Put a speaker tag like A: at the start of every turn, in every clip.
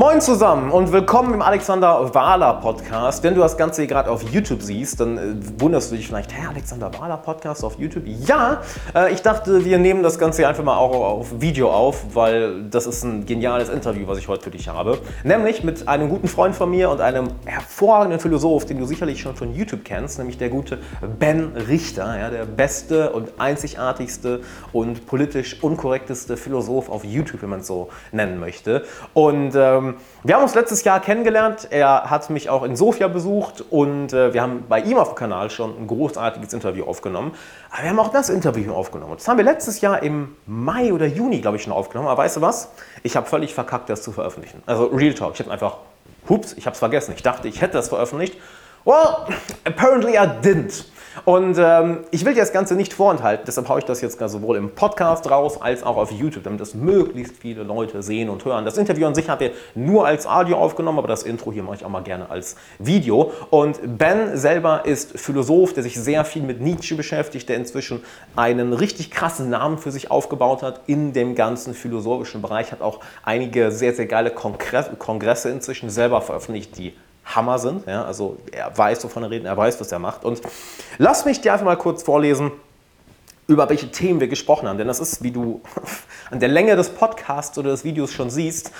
A: Moin zusammen und willkommen im Alexander Wahler Podcast. Wenn du das Ganze hier gerade auf YouTube siehst, dann äh, wunderst du dich vielleicht, hä, Alexander Wahler Podcast auf YouTube? Ja, äh, ich dachte, wir nehmen das Ganze einfach mal auch auf Video auf, weil das ist ein geniales Interview, was ich heute für dich habe. Nämlich mit einem guten Freund von mir und einem hervorragenden Philosoph, den du sicherlich schon von YouTube kennst, nämlich der gute Ben Richter, ja, der beste und einzigartigste und politisch unkorrekteste Philosoph auf YouTube, wenn man es so nennen möchte. Und äh, wir haben uns letztes Jahr kennengelernt. Er hat mich auch in Sofia besucht und äh, wir haben bei ihm auf dem Kanal schon ein großartiges Interview aufgenommen. Aber wir haben auch das Interview aufgenommen. Das haben wir letztes Jahr im Mai oder Juni, glaube ich, schon aufgenommen. Aber weißt du was? Ich habe völlig verkackt, das zu veröffentlichen. Also Real Talk. Ich habe einfach, hups, ich habe es vergessen. Ich dachte, ich hätte das veröffentlicht. Well, apparently I didn't. Und ähm, ich will dir das Ganze nicht vorenthalten, deshalb haue ich das jetzt sowohl im Podcast raus als auch auf YouTube, damit das möglichst viele Leute sehen und hören. Das Interview an sich hat er nur als Audio aufgenommen, aber das Intro hier mache ich auch mal gerne als Video. Und Ben selber ist Philosoph, der sich sehr viel mit Nietzsche beschäftigt, der inzwischen einen richtig krassen Namen für sich aufgebaut hat in dem ganzen philosophischen Bereich, hat auch einige sehr, sehr geile Kongresse inzwischen selber veröffentlicht, die Hammer sind. Ja, also er weiß, wovon er redet, er weiß, was er macht. Und lass mich dir einfach mal kurz vorlesen, über welche Themen wir gesprochen haben. Denn das ist, wie du an der Länge des Podcasts oder des Videos schon siehst,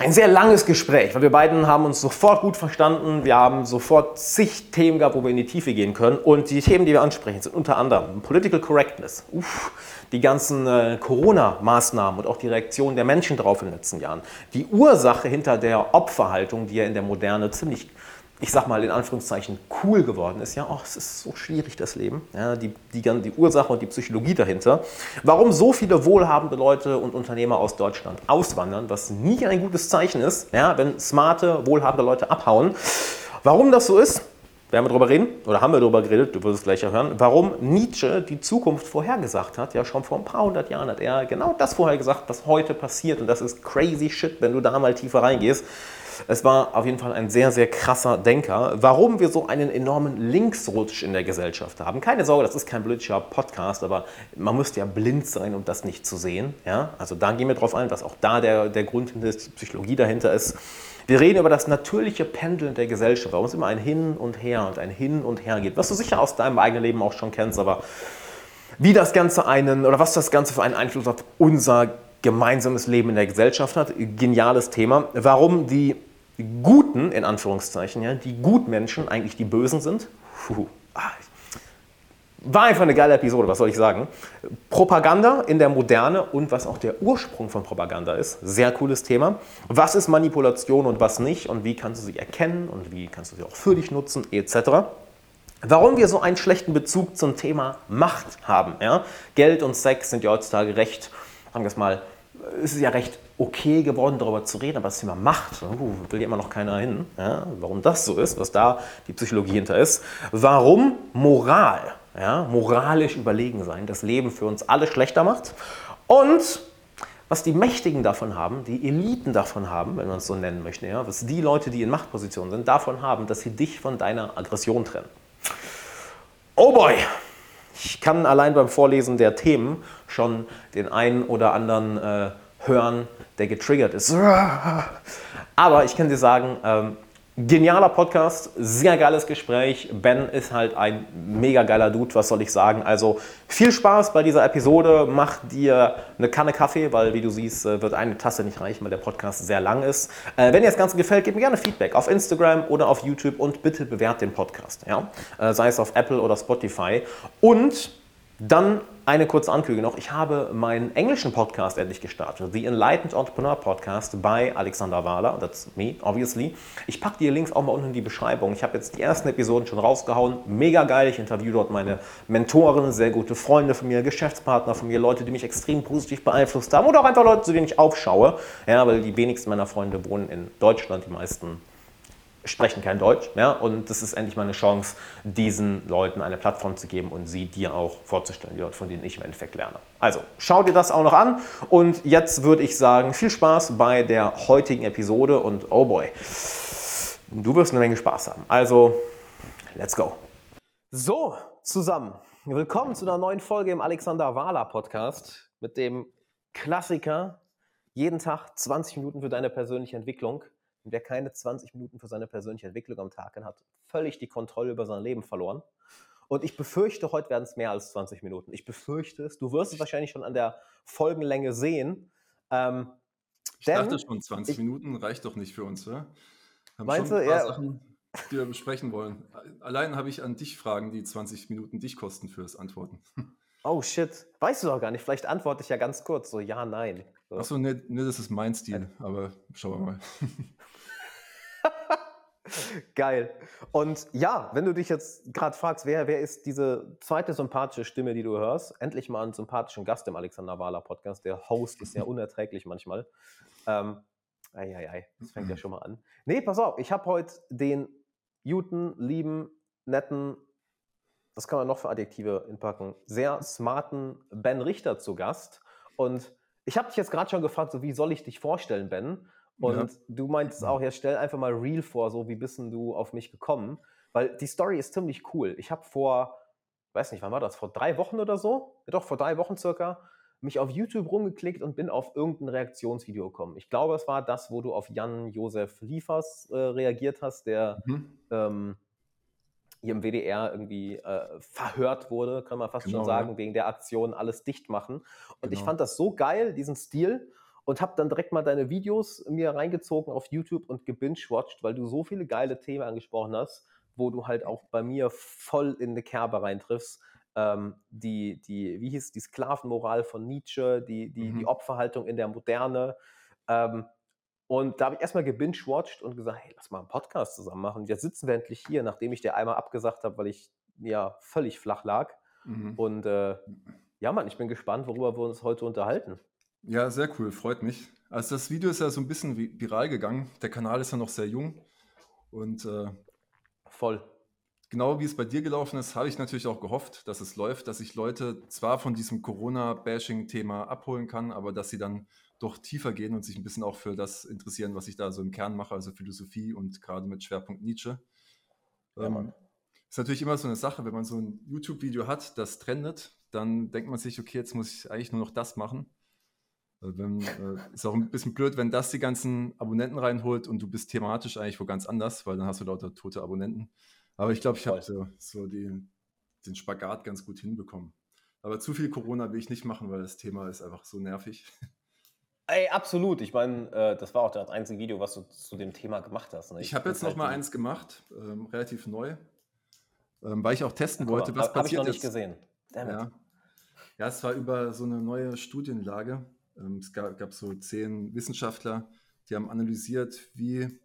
A: ein sehr langes Gespräch, weil wir beiden haben uns sofort gut verstanden. Wir haben sofort zig Themen gehabt, wo wir in die Tiefe gehen können. Und die Themen, die wir ansprechen, sind unter anderem Political Correctness, Uff, die ganzen äh, Corona-Maßnahmen und auch die Reaktion der Menschen darauf in den letzten Jahren, die Ursache hinter der Opferhaltung, die ja in der Moderne ziemlich ich sag mal in Anführungszeichen, cool geworden ist. Ja, oh, es ist so schwierig, das Leben. Ja, die, die, die Ursache und die Psychologie dahinter. Warum so viele wohlhabende Leute und Unternehmer aus Deutschland auswandern, was nie ein gutes Zeichen ist, ja, wenn smarte, wohlhabende Leute abhauen. Warum das so ist, werden wir darüber reden, oder haben wir darüber geredet, du wirst es gleich hören, warum Nietzsche die Zukunft vorhergesagt hat. Ja, schon vor ein paar hundert Jahren hat er genau das vorhergesagt, was heute passiert. Und das ist crazy shit, wenn du da mal tiefer reingehst. Es war auf jeden Fall ein sehr, sehr krasser Denker. Warum wir so einen enormen Linksrutsch in der Gesellschaft haben. Keine Sorge, das ist kein politischer Podcast, aber man müsste ja blind sein, um das nicht zu sehen. Ja? Also da gehen wir drauf ein, was auch da der, der Grund die Psychologie dahinter ist. Wir reden über das natürliche Pendeln der Gesellschaft, warum es immer ein Hin und Her und ein Hin und Her geht, was du sicher aus deinem eigenen Leben auch schon kennst, aber wie das Ganze einen oder was das Ganze für einen Einfluss auf unser gemeinsames Leben in der Gesellschaft hat, geniales Thema. Warum die Guten, in Anführungszeichen, ja, die Gutmenschen eigentlich die Bösen sind. Puh. Ah, war einfach eine geile Episode, was soll ich sagen. Propaganda in der Moderne und was auch der Ursprung von Propaganda ist. Sehr cooles Thema. Was ist Manipulation und was nicht und wie kannst du sie erkennen und wie kannst du sie auch für dich nutzen, etc. Warum wir so einen schlechten Bezug zum Thema Macht haben. Ja? Geld und Sex sind ja heutzutage recht, sagen wir es mal, es ist ja recht okay geworden, darüber zu reden, aber das Thema Macht, uh, will ja immer noch keiner hin. Ja, warum das so ist, was da die Psychologie hinter ist. Warum Moral, ja, moralisch überlegen sein, das Leben für uns alle schlechter macht. Und was die Mächtigen davon haben, die Eliten davon haben, wenn man es so nennen möchte, ja, was die Leute, die in Machtpositionen sind, davon haben, dass sie dich von deiner Aggression trennen. Oh boy! Ich kann allein beim Vorlesen der Themen schon den einen oder anderen äh, hören, der getriggert ist. Aber ich kann dir sagen, ähm, genialer Podcast, sehr geiles Gespräch. Ben ist halt ein mega geiler Dude, was soll ich sagen. Also viel Spaß bei dieser Episode. Mach dir eine Kanne Kaffee, weil wie du siehst, äh, wird eine Tasse nicht reichen, weil der Podcast sehr lang ist. Äh, wenn dir das Ganze gefällt, gib mir gerne Feedback auf Instagram oder auf YouTube und bitte bewert den Podcast. Ja? Äh, sei es auf Apple oder Spotify. Und dann eine kurze Ankündigung noch. Ich habe meinen englischen Podcast endlich gestartet. The Enlightened Entrepreneur Podcast bei Alexander Wahler. That's me, obviously. Ich packe die Links auch mal unten in die Beschreibung. Ich habe jetzt die ersten Episoden schon rausgehauen. Mega geil. Ich interviewe dort meine Mentoren, sehr gute Freunde von mir, Geschäftspartner von mir, Leute, die mich extrem positiv beeinflusst haben oder auch einfach Leute, zu denen ich aufschaue. Ja, weil die wenigsten meiner Freunde wohnen in Deutschland, die meisten sprechen kein Deutsch. Ja? Und das ist endlich mal eine Chance, diesen Leuten eine Plattform zu geben und sie dir auch vorzustellen, die Leute, von denen ich im Endeffekt lerne. Also, schau dir das auch noch an. Und jetzt würde ich sagen, viel Spaß bei der heutigen Episode und oh boy, du wirst eine Menge Spaß haben. Also, let's go. So, zusammen. Willkommen zu einer neuen Folge im Alexander Wahler Podcast mit dem Klassiker jeden Tag 20 Minuten für deine persönliche Entwicklung. Und wer keine 20 Minuten für seine persönliche Entwicklung am Tag hat, hat völlig die Kontrolle über sein Leben verloren. Und ich befürchte, heute werden es mehr als 20 Minuten. Ich befürchte es. Du wirst es wahrscheinlich schon an der Folgenlänge sehen.
B: Ähm, ich dachte schon, 20 ich, Minuten reicht doch nicht für uns, oder?
A: Haben meinst du, ja.
B: Sachen, die wir besprechen wollen. Allein habe ich an dich Fragen, die 20 Minuten dich kosten fürs Antworten.
A: Oh shit. Weißt du doch gar nicht. Vielleicht antworte ich ja ganz kurz, so ja, nein. So.
B: Achso, ne, ne, das ist mein Stil, aber schauen wir mal.
A: Geil. Und ja, wenn du dich jetzt gerade fragst, wer, wer ist diese zweite sympathische Stimme, die du hörst, endlich mal einen sympathischen Gast im Alexander Wahler Podcast. Der Host ist ja unerträglich manchmal. Ähm, ei, ei, ei, das fängt ja schon mal an. Nee, pass auf, ich habe heute den guten, lieben, netten, was kann man noch für Adjektive inpacken, sehr smarten Ben Richter zu Gast. Und ich habe dich jetzt gerade schon gefragt, so wie soll ich dich vorstellen, Ben? Und ja. du meintest auch, ja, stell einfach mal real vor, so wie bist denn du auf mich gekommen? Weil die Story ist ziemlich cool. Ich habe vor, weiß nicht, wann war das, vor drei Wochen oder so? Ja, doch, vor drei Wochen circa, mich auf YouTube rumgeklickt und bin auf irgendein Reaktionsvideo gekommen. Ich glaube, es war das, wo du auf Jan Josef Liefers äh, reagiert hast, der mhm. ähm, hier im WDR irgendwie äh, verhört wurde, kann man fast genau, schon sagen, ja. wegen der Aktion alles dicht machen. Und genau. ich fand das so geil, diesen Stil, und habe dann direkt mal deine Videos mir reingezogen auf YouTube und gebingewatcht, weil du so viele geile Themen angesprochen hast, wo du halt auch bei mir voll in eine Kerbe reintriffst. Ähm, die, die, wie hieß die Sklavenmoral von Nietzsche, die, die, mhm. die Opferhaltung in der Moderne. Ähm, und da habe ich erstmal gebingewatcht und gesagt, hey, lass mal einen Podcast zusammen machen. Jetzt sitzen wir endlich hier, nachdem ich dir einmal abgesagt habe, weil ich ja völlig flach lag. Mhm. Und äh, ja, Mann, ich bin gespannt, worüber wir uns heute unterhalten.
B: Ja, sehr cool, freut mich. Also das Video ist ja so ein bisschen viral gegangen. Der Kanal ist ja noch sehr jung. Und äh, voll. Genau wie es bei dir gelaufen ist, habe ich natürlich auch gehofft, dass es läuft, dass ich Leute zwar von diesem Corona-Bashing-Thema abholen kann, aber dass sie dann doch tiefer gehen und sich ein bisschen auch für das interessieren, was ich da so im Kern mache, also Philosophie und gerade mit Schwerpunkt Nietzsche. Ja, ähm, ist natürlich immer so eine Sache, wenn man so ein YouTube-Video hat, das trendet, dann denkt man sich, okay, jetzt muss ich eigentlich nur noch das machen. Also wenn, äh, ist auch ein bisschen blöd, wenn das die ganzen Abonnenten reinholt und du bist thematisch eigentlich wo ganz anders, weil dann hast du lauter tote Abonnenten. Aber ich glaube, ich habe so, so den, den Spagat ganz gut hinbekommen. Aber zu viel Corona will ich nicht machen, weil das Thema ist einfach so nervig.
A: Ey, absolut. Ich meine, äh, das war auch das einzige Video, was du zu dem Thema gemacht hast.
B: Ne? Ich, ich habe jetzt noch halt mal eins gemacht, ähm, relativ neu, ähm, weil ich auch testen ja, wollte, was hab, passiert hab ich noch
A: nicht gesehen.
B: Damn ja. ja, es war über so eine neue Studienlage. Ähm, es gab, gab so zehn Wissenschaftler, die haben analysiert, wie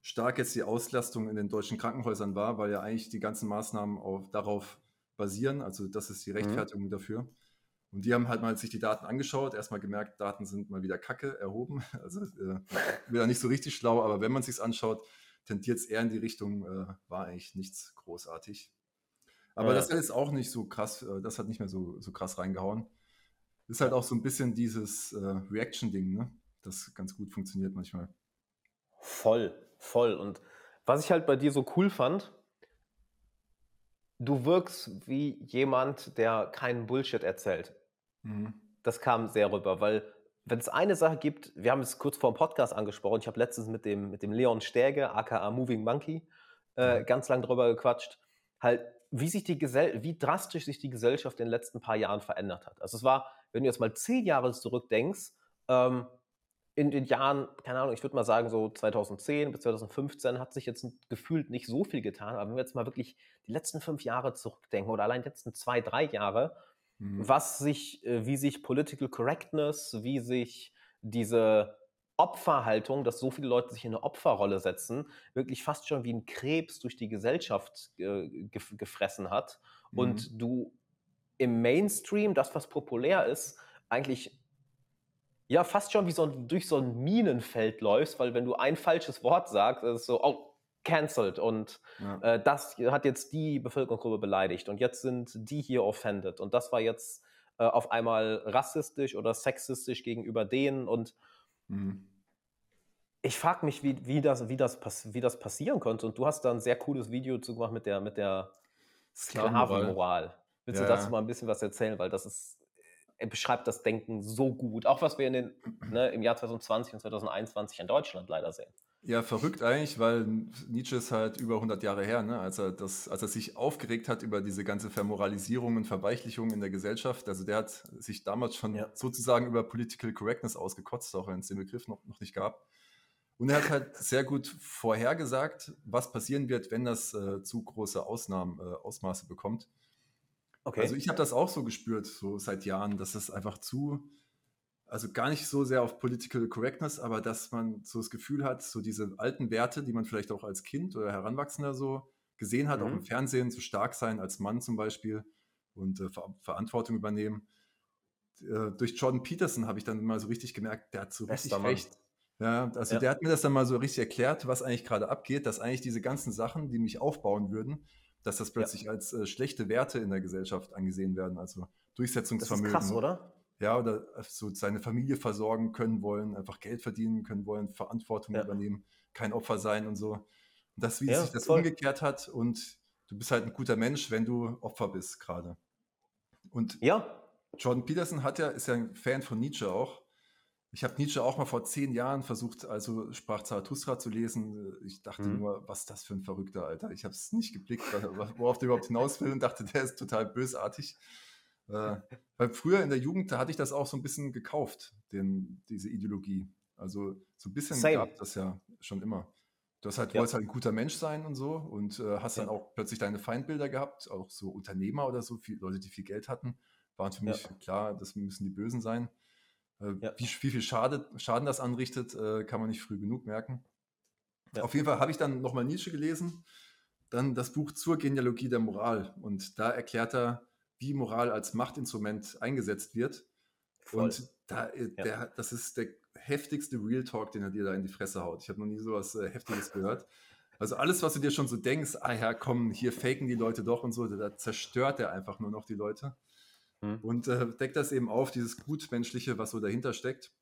B: stark jetzt die Auslastung in den deutschen Krankenhäusern war, weil ja eigentlich die ganzen Maßnahmen auf, darauf basieren. Also das ist die mhm. Rechtfertigung mhm. dafür. Und die haben halt mal sich die Daten angeschaut, erstmal gemerkt, Daten sind mal wieder Kacke erhoben. Also äh, wieder nicht so richtig schlau, aber wenn man sich anschaut, tendiert es eher in die Richtung, äh, war eigentlich nichts großartig. Aber ja. das ist auch nicht so krass, äh, das hat nicht mehr so, so krass reingehauen. Ist halt auch so ein bisschen dieses äh, Reaction-Ding, ne? Das ganz gut funktioniert manchmal.
A: Voll, voll. Und was ich halt bei dir so cool fand, du wirkst wie jemand, der keinen Bullshit erzählt. Mhm. Das kam sehr rüber, weil wenn es eine Sache gibt, wir haben es kurz vor dem Podcast angesprochen, ich habe letztens mit dem, mit dem Leon Stäge, aka Moving Monkey, äh, ganz lang drüber gequatscht, halt, wie sich die Gesell wie drastisch sich die Gesellschaft in den letzten paar Jahren verändert hat. Also es war, wenn du jetzt mal zehn Jahre zurückdenkst, ähm, in den Jahren, keine Ahnung, ich würde mal sagen, so 2010 bis 2015 hat sich jetzt gefühlt nicht so viel getan. Aber wenn wir jetzt mal wirklich die letzten fünf Jahre zurückdenken oder allein die letzten zwei, drei Jahre, mhm. was sich, äh, wie sich Political Correctness, wie sich diese Opferhaltung, dass so viele Leute sich in eine Opferrolle setzen, wirklich fast schon wie ein Krebs durch die Gesellschaft äh, gefressen hat. Mhm. Und du im Mainstream, das, was populär ist, eigentlich ja fast schon wie so ein, durch so ein Minenfeld läufst, weil wenn du ein falsches Wort sagst, ist es so, oh, cancelled und ja. äh, das hat jetzt die Bevölkerungsgruppe beleidigt und jetzt sind die hier offended und das war jetzt äh, auf einmal rassistisch oder sexistisch gegenüber denen und mhm. ich frage mich, wie, wie, das, wie, das wie das passieren konnte und du hast da ein sehr cooles Video zu gemacht mit der, mit der Sklavenmoral. Willst ja, du dazu mal ein bisschen was erzählen, weil das ist er beschreibt das Denken so gut. Auch was wir in den, ne, im Jahr 2020 und 2021 in Deutschland leider sehen.
B: Ja, verrückt eigentlich, weil Nietzsche ist halt über 100 Jahre her, ne? als, er das, als er sich aufgeregt hat über diese ganze Vermoralisierung und Verweichlichung in der Gesellschaft. Also der hat sich damals schon ja. sozusagen über Political Correctness ausgekotzt, auch wenn es den Begriff noch, noch nicht gab. Und er hat halt sehr gut vorhergesagt, was passieren wird, wenn das äh, zu große Ausnahmen, äh, Ausmaße bekommt. Okay. Also ich habe das auch so gespürt, so seit Jahren, dass es einfach zu, also gar nicht so sehr auf Political Correctness, aber dass man so das Gefühl hat, so diese alten Werte, die man vielleicht auch als Kind oder Heranwachsender so gesehen hat, mhm. auch im Fernsehen, so stark sein als Mann zum Beispiel und äh, Ver Verantwortung übernehmen. Äh, durch Jordan Peterson habe ich dann mal so richtig gemerkt, der hat so Bester richtig Mann. recht. Ja, also ja. der hat mir das dann mal so richtig erklärt, was eigentlich gerade abgeht, dass eigentlich diese ganzen Sachen, die mich aufbauen würden, dass das plötzlich ja. als äh, schlechte Werte in der Gesellschaft angesehen werden. Also Durchsetzungsvermögen. Das ist krass,
A: oder?
B: Ja, oder so seine Familie versorgen können wollen, einfach Geld verdienen können wollen, Verantwortung ja. übernehmen, kein Opfer sein und so. Und das, wie ja, sich das voll. umgekehrt hat und du bist halt ein guter Mensch, wenn du Opfer bist gerade. Und ja. Jordan Peterson hat ja, ist ja ein Fan von Nietzsche auch. Ich habe Nietzsche auch mal vor zehn Jahren versucht, also sprach Zarathustra zu lesen. Ich dachte mhm. nur, was ist das für ein Verrückter, Alter. Ich habe es nicht geblickt, worauf der überhaupt hinaus will und dachte, der ist total bösartig. Äh, weil früher in der Jugend, da hatte ich das auch so ein bisschen gekauft, den, diese Ideologie. Also so ein bisschen Same. gab das ja schon immer. Du hast halt, ja. wolltest halt ein guter Mensch sein und so und äh, hast ja. dann auch plötzlich deine Feindbilder gehabt, auch so Unternehmer oder so, viel, Leute, die viel Geld hatten, waren für mich ja. klar, das müssen die Bösen sein. Äh, ja. wie, wie, viel Schade, Schaden das anrichtet, äh, kann man nicht früh genug merken. Ja. Auf jeden Fall habe ich dann nochmal Nietzsche gelesen, dann das Buch zur Genealogie der Moral. Und da erklärt er, wie Moral als Machtinstrument eingesetzt wird. Voll. Und da, äh, der, ja. das ist der heftigste Real Talk, den er dir da in die Fresse haut. Ich habe noch nie so was äh, Heftiges gehört. Also alles, was du dir schon so denkst, ah ja, komm, hier faken die Leute doch und so, da zerstört er einfach nur noch die Leute. Mhm. Und äh, deckt das eben auf, dieses Gutmenschliche, was so dahinter steckt.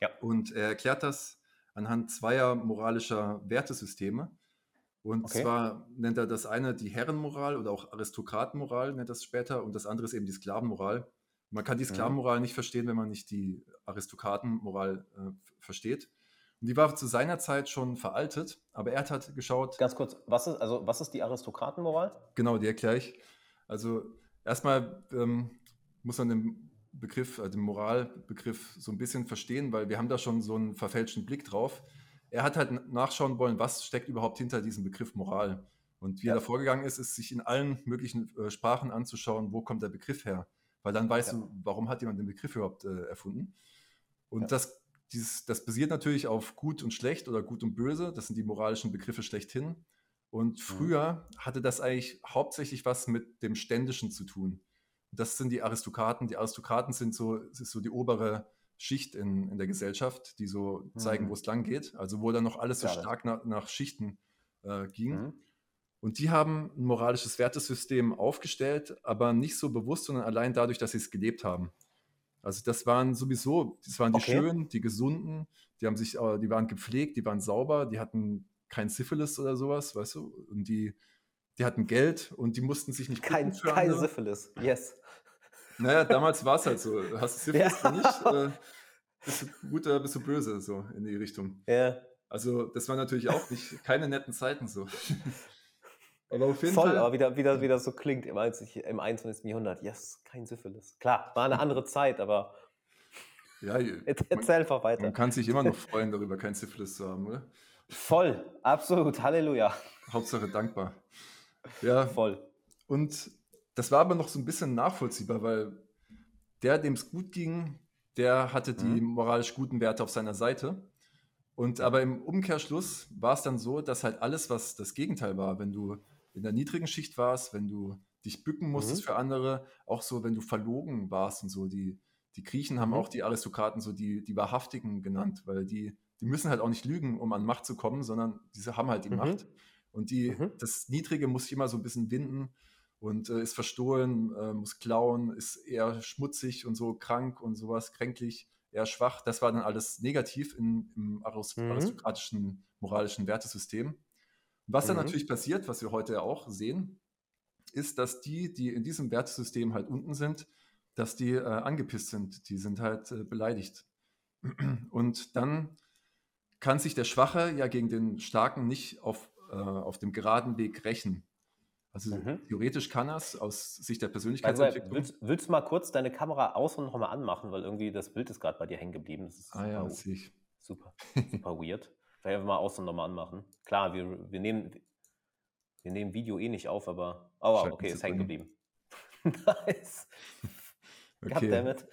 B: Ja. Und er erklärt das anhand zweier moralischer Wertesysteme. Und okay. zwar nennt er das eine die Herrenmoral oder auch Aristokratenmoral, nennt das später, und das andere ist eben die Sklavenmoral. Man kann die Sklavenmoral nicht verstehen, wenn man nicht die Aristokratenmoral äh, versteht. Und die war zu seiner Zeit schon veraltet, aber er hat halt geschaut.
A: Ganz kurz, was ist, also was ist die Aristokratenmoral?
B: Genau, die erkläre ich. Also Erstmal ähm, muss man den Begriff, äh, den Moralbegriff so ein bisschen verstehen, weil wir haben da schon so einen verfälschten Blick drauf. Er hat halt nachschauen wollen, was steckt überhaupt hinter diesem Begriff Moral. Und wie ja. er da vorgegangen ist, ist sich in allen möglichen äh, Sprachen anzuschauen, wo kommt der Begriff her. Weil dann weißt ja. du, warum hat jemand den Begriff überhaupt äh, erfunden. Und ja. das, dieses, das basiert natürlich auf gut und schlecht oder gut und böse. Das sind die moralischen Begriffe schlechthin. Und mhm. früher hatte das eigentlich hauptsächlich was mit dem Ständischen zu tun. Das sind die Aristokraten. Die Aristokraten sind so, so die obere Schicht in, in der Gesellschaft, die so zeigen, mhm. wo es lang geht. Also wo dann noch alles so stark nach, nach Schichten äh, ging. Mhm. Und die haben ein moralisches Wertesystem aufgestellt, aber nicht so bewusst, sondern allein dadurch, dass sie es gelebt haben. Also das waren sowieso, das waren die okay. Schönen, die Gesunden, die haben sich, äh, die waren gepflegt, die waren sauber, die hatten kein Syphilis oder sowas, weißt du? Und die, die hatten Geld und die mussten sich nicht
A: kein Kein andere. Syphilis, yes.
B: Naja, damals war es halt so. Hast du Syphilis ja. nicht? Äh, bist du gut oder bist du böse, so in die Richtung. Ja. Also, das war natürlich auch nicht keine netten Zeiten so.
A: Aber auf jeden Voll, Fall. aber wieder, wieder, wieder so klingt im, 21. Jahrhundert. Yes, kein Syphilis. Klar, war eine andere Zeit, aber.
B: Ja, erzähl man, einfach weiter. Man kann sich immer noch freuen, darüber kein Syphilis zu haben, oder?
A: Voll, absolut, Halleluja.
B: Hauptsache dankbar. Ja, voll. Und das war aber noch so ein bisschen nachvollziehbar, weil der, dem es gut ging, der hatte die mhm. moralisch guten Werte auf seiner Seite. Und aber im Umkehrschluss war es dann so, dass halt alles, was das Gegenteil war, wenn du in der niedrigen Schicht warst, wenn du dich bücken musstest mhm. für andere, auch so, wenn du verlogen warst und so, die, die Griechen haben mhm. auch die Aristokraten so die, die Wahrhaftigen genannt, weil die die müssen halt auch nicht lügen, um an Macht zu kommen, sondern diese haben halt die mhm. Macht. Und die, mhm. das Niedrige muss sich immer so ein bisschen winden und äh, ist verstohlen, äh, muss klauen, ist eher schmutzig und so krank und sowas, kränklich, eher schwach. Das war dann alles negativ in, im arist mhm. aristokratischen moralischen Wertesystem. Was dann mhm. natürlich passiert, was wir heute auch sehen, ist, dass die, die in diesem Wertesystem halt unten sind, dass die äh, angepisst sind. Die sind halt äh, beleidigt. Und dann kann sich der Schwache ja gegen den Starken nicht auf, äh, auf dem geraden Weg rächen. Also mhm. theoretisch kann er es aus Sicht der Persönlichkeitsentwicklung.
A: willst, willst, du mal kurz deine Kamera aus und nochmal anmachen, weil irgendwie das Bild ist gerade bei dir hängen geblieben.
B: ah ja, das sehe ich.
A: Super, super weird. Vielleicht einfach mal aus und nochmal anmachen. Klar, wir, wir, nehmen, wir nehmen Video eh nicht auf, aber. Oh, okay, ist hängen geblieben. nice.
B: Okay. Goddammit.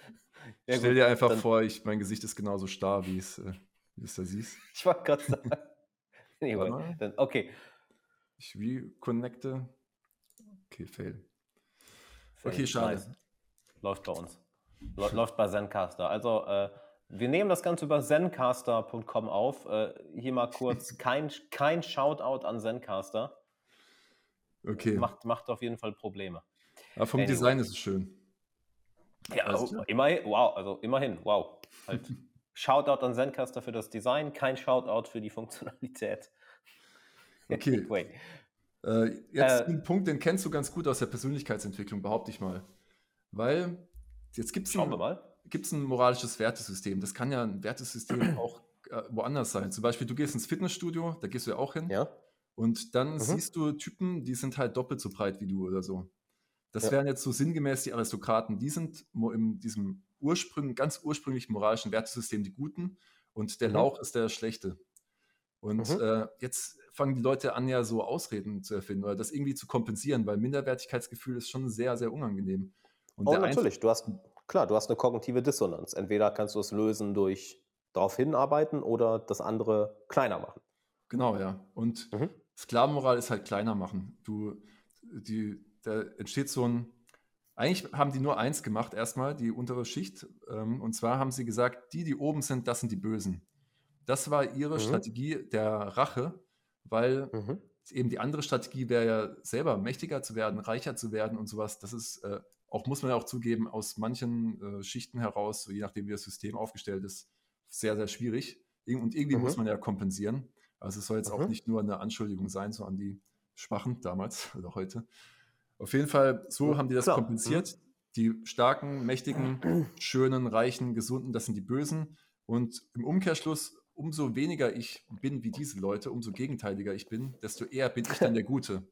B: Ja, Stell dir einfach vor, ich, mein Gesicht ist genauso starr, wie es, äh, wie es da siehst.
A: Ich wollte gerade sagen. anyway, dann, okay.
B: Ich reconnecte. Okay, fail. fail. Okay, schade. Nice.
A: Läuft bei uns. Läuft bei Zencaster. Also, äh, wir nehmen das Ganze über zencaster.com auf. Äh, hier mal kurz kein, kein Shoutout an Zencaster.
B: Okay.
A: Macht, macht auf jeden Fall Probleme.
B: Aber vom anyway. Design ist es schön.
A: Ja, also, immerhin, wow, also immerhin, wow. Halt. Shoutout an Zencaster für das Design, kein Shoutout für die Funktionalität.
B: Okay. Äh, jetzt äh, ein Punkt, den kennst du ganz gut aus der Persönlichkeitsentwicklung, behaupte ich mal. Weil jetzt gibt es ein, gibt's ein moralisches Wertesystem. Das kann ja ein Wertesystem auch äh, woanders sein. Zum Beispiel, du gehst ins Fitnessstudio, da gehst du ja auch hin.
A: Ja.
B: Und dann mhm. siehst du Typen, die sind halt doppelt so breit wie du oder so. Das ja. wären jetzt so sinngemäß die Aristokraten. Die sind in diesem ursprünglich, ganz ursprünglich moralischen Wertesystem die Guten und der mhm. Lauch ist der Schlechte. Und mhm. äh, jetzt fangen die Leute an, ja so Ausreden zu erfinden oder das irgendwie zu kompensieren, weil Minderwertigkeitsgefühl ist schon sehr, sehr unangenehm.
A: Und oh, natürlich. Du hast, klar, du hast eine kognitive Dissonanz. Entweder kannst du es lösen durch darauf hinarbeiten oder das andere kleiner machen.
B: Genau, ja. Und mhm. Sklavenmoral ist halt kleiner machen. Du, die, da entsteht so ein, eigentlich haben die nur eins gemacht, erstmal, die untere Schicht. Ähm, und zwar haben sie gesagt, die, die oben sind, das sind die Bösen. Das war ihre mhm. Strategie der Rache, weil mhm. eben die andere Strategie wäre ja selber mächtiger zu werden, reicher zu werden und sowas. Das ist äh, auch, muss man ja auch zugeben, aus manchen äh, Schichten heraus, so je nachdem, wie das System aufgestellt ist, sehr, sehr schwierig. Und irgendwie mhm. muss man ja kompensieren. Also es soll jetzt auch mhm. nicht nur eine Anschuldigung sein, so an die Schwachen damals oder heute, auf jeden Fall, so haben die das Klar. kompensiert. Mhm. Die starken, mächtigen, schönen, reichen, gesunden, das sind die Bösen. Und im Umkehrschluss, umso weniger ich bin wie diese Leute, umso gegenteiliger ich bin, desto eher bin ich dann der Gute.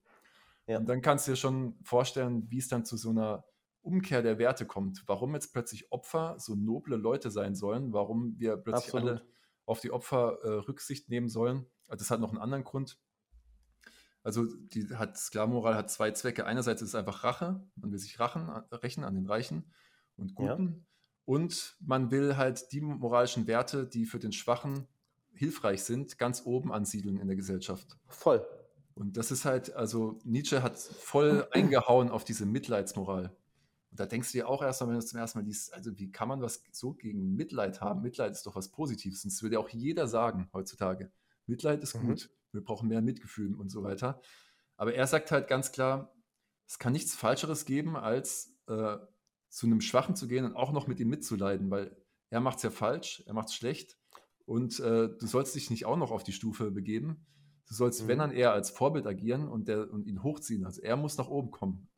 B: Ja. Und dann kannst du dir schon vorstellen, wie es dann zu so einer Umkehr der Werte kommt. Warum jetzt plötzlich Opfer so noble Leute sein sollen, warum wir plötzlich Absolut. alle auf die Opfer äh, Rücksicht nehmen sollen. Das hat noch einen anderen Grund. Also die hat Sklavenmoral hat zwei Zwecke. Einerseits ist es einfach Rache, man will sich rachen, rächen an den Reichen und Guten. Ja. Und man will halt die moralischen Werte, die für den Schwachen hilfreich sind, ganz oben ansiedeln in der Gesellschaft.
A: Voll.
B: Und das ist halt, also Nietzsche hat voll eingehauen auf diese Mitleidsmoral. Und da denkst du dir auch erstmal, wenn du es zum ersten Mal liest, also wie kann man was so gegen Mitleid haben? Mitleid ist doch was Positives. Und das würde auch jeder sagen heutzutage. Mitleid ist mhm. Wir brauchen mehr Mitgefühl und so weiter. Aber er sagt halt ganz klar, es kann nichts Falscheres geben, als äh, zu einem Schwachen zu gehen und auch noch mit ihm mitzuleiden, weil er macht es ja falsch, er macht es schlecht und äh, du sollst dich nicht auch noch auf die Stufe begeben. Du sollst, mhm. wenn dann eher als Vorbild agieren und, der, und ihn hochziehen. Also er muss nach oben kommen.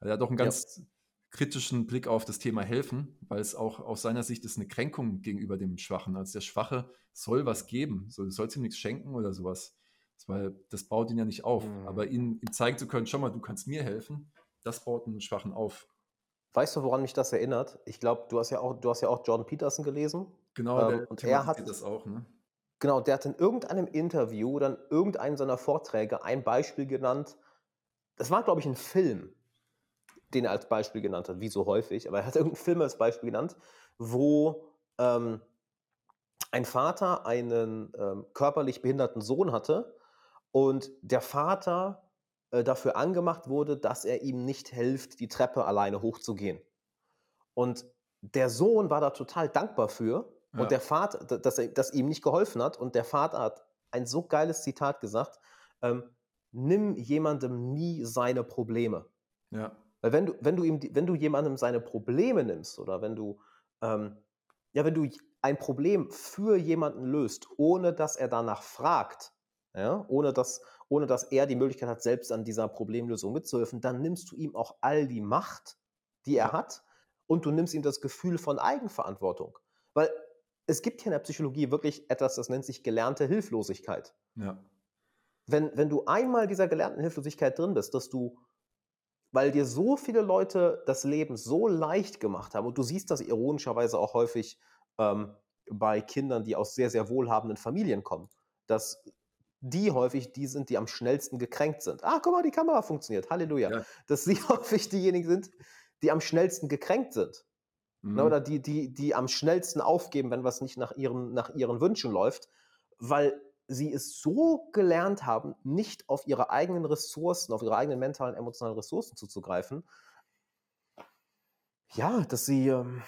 B: Er hat auch einen ganz ja. kritischen Blick auf das Thema Helfen, weil es auch aus seiner Sicht ist eine Kränkung gegenüber dem Schwachen. Also der Schwache soll was geben, so, du sollst ihm nichts schenken oder sowas weil das baut ihn ja nicht auf. Mhm. Aber ihn, ihm zeigen zu können, schau mal, du kannst mir helfen, das baut einen Schwachen auf.
A: Weißt du, woran mich das erinnert? Ich glaube, du hast ja auch, du hast ja auch Jordan Peterson gelesen.
B: Genau,
A: ähm, und er hat
B: das auch, ne?
A: Genau, der hat in irgendeinem Interview dann irgendeinem seiner Vorträge ein Beispiel genannt. Das war, glaube ich, ein Film, den er als Beispiel genannt hat, wie so häufig, aber er hat irgendeinen Film als Beispiel genannt, wo ähm, ein Vater einen ähm, körperlich behinderten Sohn hatte und der Vater äh, dafür angemacht wurde, dass er ihm nicht hilft, die Treppe alleine hochzugehen. Und der Sohn war da total dankbar für ja. und der Vater, dass er dass ihm nicht geholfen hat und der Vater hat ein so geiles Zitat gesagt, ähm, nimm jemandem nie seine Probleme.
B: Ja.
A: Weil wenn du, wenn du ihm, wenn du jemandem seine Probleme nimmst oder wenn du, ähm, ja, wenn du ein Problem für jemanden löst, ohne dass er danach fragt, ja, ohne, dass, ohne dass er die Möglichkeit hat, selbst an dieser Problemlösung mitzuhelfen, dann nimmst du ihm auch all die Macht, die er hat und du nimmst ihm das Gefühl von Eigenverantwortung. Weil es gibt hier in der Psychologie wirklich etwas, das nennt sich gelernte Hilflosigkeit.
B: Ja.
A: Wenn, wenn du einmal dieser gelernten Hilflosigkeit drin bist, dass du, weil dir so viele Leute das Leben so leicht gemacht haben, und du siehst das ironischerweise auch häufig ähm, bei Kindern, die aus sehr, sehr wohlhabenden Familien kommen, dass die häufig die sind, die am schnellsten gekränkt sind. Ah, guck mal, die Kamera funktioniert. Halleluja. Ja. Dass sie häufig diejenigen sind, die am schnellsten gekränkt sind. Ne, mhm. Oder die, die, die am schnellsten aufgeben, wenn was nicht nach ihren, nach ihren Wünschen läuft, weil sie es so gelernt haben, nicht auf ihre eigenen Ressourcen, auf ihre eigenen mentalen, emotionalen Ressourcen zuzugreifen. Ja, dass sie ähm,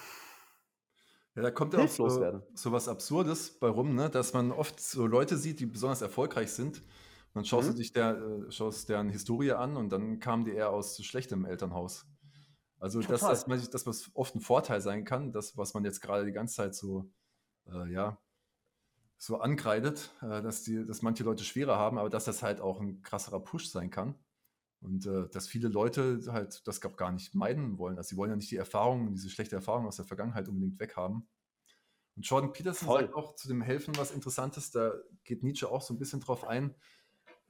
B: ja, da kommt ja auch so, so, was Absurdes bei rum, ne? dass man oft so Leute sieht, die besonders erfolgreich sind. Und dann schaust mhm. du dich der, äh, schaust deren Historie an und dann kamen die eher aus schlechtem Elternhaus. Also, dass, dass, man, dass was oft ein Vorteil sein kann, das, was man jetzt gerade die ganze Zeit so, äh, ja, so ankreidet, äh, dass, die, dass manche Leute schwerer haben, aber dass das halt auch ein krasserer Push sein kann. Und äh, dass viele Leute halt das auch gar nicht meiden wollen. Also sie wollen ja nicht die Erfahrung, diese schlechte Erfahrung aus der Vergangenheit unbedingt weghaben. Und Jordan Peterson Voll. sagt auch zu dem Helfen was Interessantes, da geht Nietzsche auch so ein bisschen drauf ein,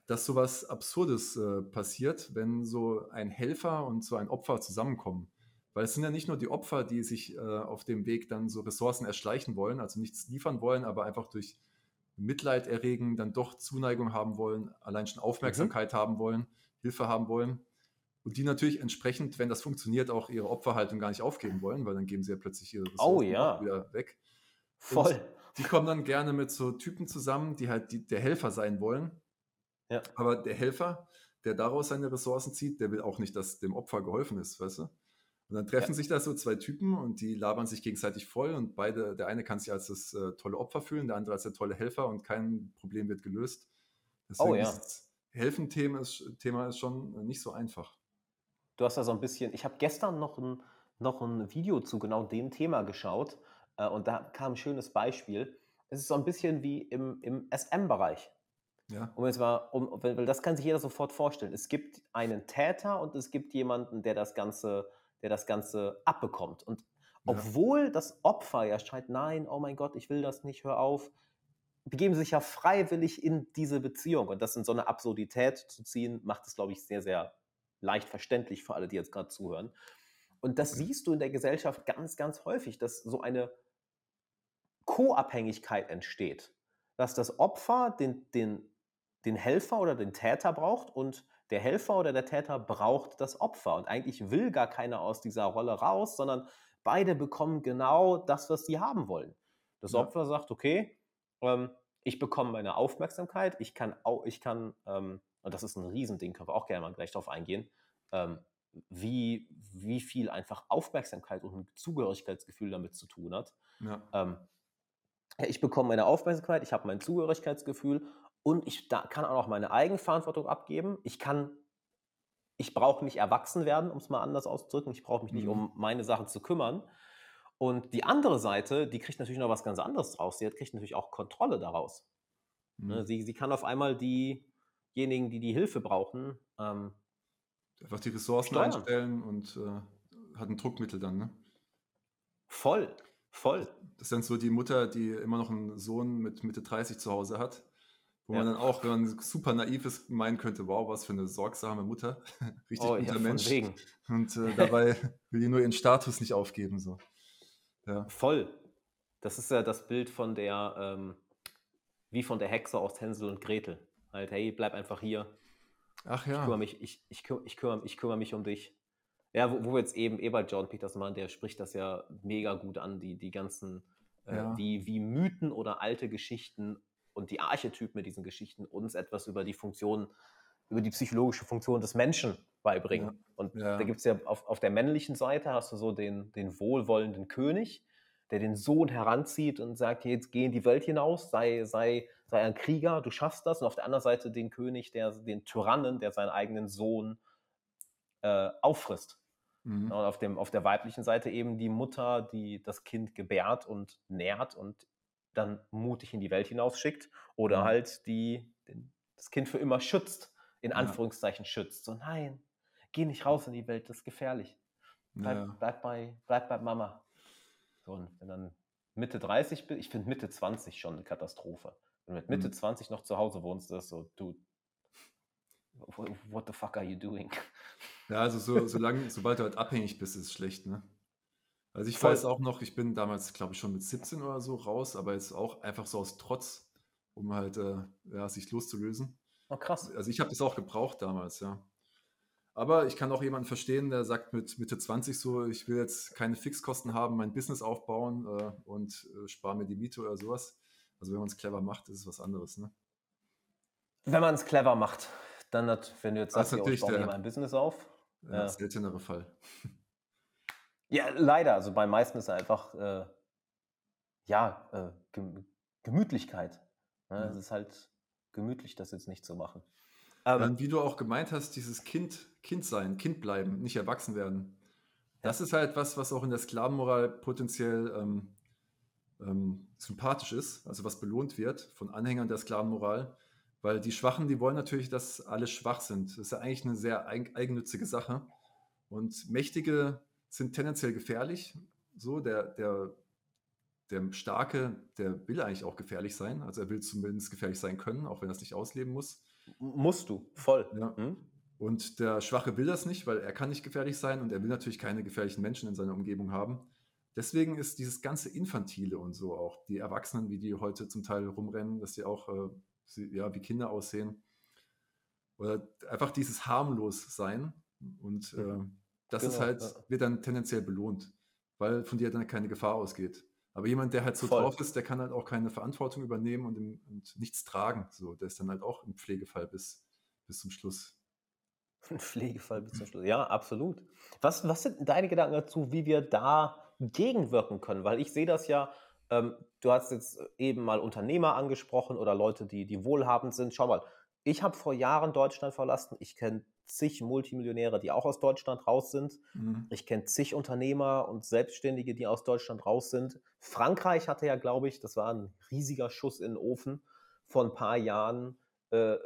B: dass sowas Absurdes äh, passiert, wenn so ein Helfer und so ein Opfer zusammenkommen. Weil es sind ja nicht nur die Opfer, die sich äh, auf dem Weg dann so Ressourcen erschleichen wollen, also nichts liefern wollen, aber einfach durch Mitleid erregen, dann doch Zuneigung haben wollen, allein schon Aufmerksamkeit mhm. haben wollen, Hilfe haben wollen. Und die natürlich entsprechend, wenn das funktioniert, auch ihre Opferhaltung gar nicht aufgeben wollen, weil dann geben sie ja plötzlich ihre
A: Ressourcen oh, ja.
B: wieder weg.
A: Voll.
B: Und die kommen dann gerne mit so Typen zusammen, die halt die, der Helfer sein wollen ja. Aber der Helfer, der daraus seine Ressourcen zieht, der will auch nicht, dass dem Opfer geholfen ist, weißt du? Und dann treffen ja. sich da so zwei Typen und die labern sich gegenseitig voll und beide, der eine kann sich als das äh, tolle Opfer fühlen, der andere als der tolle Helfer und kein Problem wird gelöst. Deswegen oh ja. Das Helfen-Thema ist, Thema ist schon nicht so einfach.
A: Du hast da so ein bisschen, ich habe gestern noch ein, noch ein Video zu genau dem Thema geschaut äh, und da kam ein schönes Beispiel. Es ist so ein bisschen wie im, im SM-Bereich. Ja. Um jetzt mal, um, weil das kann sich jeder sofort vorstellen. Es gibt einen Täter und es gibt jemanden, der das Ganze, der das Ganze abbekommt. Und obwohl ja. das Opfer ja schreit, nein, oh mein Gott, ich will das nicht, hör auf, begeben sich ja freiwillig in diese Beziehung. Und das in so eine Absurdität zu ziehen, macht es, glaube ich, sehr, sehr leicht verständlich für alle, die jetzt gerade zuhören. Und das siehst du in der Gesellschaft ganz, ganz häufig, dass so eine Co-Abhängigkeit entsteht. Dass das Opfer den, den den Helfer oder den Täter braucht und der Helfer oder der Täter braucht das Opfer. Und eigentlich will gar keiner aus dieser Rolle raus, sondern beide bekommen genau das, was sie haben wollen. Das ja. Opfer sagt, okay, ähm, ich bekomme meine Aufmerksamkeit, ich kann, ich kann ähm, und das ist ein Riesending, können wir auch gerne mal gleich darauf eingehen, ähm, wie, wie viel einfach Aufmerksamkeit und ein Zugehörigkeitsgefühl damit zu tun hat. Ja. Ähm, ich bekomme meine Aufmerksamkeit, ich habe mein Zugehörigkeitsgefühl und ich da kann auch noch meine Eigenverantwortung abgeben. Ich kann, ich brauche nicht erwachsen werden, um es mal anders auszudrücken. Ich brauche mich mhm. nicht um meine Sachen zu kümmern. Und die andere Seite, die kriegt natürlich noch was ganz anderes draus. Sie kriegt natürlich auch Kontrolle daraus. Ne, mhm. Sie, sie kann auf einmal diejenigen, die die Hilfe brauchen, ähm,
B: einfach die Ressourcen steuern. einstellen und äh, hat ein Druckmittel dann, ne?
A: Voll, voll.
B: Das ist dann so die Mutter, die immer noch einen Sohn mit Mitte 30 zu Hause hat wo ja. man dann auch, wenn man super naiv ist, meinen könnte, wow, was für eine sorgsame Mutter. Richtig oh, guter ja, Mensch. Und äh, dabei will die nur ihren Status nicht aufgeben. So.
A: Ja. Voll. Das ist ja das Bild von der, ähm, wie von der Hexe aus Hänsel und Gretel. Halt, hey, bleib einfach hier.
B: Ach ja.
A: Ich kümmere mich, ich, ich, ich, kümmere, ich kümmere mich um dich. Ja, wo, wo wir jetzt eben bei John Peterson waren, der spricht das ja mega gut an, die, die ganzen, äh, ja. wie, wie Mythen oder alte Geschichten und die Archetypen mit diesen Geschichten uns etwas über die Funktion, über die psychologische Funktion des Menschen beibringen. Ja. Und ja. da gibt es ja auf, auf der männlichen Seite hast du so den, den wohlwollenden König, der den Sohn heranzieht und sagt, jetzt geh in die Welt hinaus, sei, sei, sei ein Krieger, du schaffst das. Und auf der anderen Seite den König, der den Tyrannen, der seinen eigenen Sohn äh, auffrisst. Mhm. Und auf, dem, auf der weiblichen Seite eben die Mutter, die das Kind gebärt und nährt und dann mutig in die Welt hinausschickt oder mhm. halt die, den, das Kind für immer schützt, in Anführungszeichen ja. schützt. So, nein, geh nicht raus in die Welt, das ist gefährlich. Bleib, naja. bleib, bei, bleib bei Mama. So, und wenn dann Mitte 30 bist, ich finde Mitte 20 schon eine Katastrophe. Wenn du mit Mitte mhm. 20 noch zu Hause wohnst, das ist so, du, what the fuck are you doing?
B: Ja, also so, solange, sobald du halt abhängig bist, ist es schlecht, ne? Also ich Voll. weiß auch noch, ich bin damals, glaube ich, schon mit 17 oder so raus, aber jetzt auch einfach so aus Trotz, um halt äh, ja, sich loszulösen.
A: Oh, krass.
B: Also ich habe das auch gebraucht damals, ja. Aber ich kann auch jemanden verstehen, der sagt mit Mitte 20 so, ich will jetzt keine Fixkosten haben, mein Business aufbauen äh, und äh, spare mir die Miete oder sowas. Also wenn man es clever macht, ist es was anderes, ne?
A: Wenn man es clever macht, dann, hat, wenn du jetzt sagst, ich baue mir mein Business auf.
B: Ja, ja. seltenere Fall.
A: Ja, leider. Also bei meisten ist einfach, äh, ja, äh, Gemütlichkeit. Ne? Ja. Es ist halt gemütlich, das jetzt nicht zu machen.
B: Ähm, wie du auch gemeint hast, dieses Kind, Kind sein, Kind bleiben, nicht erwachsen werden. Das ist halt was, was auch in der Sklavenmoral potenziell ähm, ähm, sympathisch ist, also was belohnt wird von Anhängern der Sklavenmoral. Weil die Schwachen, die wollen natürlich, dass alle schwach sind. Das ist ja eigentlich eine sehr eigennützige Sache. Und Mächtige sind tendenziell gefährlich. So, der, der, der Starke, der will eigentlich auch gefährlich sein. Also er will zumindest gefährlich sein können, auch wenn er es nicht ausleben muss.
A: Musst du, voll.
B: Ja. Mhm. Und der Schwache will das nicht, weil er kann nicht gefährlich sein und er will natürlich keine gefährlichen Menschen in seiner Umgebung haben. Deswegen ist dieses ganze Infantile und so auch, die Erwachsenen, wie die heute zum Teil rumrennen, dass die auch äh, ja, wie Kinder aussehen. Oder einfach dieses harmlos sein. Und äh, das genau, ist halt, ja. wird dann tendenziell belohnt, weil von dir dann keine Gefahr ausgeht. Aber jemand, der halt so Voll. drauf ist, der kann halt auch keine Verantwortung übernehmen und, und, nichts tragen. So, der ist dann halt auch im Pflegefall bis, bis zum Schluss.
A: Ein Pflegefall bis zum Schluss. Ja, absolut. Was, was sind deine Gedanken dazu, wie wir da gegenwirken können? Weil ich sehe das ja, ähm, du hast jetzt eben mal Unternehmer angesprochen oder Leute, die, die wohlhabend sind. Schau mal, ich habe vor Jahren Deutschland verlassen. Ich kenne zig Multimillionäre, die auch aus Deutschland raus sind. Mhm. Ich kenne zig Unternehmer und Selbstständige, die aus Deutschland raus sind. Frankreich hatte ja, glaube ich, das war ein riesiger Schuss in den Ofen. Vor ein paar Jahren äh,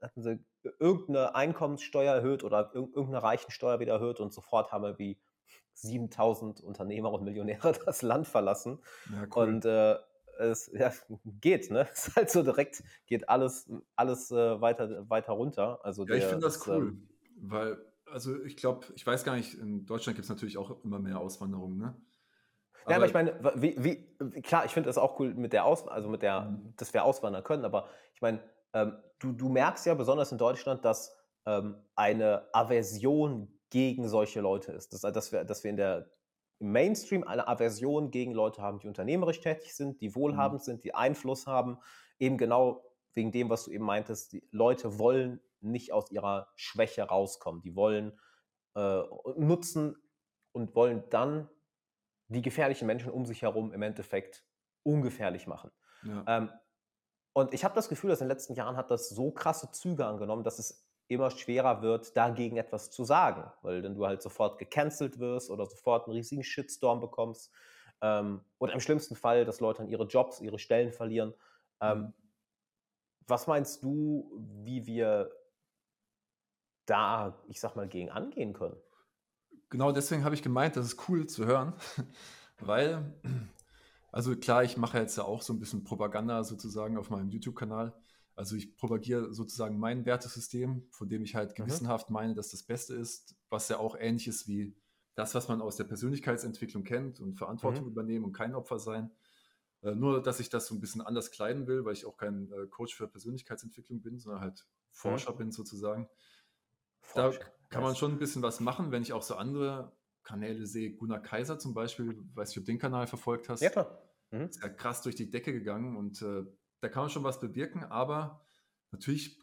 A: hatten sie irgendeine Einkommenssteuer erhöht oder irgendeine Reichensteuer wieder erhöht und sofort haben wir wie 7000 Unternehmer und Millionäre das Land verlassen. Ja, cool. Und äh, es ja, geht, ne? Es ist halt so direkt, geht alles, alles äh, weiter, weiter runter. Also
B: ja, ich finde das cool, ähm, weil, also ich glaube, ich weiß gar nicht, in Deutschland gibt es natürlich auch immer mehr Auswanderung, ne?
A: Aber ja, aber ich meine, wie, wie, klar, ich finde es auch cool mit der Aus, also mit der, mhm. dass wir auswandern können, aber ich meine, ähm, du, du merkst ja besonders in Deutschland, dass ähm, eine Aversion gegen solche Leute ist. Dass, dass, wir, dass wir in der im Mainstream eine Aversion gegen Leute haben, die unternehmerisch tätig sind, die wohlhabend mhm. sind, die Einfluss haben, eben genau wegen dem, was du eben meintest, die Leute wollen nicht aus ihrer Schwäche rauskommen. Die wollen äh, nutzen und wollen dann die gefährlichen Menschen um sich herum im Endeffekt ungefährlich machen. Ja. Ähm, und ich habe das Gefühl, dass in den letzten Jahren hat das so krasse Züge angenommen, dass es immer schwerer wird, dagegen etwas zu sagen, weil dann du halt sofort gecancelt wirst oder sofort einen riesigen Shitstorm bekommst. Ähm, oder im schlimmsten Fall, dass Leute dann ihre Jobs, ihre Stellen verlieren. Ähm, mhm. was meinst du, wie wir da, ich sag mal, gegen angehen können?
B: Genau deswegen habe ich gemeint, das ist cool zu hören, weil, also klar, ich mache jetzt ja auch so ein bisschen Propaganda sozusagen auf meinem YouTube-Kanal. Also ich propagiere sozusagen mein Wertesystem, von dem ich halt mhm. gewissenhaft meine, dass das Beste ist, was ja auch ähnlich ist wie das, was man aus der Persönlichkeitsentwicklung kennt und Verantwortung mhm. übernehmen und kein Opfer sein. Äh, nur, dass ich das so ein bisschen anders kleiden will, weil ich auch kein äh, Coach für Persönlichkeitsentwicklung bin, sondern halt Forscher mhm. bin sozusagen. Da kann man schon ein bisschen was machen, wenn ich auch so andere Kanäle sehe. Gunnar Kaiser zum Beispiel, weiß nicht, ob du den Kanal verfolgt hast.
A: Ja, klar.
B: Mhm. Ist ja krass durch die Decke gegangen und äh, da kann man schon was bewirken, aber natürlich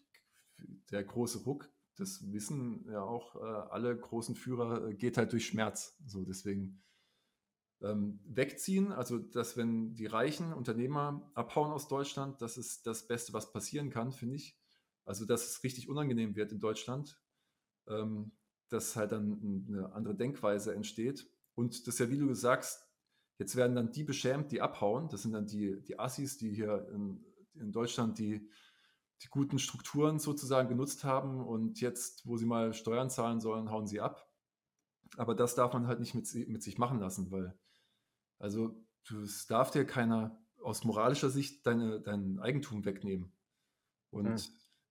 B: der große Ruck, das wissen ja auch äh, alle großen Führer, äh, geht halt durch Schmerz. So deswegen ähm, wegziehen, also dass wenn die reichen Unternehmer abhauen aus Deutschland, das ist das Beste, was passieren kann, finde ich. Also dass es richtig unangenehm wird in Deutschland, ähm, dass halt dann eine andere Denkweise entsteht. Und das ist ja, wie du sagst, Jetzt werden dann die beschämt, die abhauen. Das sind dann die, die Assis, die hier in, in Deutschland die, die guten Strukturen sozusagen genutzt haben und jetzt, wo sie mal Steuern zahlen sollen, hauen sie ab. Aber das darf man halt nicht mit, mit sich machen lassen, weil, also, es darf dir keiner aus moralischer Sicht deine, dein Eigentum wegnehmen. Und mhm.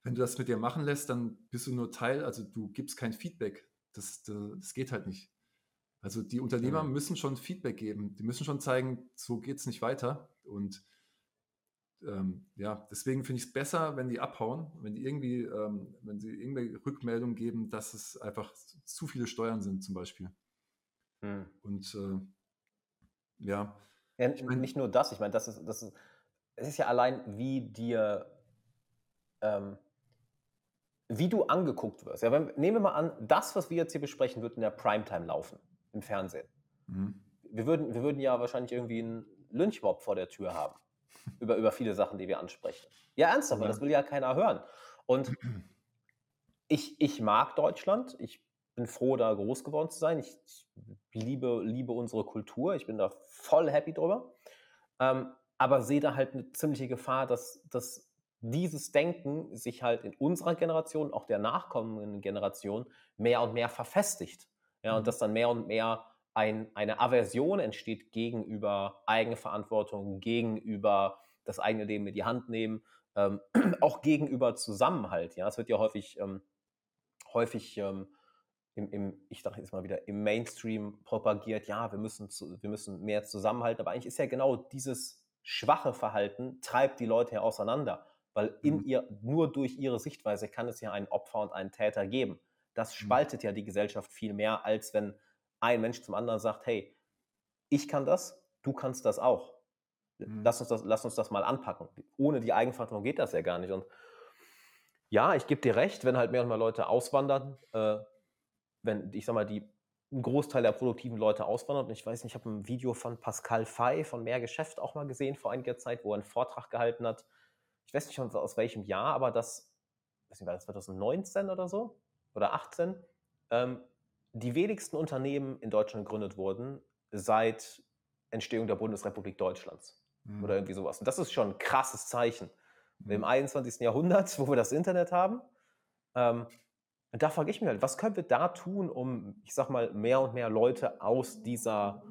B: wenn du das mit dir machen lässt, dann bist du nur Teil, also du gibst kein Feedback. Das, das, das geht halt nicht. Also die Unternehmer mhm. müssen schon Feedback geben. Die müssen schon zeigen, so geht es nicht weiter. Und ähm, ja, deswegen finde ich es besser, wenn die abhauen, wenn die irgendwie, ähm, wenn sie irgendwelche Rückmeldungen geben, dass es einfach zu viele Steuern sind, zum Beispiel. Mhm. Und äh, ja.
A: ja ich mein, nicht nur das, ich meine, das ist, das ist, es ist ja allein, wie dir, ähm, wie du angeguckt wirst. Ja, wenn, nehmen wir mal an, das, was wir jetzt hier besprechen, wird in der Primetime laufen, im Fernsehen. Mhm. Wir, würden, wir würden ja wahrscheinlich irgendwie einen Lynchmob vor der Tür haben über, über viele Sachen, die wir ansprechen. Ja, ernsthaft, ja. das will ja keiner hören. Und ich, ich mag Deutschland. Ich bin froh, da groß geworden zu sein. Ich, ich liebe, liebe unsere Kultur. Ich bin da voll happy drüber. Ähm, aber sehe da halt eine ziemliche Gefahr, dass, dass dieses Denken sich halt in unserer Generation, auch der nachkommenden Generation, mehr und mehr verfestigt. Ja, mhm. und dass dann mehr und mehr ein, eine Aversion entsteht gegenüber Eigenverantwortung, gegenüber das eigene Leben in die Hand nehmen, ähm, auch gegenüber Zusammenhalt. Ja, es wird ja häufig, ähm, häufig ähm, im, im, ich sage jetzt mal wieder, im Mainstream propagiert, ja, wir müssen, zu, wir müssen mehr zusammenhalten, aber eigentlich ist ja genau dieses schwache Verhalten treibt die Leute ja auseinander, weil in mhm. ihr, nur durch ihre Sichtweise kann es ja einen Opfer und einen Täter geben. Das mhm. spaltet ja die Gesellschaft viel mehr, als wenn ein Mensch zum anderen sagt, hey, ich kann das, du kannst das auch. Mhm. Lass, uns das, lass uns das mal anpacken. Ohne die Eigenverantwortung geht das ja gar nicht. Und ja, ich gebe dir recht, wenn halt mehr und mehr Leute auswandern, äh, wenn, ich sag mal, die ein Großteil der produktiven Leute auswandert. Und ich weiß nicht, ich habe ein Video von Pascal Fay von Mehr Geschäft auch mal gesehen vor einiger Zeit, wo er einen Vortrag gehalten hat. Ich weiß nicht aus welchem Jahr, aber das, weiß nicht, war das 2019 oder so? Oder 18? Ähm, die wenigsten Unternehmen in Deutschland gegründet wurden seit Entstehung der Bundesrepublik Deutschlands mhm. oder irgendwie sowas. Und das ist schon ein krasses Zeichen. Mhm. Im 21. Jahrhundert, wo wir das Internet haben, ähm, und da frage ich mich halt, was können wir da tun, um, ich sag mal, mehr und mehr Leute aus dieser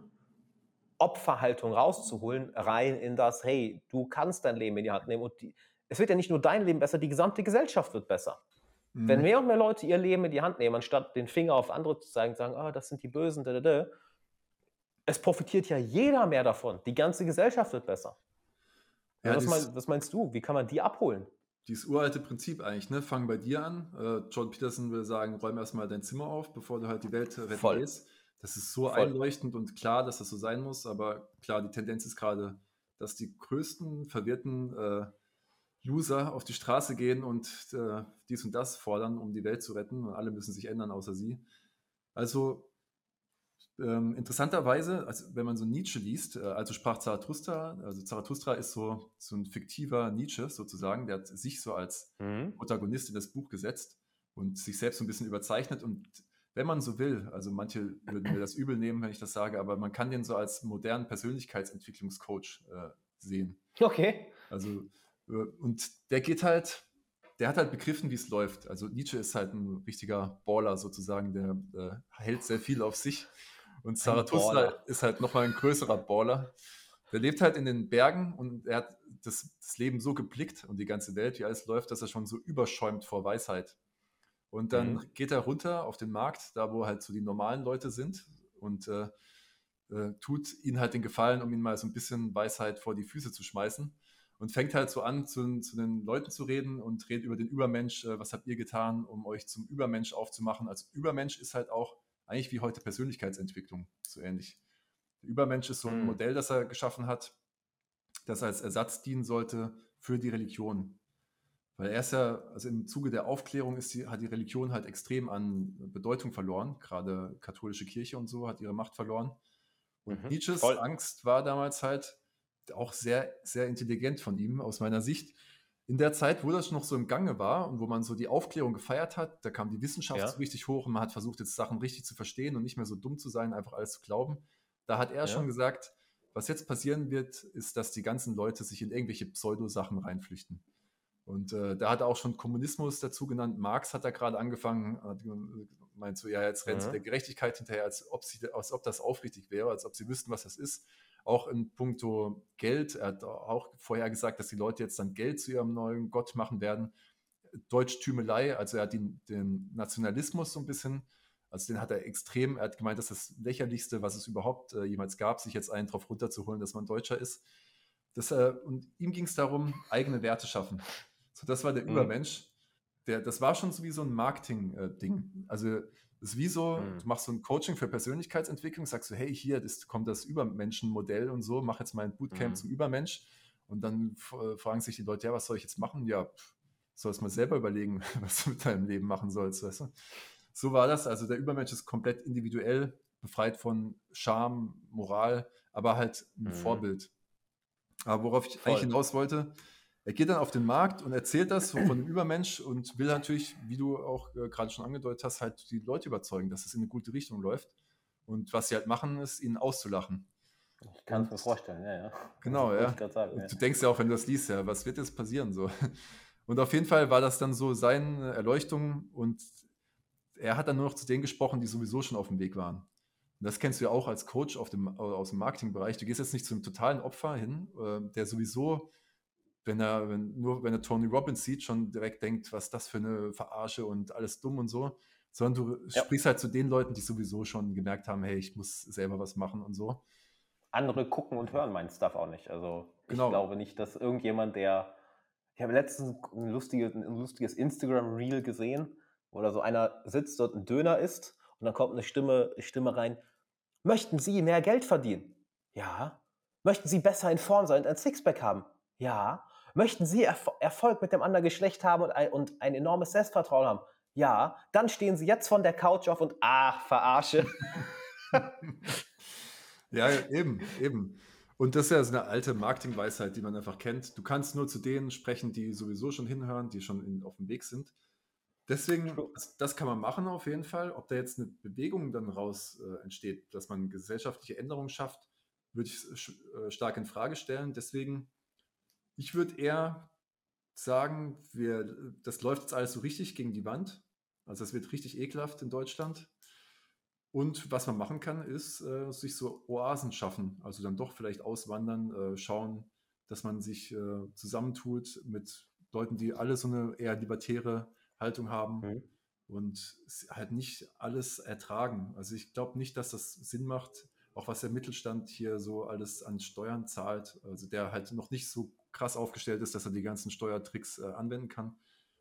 A: Opferhaltung rauszuholen, rein in das, hey, du kannst dein Leben in die Hand nehmen und die, es wird ja nicht nur dein Leben besser, die gesamte Gesellschaft wird besser. Mhm. Wenn mehr und mehr Leute ihr Leben in die Hand nehmen, anstatt den Finger auf andere zu zeigen, sagen, ah, das sind die Bösen, da, da, da, es profitiert ja jeder mehr davon. Die ganze Gesellschaft wird besser. Ja, was, mein, was, meinst du? Wie kann man die abholen?
B: Dieses uralte Prinzip eigentlich, ne? Fang bei dir an. Äh, John Peterson will sagen, räum erstmal dein Zimmer auf, bevor du halt die Welt retten Voll. Gehst. Das ist so Voll. einleuchtend und klar, dass das so sein muss, aber klar, die Tendenz ist gerade, dass die größten verwirrten äh, User auf die Straße gehen und äh, dies und das fordern, um die Welt zu retten. Und alle müssen sich ändern, außer sie. Also ähm, interessanterweise, also wenn man so Nietzsche liest, äh, also sprach Zarathustra, also Zarathustra ist so, so ein fiktiver Nietzsche sozusagen, der hat sich so als mhm. Protagonist in das Buch gesetzt und sich selbst so ein bisschen überzeichnet und wenn man so will, also manche würden mir das übel nehmen, wenn ich das sage, aber man kann den so als modernen Persönlichkeitsentwicklungscoach äh, sehen.
A: Okay.
B: Also und der geht halt, der hat halt begriffen, wie es läuft. Also Nietzsche ist halt ein richtiger Baller sozusagen, der äh, hält sehr viel auf sich. Und Zarathustra ist halt nochmal ein größerer Baller. Der lebt halt in den Bergen und er hat das, das, Leben so geblickt und die ganze Welt, wie alles läuft, dass er schon so überschäumt vor Weisheit. Und dann mhm. geht er runter auf den Markt, da wo halt so die normalen Leute sind und äh, äh, tut ihnen halt den Gefallen, um ihnen mal so ein bisschen Weisheit vor die Füße zu schmeißen und fängt halt so an, zu, zu, den Leuten zu reden und redet über den Übermensch. Äh, was habt ihr getan, um euch zum Übermensch aufzumachen? Also Übermensch ist halt auch eigentlich wie heute Persönlichkeitsentwicklung, so ähnlich. Der Übermensch ist so ein mhm. Modell, das er geschaffen hat, das als Ersatz dienen sollte für die Religion. Weil er ist ja, also im Zuge der Aufklärung ist die, hat die Religion halt extrem an Bedeutung verloren. Gerade katholische Kirche und so hat ihre Macht verloren. Und mhm, Nietzsches voll. Angst war damals halt, auch sehr, sehr intelligent von ihm aus meiner Sicht. In der Zeit, wo das noch so im Gange war und wo man so die Aufklärung gefeiert hat, da kam die Wissenschaft ja. so richtig hoch und man hat versucht, jetzt Sachen richtig zu verstehen und nicht mehr so dumm zu sein, einfach alles zu glauben. Da hat er ja. schon gesagt, was jetzt passieren wird, ist, dass die ganzen Leute sich in irgendwelche Pseudo-Sachen reinflüchten. Und äh, da hat er auch schon Kommunismus dazu genannt. Marx hat da gerade angefangen, meint so, ja, jetzt rennt sie der Gerechtigkeit hinterher, als ob, sie, als ob das aufrichtig wäre, als ob sie wüssten, was das ist. Auch in puncto Geld. Er hat auch vorher gesagt, dass die Leute jetzt dann Geld zu ihrem neuen Gott machen werden. Deutschtümelei, also er hat den, den Nationalismus so ein bisschen, also den hat er extrem, er hat gemeint, dass das lächerlichste, was es überhaupt äh, jemals gab, sich jetzt einen drauf runterzuholen, dass man Deutscher ist. Das, äh, und ihm ging es darum, eigene Werte schaffen. So, das war der mhm. Übermensch. Der, das war schon so wie so ein Marketing-Ding. Äh, also das ist wie so, mhm. du machst so ein Coaching für Persönlichkeitsentwicklung, sagst du, hey, hier das kommt das Übermenschenmodell und so, mach jetzt mal ein Bootcamp mhm. zum Übermensch. Und dann äh, fragen sich die Leute, ja, was soll ich jetzt machen? Ja, pff, sollst mal selber überlegen, was du mit deinem Leben machen sollst, weißt du? So war das. Also der Übermensch ist komplett individuell, befreit von Scham, Moral, aber halt ein mhm. Vorbild. Aber worauf ich Voll. eigentlich hinaus wollte, er geht dann auf den Markt und erzählt das von dem Übermensch und will natürlich, wie du auch äh, gerade schon angedeutet hast, halt die Leute überzeugen, dass es in eine gute Richtung läuft. Und was sie halt machen, ist, ihnen auszulachen.
A: Ich kann es mir vorstellen, ja, ja.
B: Genau, ja. Sagen, ja. Du denkst ja auch, wenn du das liest, ja, was wird jetzt passieren? So. Und auf jeden Fall war das dann so seine Erleuchtung und er hat dann nur noch zu denen gesprochen, die sowieso schon auf dem Weg waren. Und das kennst du ja auch als Coach dem, aus dem Marketingbereich. Du gehst jetzt nicht zu einem totalen Opfer hin, äh, der sowieso, wenn er, wenn, nur wenn er Tony Robbins sieht, schon direkt denkt, was das für eine Verarsche und alles dumm und so, sondern du ja. sprichst halt zu den Leuten, die sowieso schon gemerkt haben, hey, ich muss selber was machen und so.
A: Andere gucken und hören meinen Stuff auch nicht. Also genau. ich glaube nicht, dass irgendjemand, der ich habe letztens ein lustiges, ein lustiges Instagram-Reel gesehen, wo da so einer sitzt, dort ein Döner isst und dann kommt eine Stimme, Stimme rein. Möchten Sie mehr Geld verdienen? Ja. Möchten Sie besser in Form sein und ein Sixpack haben? Ja. Möchten Sie Erf Erfolg mit dem anderen Geschlecht haben und ein, und ein enormes Selbstvertrauen haben? Ja. Dann stehen Sie jetzt von der Couch auf und ach, verarsche.
B: ja, eben, eben. Und das ist ja so eine alte Marketingweisheit, die man einfach kennt. Du kannst nur zu denen sprechen, die sowieso schon hinhören, die schon in, auf dem Weg sind. Deswegen, das, das, kann man machen auf jeden Fall. Ob da jetzt eine Bewegung dann raus äh, entsteht, dass man gesellschaftliche Änderungen schafft, würde ich äh, stark in Frage stellen. Deswegen, ich würde eher sagen, wir, das läuft jetzt alles so richtig gegen die Wand. Also es wird richtig ekelhaft in Deutschland. Und was man machen kann, ist äh, sich so Oasen schaffen. Also dann doch vielleicht auswandern, äh, schauen, dass man sich äh, zusammentut mit Leuten, die alle so eine eher libertäre Haltung haben mhm. und halt nicht alles ertragen. Also ich glaube nicht, dass das Sinn macht, auch was der Mittelstand hier so alles an Steuern zahlt, also der halt noch nicht so krass aufgestellt ist, dass er die ganzen Steuertricks äh, anwenden kann.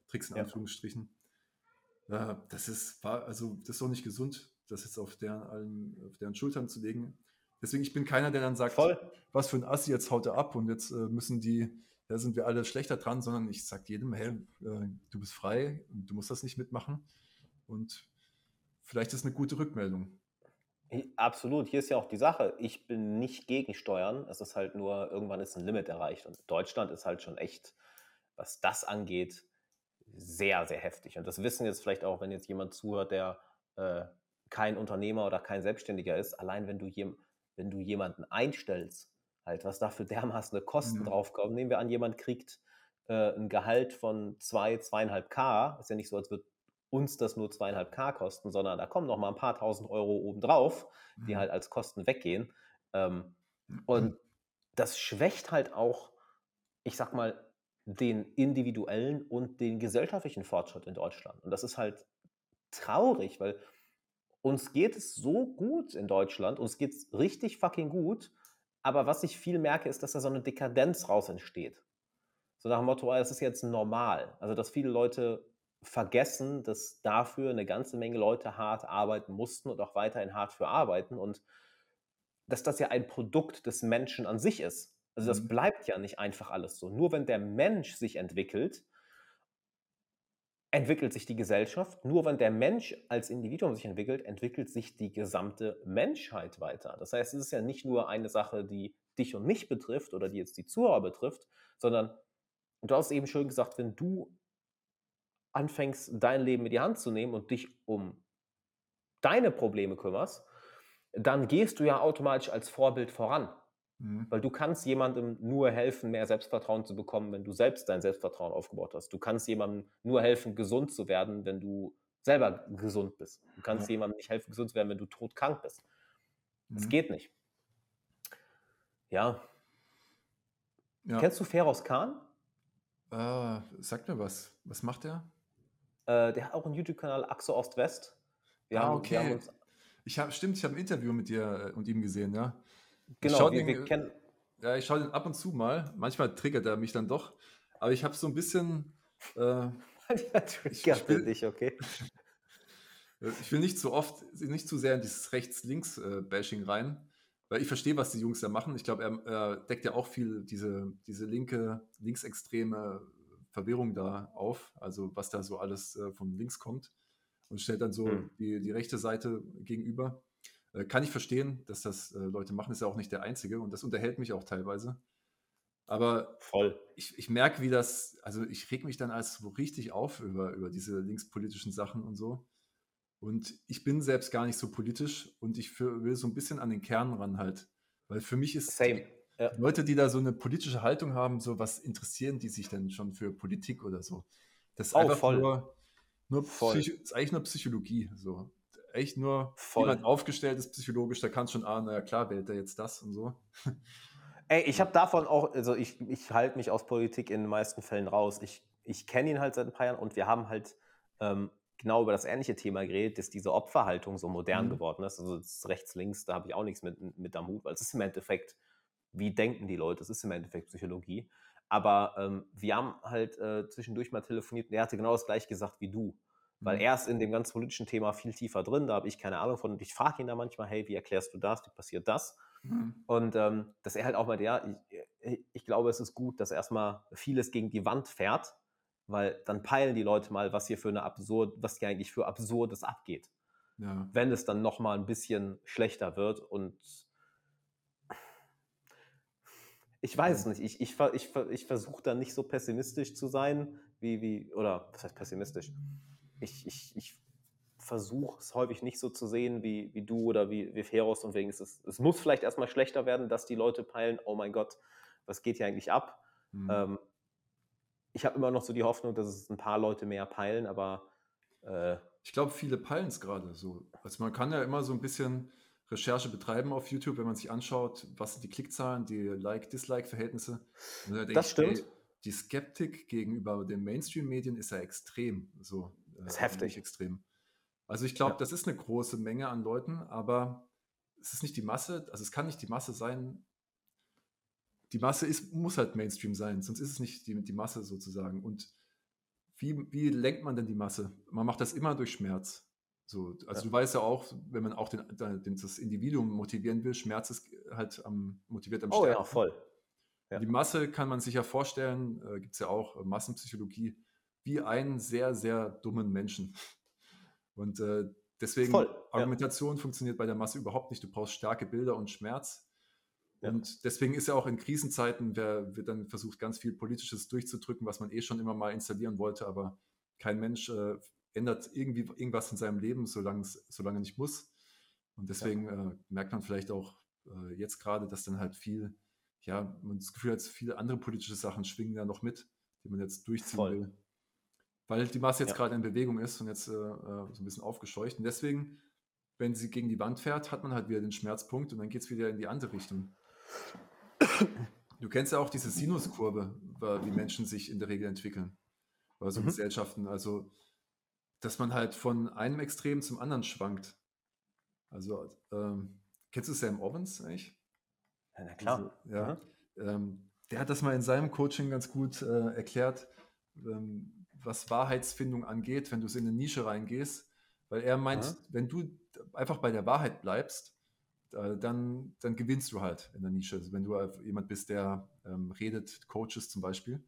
B: Tricks in ja. Anführungsstrichen. Äh, das ist, also das ist auch nicht gesund das jetzt auf deren, allen, auf deren Schultern zu legen. Deswegen, ich bin keiner, der dann sagt, Voll. was für ein Assi, jetzt haut er ab und jetzt äh, müssen die, da sind wir alle schlechter dran, sondern ich sage jedem, hey, äh, du bist frei und du musst das nicht mitmachen. Und vielleicht ist eine gute Rückmeldung.
A: Absolut, hier ist ja auch die Sache, ich bin nicht gegen Steuern, es ist halt nur, irgendwann ist ein Limit erreicht und Deutschland ist halt schon echt, was das angeht, sehr, sehr heftig. Und das wissen jetzt vielleicht auch, wenn jetzt jemand zuhört, der äh, kein Unternehmer oder kein Selbstständiger ist, allein wenn du, jem, wenn du jemanden einstellst, halt, was da für dermaßen Kosten mhm. draufkommen. Nehmen wir an, jemand kriegt äh, ein Gehalt von 2, zwei, 2,5K. Ist ja nicht so, als würde uns das nur 2,5K kosten, sondern da kommen noch mal ein paar tausend Euro obendrauf, mhm. die halt als Kosten weggehen. Ähm, und das schwächt halt auch, ich sag mal, den individuellen und den gesellschaftlichen Fortschritt in Deutschland. Und das ist halt traurig, weil uns geht es so gut in Deutschland, uns geht es richtig fucking gut, aber was ich viel merke, ist, dass da so eine Dekadenz raus entsteht. So nach dem Motto, es ist jetzt normal. Also, dass viele Leute vergessen, dass dafür eine ganze Menge Leute hart arbeiten mussten und auch weiterhin hart für arbeiten und dass das ja ein Produkt des Menschen an sich ist. Also das mhm. bleibt ja nicht einfach alles so. Nur wenn der Mensch sich entwickelt, entwickelt sich die Gesellschaft. Nur wenn der Mensch als Individuum sich entwickelt, entwickelt sich die gesamte Menschheit weiter. Das heißt, es ist ja nicht nur eine Sache, die dich und mich betrifft oder die jetzt die Zuhörer betrifft, sondern du hast eben schön gesagt, wenn du anfängst, dein Leben in die Hand zu nehmen und dich um deine Probleme kümmerst, dann gehst du ja automatisch als Vorbild voran. Mhm. Weil du kannst jemandem nur helfen, mehr Selbstvertrauen zu bekommen, wenn du selbst dein Selbstvertrauen aufgebaut hast. Du kannst jemandem nur helfen, gesund zu werden, wenn du selber gesund bist. Du kannst
B: Ja.
A: jemandem nicht helfen, gesund zu werden, wenn du todkrank bist. Das
B: Mhm.
A: geht nicht. Ja.
B: Ja.
A: Kennst du Feroz Khan?
B: Äh, sag mir was. Was macht der?
A: Äh, der hat auch einen YouTube-Kanal Axo Ost-West. Wir,
B: Ah,
A: haben, haben
B: okay.
A: uns,
B: Ich hab, stimmt, ich habe ein Interview mit dir äh, und ihm gesehen, ja. Ich
A: genau, wir,
B: den,
A: wir kennen,
B: Ja, ich schaue den ab und zu mal. Manchmal triggert er mich dann doch. Aber ich habe so ein bisschen, äh,
A: triggert
B: will-
A: dich, okay?
B: ich will nicht zu oft, nicht zu sehr in dieses Rechts-Links-Bashing rein, weil ich verstehe, was die Jungs da machen. Ich glaube, er, er deckt ja auch viel diese, diese linke, linksextreme Verwirrung da auf, also was da so alles äh, von links kommt und stellt dann so
A: Hm.
B: die, die rechte Seite gegenüber. Äh, kann ich verstehen, dass das äh, Leute machen, ist ja auch nicht der Einzige und das unterhält mich auch teilweise. Aber
A: Voll.
B: ich, ich merke, wie das, also ich reg mich dann als so richtig auf über, über diese linkspolitischen Sachen und so. Und ich bin selbst gar nicht so politisch und ich für, will so ein bisschen an den Kern ran halt. Weil für mich ist
A: Same. Ja.
B: die Leute, die da so eine politische Haltung haben, so was interessieren die sich denn schon für Politik oder so? Das ist
A: Oh,
B: einfach
A: voll.
B: nur, nur
A: Voll.
B: Ist eigentlich nur Psychologie. So. Echt nur,
A: Voll.
B: wie man aufgestellt ist psychologisch, da kannst du schon ahnen, na ja klar, wählt er jetzt das und so.
A: Ey, ich habe davon auch, also ich, ich halte mich aus Politik in den meisten Fällen raus. Ich, ich kenne ihn halt seit ein paar Jahren und wir haben halt ähm, genau über das ähnliche Thema geredet, dass diese Opferhaltung so modern
B: Mhm.
A: geworden ist. Also das rechts-links, da habe ich auch nichts mit, mit am Hut, weil es ist im Endeffekt, wie denken die Leute, es ist im Endeffekt Psychologie. Aber ähm, wir haben halt äh, zwischendurch mal telefoniert und er hatte genau das gleiche gesagt wie du. Weil
B: Mhm.
A: er ist in dem ganz politischen Thema viel tiefer drin, da habe ich keine Ahnung von. Und ich frage ihn da manchmal, hey, wie erklärst du das, wie passiert das?
B: Mhm.
A: Und ähm, dass er halt auch meinte, ja, ich, ich glaube, es ist gut, dass erstmal vieles gegen die Wand fährt, weil dann peilen die Leute mal, was hier für eine absurd, was hier eigentlich für Absurdes abgeht.
B: Ja.
A: Wenn es dann nochmal ein bisschen schlechter wird und ich weiß es nicht, ich, ich, ich, ich versuche da nicht so pessimistisch zu sein, wie, wie, oder was heißt pessimistisch? Ich, ich, ich versuche es häufig nicht so zu sehen wie, wie du oder wie, wie Feros und wegen es, ist, es muss vielleicht erstmal schlechter werden, dass die Leute peilen, oh mein Gott, was geht hier eigentlich ab?
B: Mhm.
A: Ähm, ich habe immer noch so die Hoffnung, dass es ein paar Leute mehr peilen, aber äh,
B: Ich glaube, viele peilen es gerade so. Also man kann ja immer so ein bisschen Recherche betreiben auf YouTube, wenn man sich anschaut, was sind die Klickzahlen, die Like-Dislike-Verhältnisse. Da
A: Das stimmt.
B: ey, die Skeptik gegenüber den Mainstream-Medien ist ja extrem. So, äh,
A: Ist heftig.
B: extrem. Also ich glaube,
A: Ja.
B: das ist eine große Menge an Leuten, aber es ist nicht die Masse, also es kann nicht die Masse sein. Die Masse ist, muss halt Mainstream sein, sonst ist es nicht die, die Masse sozusagen. Und wie, wie lenkt man denn die Masse? Man macht das immer durch Schmerz. So, also
A: Ja.
B: du weißt ja auch, wenn man auch den, den, das Individuum motivieren will, Schmerz ist halt am, motiviert am
A: oh ja,
B: stärksten.
A: voll. Ja.
B: Die Masse kann man sich ja vorstellen, äh, gibt es ja auch äh, Massenpsychologie, wie einen sehr, sehr dummen Menschen. Und äh, deswegen,
A: Voll, ja.
B: Argumentation funktioniert bei der Masse überhaupt nicht. Du brauchst starke Bilder und Schmerz.
A: Ja.
B: Und deswegen ist ja auch in Krisenzeiten, wer, wird dann versucht, ganz viel Politisches durchzudrücken, was man eh schon immer mal installieren wollte, aber kein Mensch äh, ändert irgendwie irgendwas in seinem Leben, solange es solange nicht muss. Und deswegen äh, merkt man vielleicht auch äh, jetzt gerade, dass dann halt viel, ja, man das Gefühl hat, viele andere politische Sachen schwingen da noch mit, die man jetzt durchziehen
A: Voll.
B: will. Weil die Masse jetzt
A: Ja.
B: gerade in Bewegung ist und jetzt äh, äh, so ein bisschen aufgescheucht. Und deswegen, wenn sie gegen die Wand fährt, hat man halt wieder den Schmerzpunkt und dann geht es wieder in die andere Richtung. Du kennst ja auch diese Sinuskurve, wie Menschen sich in der Regel entwickeln. Bei so
A: Mhm.
B: Gesellschaften. Also, dass man halt von einem Extrem zum anderen schwankt. Also, ähm, kennst du Sam Owens eigentlich?
A: Ja, na klar.
B: Diese, ja.
A: Mhm.
B: Ähm, der hat das mal in seinem Coaching ganz gut äh, erklärt, ähm, was Wahrheitsfindung angeht, wenn du so in eine Nische reingehst. Weil er meint,
A: Aha.
B: wenn du einfach bei der Wahrheit bleibst, äh, dann, dann gewinnst du halt in der Nische. Also wenn du jemand bist, der ähm, redet, Coaches zum Beispiel.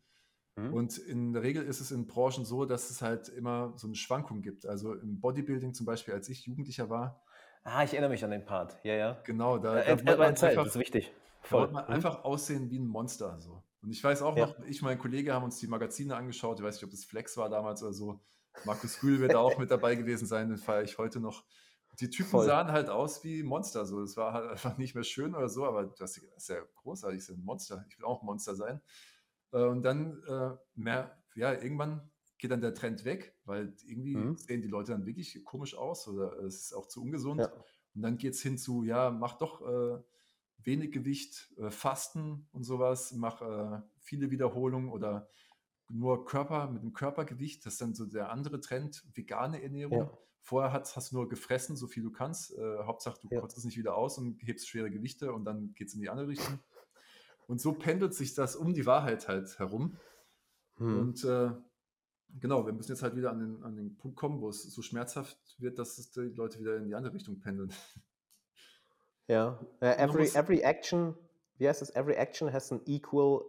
A: Mhm.
B: Und in der Regel ist es in Branchen so, dass es halt immer so eine Schwankung gibt. Also im Bodybuilding zum Beispiel, als ich Jugendlicher war,
A: Ah, ich erinnere mich an den Part. Ja, ja.
B: genau, da,
A: Äh,
B: da man
A: erzähl,
B: einfach-
A: das ist wichtig.
B: da
A: Voll.
B: wollte man
A: Mhm.
B: einfach aussehen wie ein Monster. So. Und ich weiß auch
A: Ja.
B: noch, ich und mein Kollege haben uns die Magazine angeschaut. Ich weiß nicht, ob das Flex war damals oder so. Markus Rühl wird da auch mit dabei gewesen sein, den feiere ich heute noch. Die Typen
A: Voll.
B: sahen halt aus wie Monster. So. Es war halt einfach nicht mehr schön oder so, aber das ist ja großartig, das ein Monster. Ich will auch ein Monster sein. Äh, Und dann äh, mehr, ja, irgendwann geht dann der Trend weg, weil irgendwie mhm. sehen die Leute dann wirklich komisch aus oder es ist auch zu ungesund. Ja. Und dann geht es hin zu, ja, mach doch äh, wenig Gewicht, äh, Fasten und sowas, mach äh, viele Wiederholungen oder nur Körper mit dem Körpergewicht. Das ist dann so der andere Trend, vegane Ernährung. Ja. Vorher hast, hast du nur gefressen, so viel du kannst. Äh, Hauptsache, du ja. kotzt es nicht wieder aus und hebst schwere Gewichte und dann geht es in die andere Richtung. Und so pendelt sich das um die Wahrheit halt herum. Hm. Und äh, genau, wir müssen jetzt halt wieder an den, an den Punkt kommen, wo es so schmerzhaft wird, dass es die Leute wieder in die andere Richtung pendeln.
A: Ja, uh, every, every action, wie heißt es? Every action has an equal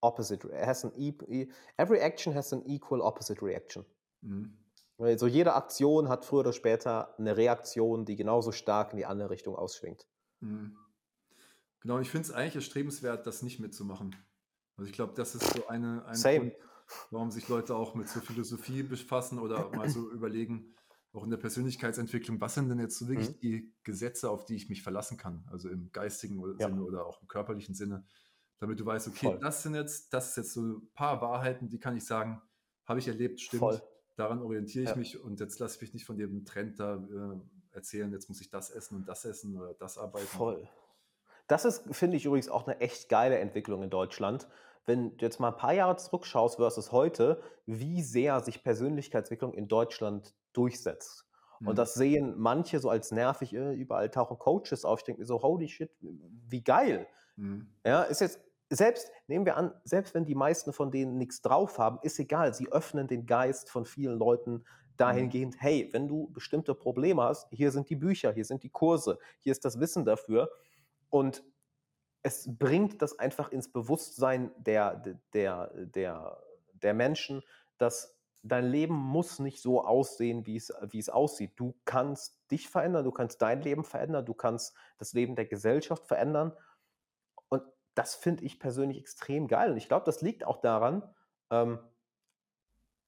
A: opposite, has an e, e, every action has an equal opposite reaction. Mhm. Also jede Aktion hat früher oder später eine Reaktion, die genauso stark in die andere Richtung ausschwingt. Mhm.
B: Genau, ich finde es eigentlich erstrebenswert, das nicht mitzumachen. Also ich glaube, das ist so eine, ein
A: Same. Grund,
B: warum sich Leute auch mit so Philosophie befassen oder mal so überlegen, auch in der Persönlichkeitsentwicklung, was sind denn jetzt so wirklich mhm. die Gesetze, auf die ich mich verlassen kann? Also im geistigen ja. Sinne oder auch im körperlichen Sinne, damit du weißt, okay, Voll. das sind jetzt, das ist jetzt so ein paar Wahrheiten, die kann ich sagen, habe ich erlebt, stimmt. Voll. Daran orientiere ich ja. mich und jetzt lasse ich mich nicht von dem Trend da äh, erzählen, jetzt muss ich das essen und das essen oder das arbeiten.
A: Voll. Das ist, finde ich übrigens auch eine echt geile Entwicklung in Deutschland. Wenn du jetzt mal ein paar Jahre zurückschaust versus heute, wie sehr sich Persönlichkeitsentwicklung in Deutschland durchsetzt. Mhm. Und das sehen manche so als nervig, äh, überall tauchen Coaches auf. Ich denke mir so, holy shit, wie geil. Mhm. Ja, ist jetzt, selbst, nehmen wir an, selbst wenn die meisten von denen nichts drauf haben, ist egal. Sie öffnen den Geist von vielen Leuten dahingehend, mhm. hey, wenn du bestimmte Probleme hast, hier sind die Bücher, hier sind die Kurse, hier ist das Wissen dafür. Und es bringt das einfach ins Bewusstsein der, der, der, der Menschen, dass dein Leben muss nicht so aussehen, wie es, wie es aussieht. Du kannst dich verändern, du kannst dein Leben verändern, du kannst das Leben der Gesellschaft verändern. Und das finde ich persönlich extrem geil. Und ich glaube, das liegt auch daran, ähm,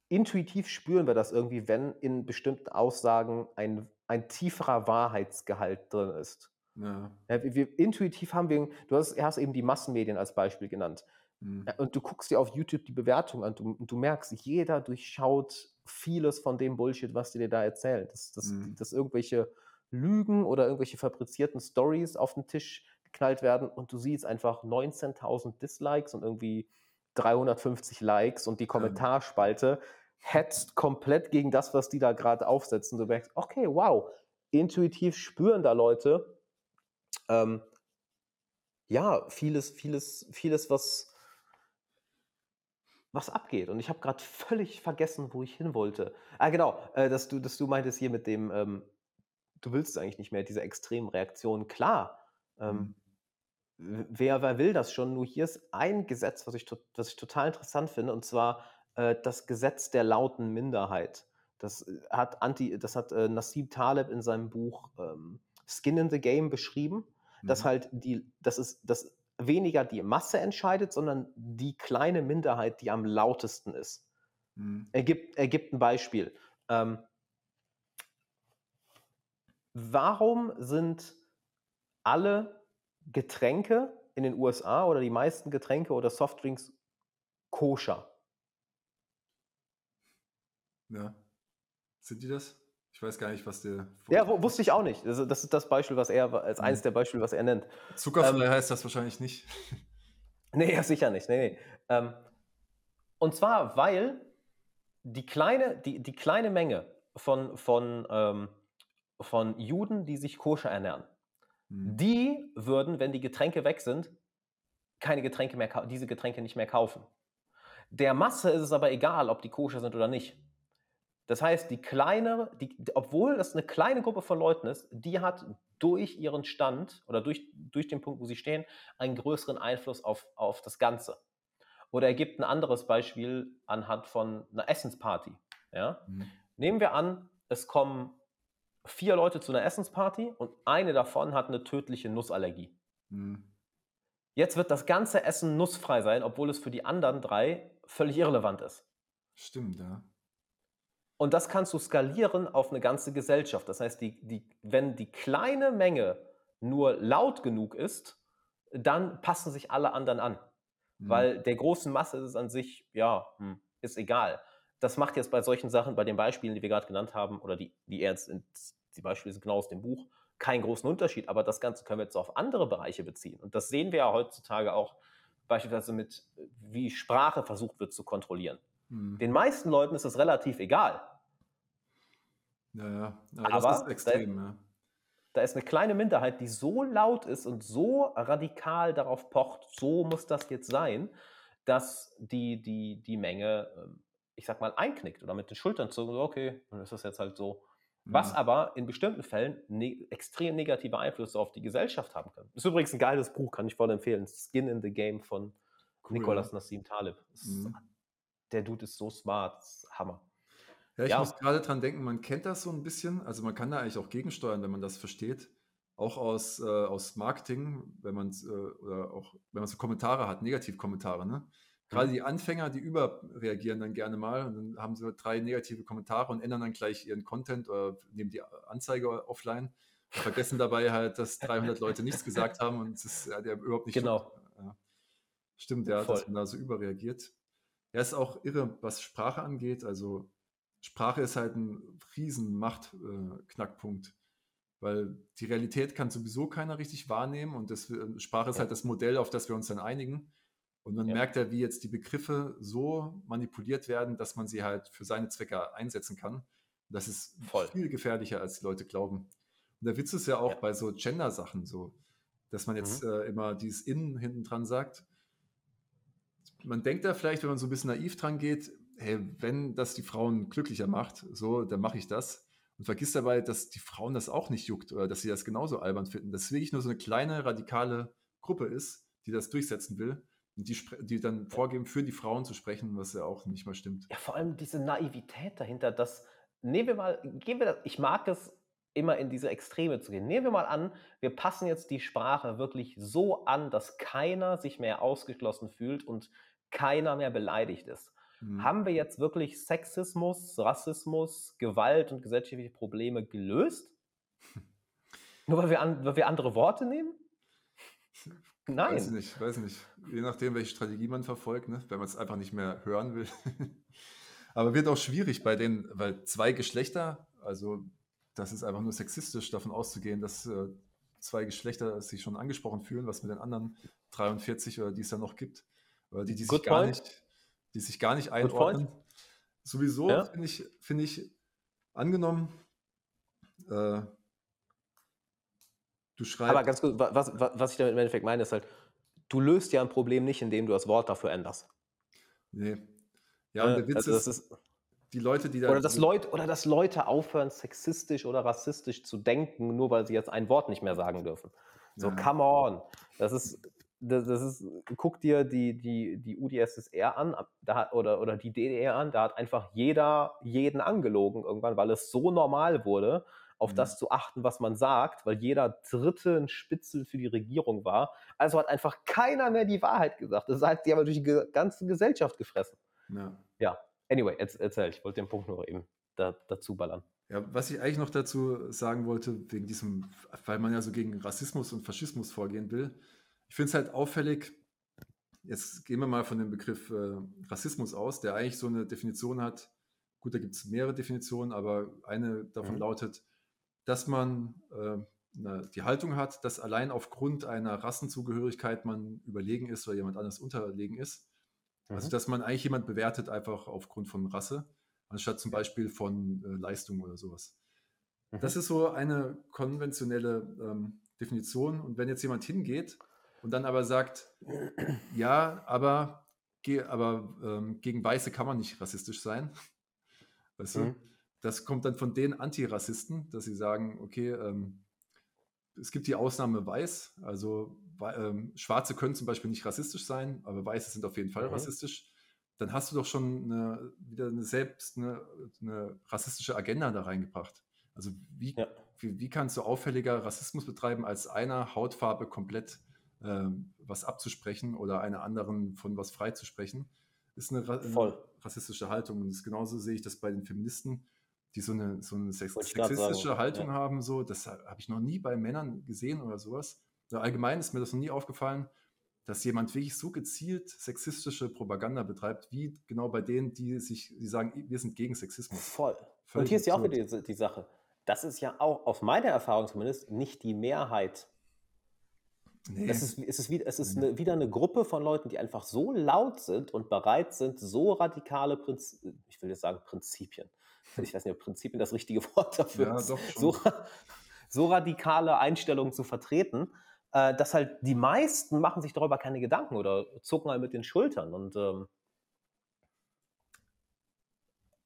A: intuitiv spüren wir das irgendwie, wenn in bestimmten Aussagen ein, ein tieferer Wahrheitsgehalt drin ist. Ja. ja wir, wir, intuitiv haben wir, du hast, hast eben die Massenmedien als Beispiel genannt. Mhm. Und du guckst dir auf YouTube die Bewertung an und du, merkst, jeder durchschaut vieles von dem Bullshit, was die dir da erzählen. Dass, dass, mhm. dass irgendwelche Lügen oder irgendwelche fabrizierten Stories auf den Tisch geknallt werden und du siehst einfach 19.000 Dislikes und irgendwie 350 Likes und die Kommentarspalte hetzt komplett gegen das, was die da gerade aufsetzen. Du merkst, okay, wow, intuitiv spüren da Leute, ähm, ja, vieles, vieles, vieles, was, was abgeht. Und ich habe gerade völlig vergessen, wo ich hin wollte. Ah, genau, äh, dass, du, dass du meintest hier mit dem, ähm, du willst eigentlich nicht mehr, diese extremen Reaktionen. Klar, ähm, mhm. wer, wer will das schon? Nur hier ist ein Gesetz, was ich, was ich total interessant finde, und zwar äh, das Gesetz der lauten Minderheit. Das äh, hat, Anti, das hat äh, Nassim Taleb in seinem Buch ähm, Skin in the Game beschrieben, mhm. dass halt die, das ist, das weniger die Masse entscheidet, sondern die kleine Minderheit, die am lautesten ist. Mhm. Er, gibt, er gibt ein Beispiel. Ähm, warum sind alle Getränke in den USA oder die meisten Getränke oder Softdrinks koscher?
B: Ja. Sind die das? Ich weiß gar nicht, was der.
A: Ja, wusste ich auch nicht. Also das ist das Beispiel, was er, als mhm. eines der Beispiele, was er nennt.
B: Zuckerfrei ähm, heißt das wahrscheinlich nicht.
A: Nee, sicher nicht. Nee, nee. Ähm, und zwar, weil die kleine, die, die kleine Menge von, von, ähm, von Juden, die sich koscher ernähren, mhm. die würden, wenn die Getränke weg sind, keine Getränke mehr, diese Getränke nicht mehr kaufen. Der Masse ist es aber egal, ob die koscher sind oder nicht. Das heißt, die kleine, die, obwohl das eine kleine Gruppe von Leuten ist, die hat durch ihren Stand oder durch, durch den Punkt, wo sie stehen, einen größeren Einfluss auf, auf das Ganze. Oder er gibt ein anderes Beispiel anhand von einer Essensparty. Ja? Mhm. Nehmen wir an, es kommen vier Leute zu einer Essensparty und eine davon hat eine tödliche Nussallergie. Mhm. Jetzt wird das ganze Essen nussfrei sein, obwohl es für die anderen drei völlig irrelevant ist.
B: Stimmt, ja.
A: Und das kannst du skalieren auf eine ganze Gesellschaft. Das heißt, die, die, wenn die kleine Menge nur laut genug ist, dann passen sich alle anderen an. Mhm. Weil der großen Masse ist es an sich, ja, hm, ist egal. Das macht jetzt bei solchen Sachen, bei den Beispielen, die wir gerade genannt haben, oder die, die jetzt, die Beispiele sind genau aus dem Buch, keinen großen Unterschied. Aber das Ganze können wir jetzt auf andere Bereiche beziehen. Und das sehen wir ja heutzutage auch beispielsweise mit, wie Sprache versucht wird zu kontrollieren. Hm. Den meisten Leuten ist das relativ egal.
B: Ja, ja. ja das Aber ist extrem, da, ja.
A: Da ist eine kleine Minderheit, die so laut ist und so radikal darauf pocht, so muss das jetzt sein, dass die, die, die Menge, ähm, ich sag mal, einknickt oder mit den Schultern zuckt, okay, dann ist das jetzt halt so. Was mhm. aber in bestimmten Fällen ne extrem negative Einflüsse auf die Gesellschaft haben kann. Das ist übrigens ein geiles Buch, kann ich voll empfehlen. Skin in the Game von cool, Nicolas ja. Nassim Taleb. Mhm. Der Dude ist so smart, Hammer.
B: Ja, ich ja. muss gerade dran denken, man kennt das so ein bisschen. Also man kann da eigentlich auch gegensteuern, wenn man das versteht. Auch aus, äh, aus Marketing, wenn man äh, oder auch wenn man so Kommentare hat, Negativkommentare, ne? Gerade mhm. die Anfänger, die überreagieren dann gerne mal und dann haben sie drei negative Kommentare und ändern dann gleich ihren Content oder nehmen die Anzeige offline und vergessen dabei halt, dass 300 Leute nichts gesagt haben und es ist ja, der überhaupt nicht
A: Genau.
B: Ja. Stimmt, ja, Voll. dass man da so überreagiert. Ja, ist auch irre, was Sprache angeht. Also Sprache ist halt ein riesen Machtknackpunkt, äh, weil die Realität kann sowieso keiner richtig wahrnehmen und das, äh, Sprache ist ja. halt das Modell, auf das wir uns dann einigen. Und man ja. merkt ja, wie jetzt die Begriffe so manipuliert werden, dass man sie halt für seine Zwecke einsetzen kann. das ist Voll. viel gefährlicher, als die Leute glauben. Und der Witz ist ja auch ja. bei so Gender-Sachen so, dass man jetzt mhm. äh, immer dieses Innen hinten dran sagt. Man denkt da vielleicht, wenn man so ein bisschen naiv dran geht, hey, wenn das die Frauen glücklicher macht, so, dann mache ich das. Und vergisst dabei, dass die Frauen das auch nicht juckt oder dass sie das genauso albern finden. Dass es wirklich nur so eine kleine, radikale Gruppe ist, die das durchsetzen will die, die dann vorgeben, für die Frauen zu sprechen, was ja auch nicht mal stimmt.
A: Ja, vor allem diese Naivität dahinter, dass, nehmen wir mal, gehen wir das, ich mag es immer in diese Extreme zu gehen. Nehmen wir mal an, wir passen jetzt die Sprache wirklich so an, dass keiner sich mehr ausgeschlossen fühlt und keiner mehr beleidigt ist. Mhm. Haben wir jetzt wirklich Sexismus, Rassismus, Gewalt und gesellschaftliche Probleme gelöst? Nur weil wir, an, weil wir andere Worte nehmen?
B: Nein. Weiß nicht, weiß nicht. Je nachdem, welche Strategie man verfolgt, ne? wenn man es einfach nicht mehr hören will. Aber wird auch schwierig bei den, weil zwei Geschlechter, also das ist einfach nur sexistisch, davon auszugehen, dass äh, zwei Geschlechter sich schon angesprochen fühlen, was mit den anderen 43 oder die es da noch gibt, oder die, die sich gar nicht, die sich gar nicht einordnen. Sowieso ja. finde ich, finde ich, angenommen, äh,
A: Du schreibst. Aber ganz kurz, was, was, was ich damit im Endeffekt meine, ist halt, du löst ja ein Problem nicht, indem du das Wort dafür änderst.
B: Nee. Ja, und der Witz also ist, ist, die Leute, die da.
A: Oder dass, Leute, oder dass Leute aufhören, sexistisch oder rassistisch zu denken, nur weil sie jetzt ein Wort nicht mehr sagen dürfen. So, ja. come on. Das ist, das, das, ist, guck dir die, die, die UdSSR an, da, oder, oder die DDR an, da hat einfach jeder jeden angelogen irgendwann, weil es so normal wurde, auf mhm. das zu achten, was man sagt, weil jeder Dritte ein Spitzel für die Regierung war. Also hat einfach keiner mehr die Wahrheit gesagt. Das heißt, die haben durch die ganze Gesellschaft gefressen. Ja. ja. Anyway, erzähl, ich wollte den Punkt nur eben da, dazu ballern.
B: Ja, was ich eigentlich noch dazu sagen wollte, wegen diesem, weil man ja so gegen Rassismus und Faschismus vorgehen will. Ich finde es halt auffällig, jetzt gehen wir mal von dem Begriff äh, Rassismus aus, der eigentlich so eine Definition hat. Gut, da gibt es mehrere Definitionen, aber eine davon mhm. lautet, dass man äh, die Haltung hat, dass allein aufgrund einer Rassenzugehörigkeit man überlegen ist oder jemand anders unterlegen ist. Also, mhm. Also dass man eigentlich jemand bewertet einfach aufgrund von Rasse, anstatt zum Beispiel von äh, Leistung oder sowas. Mhm. Das ist so eine konventionelle ähm, Definition. Und wenn jetzt jemand hingeht und dann aber sagt, ja, aber, aber ähm, gegen Weiße kann man nicht rassistisch sein, weißt mhm. du? Das kommt dann von den Antirassisten, dass sie sagen, okay, ähm, es gibt die Ausnahme Weiß, also ähm, Schwarze können zum Beispiel nicht rassistisch sein, aber Weiße sind auf jeden Fall mhm. rassistisch. Dann hast du doch schon eine, wieder eine selbst eine, eine, rassistische Agenda da reingebracht. Also wie, ja. wie, wie, kannst du auffälliger Rassismus betreiben, als einer Hautfarbe komplett ähm, was abzusprechen oder einer anderen von was freizusprechen? Ist eine, eine rassistische Haltung. Und das genauso sehe ich das bei den Feministen die so eine, so eine sexistische Haltung ja. haben. So, das habe ich noch nie bei Männern gesehen oder sowas. Allgemein ist mir das noch nie aufgefallen. dass jemand wirklich so gezielt sexistische Propaganda betreibt, wie genau bei denen, die sich, die sagen, wir sind gegen Sexismus.
A: Voll. Völlig und hier ist ja auch wieder die, die Sache. Das ist ja auch aus meiner Erfahrung zumindest nicht die Mehrheit Nee. Es ist, es ist, wieder, es ist eine, wieder eine Gruppe von Leuten, die einfach so laut sind und bereit sind, so radikale Prinzipien, ich will jetzt sagen Prinzipien, ich weiß nicht, ob Prinzipien das richtige Wort dafür ja, ist, so, so, radikale Einstellungen zu vertreten, äh, dass halt die meisten machen sich darüber keine Gedanken oder zucken halt mit den Schultern. Und ähm,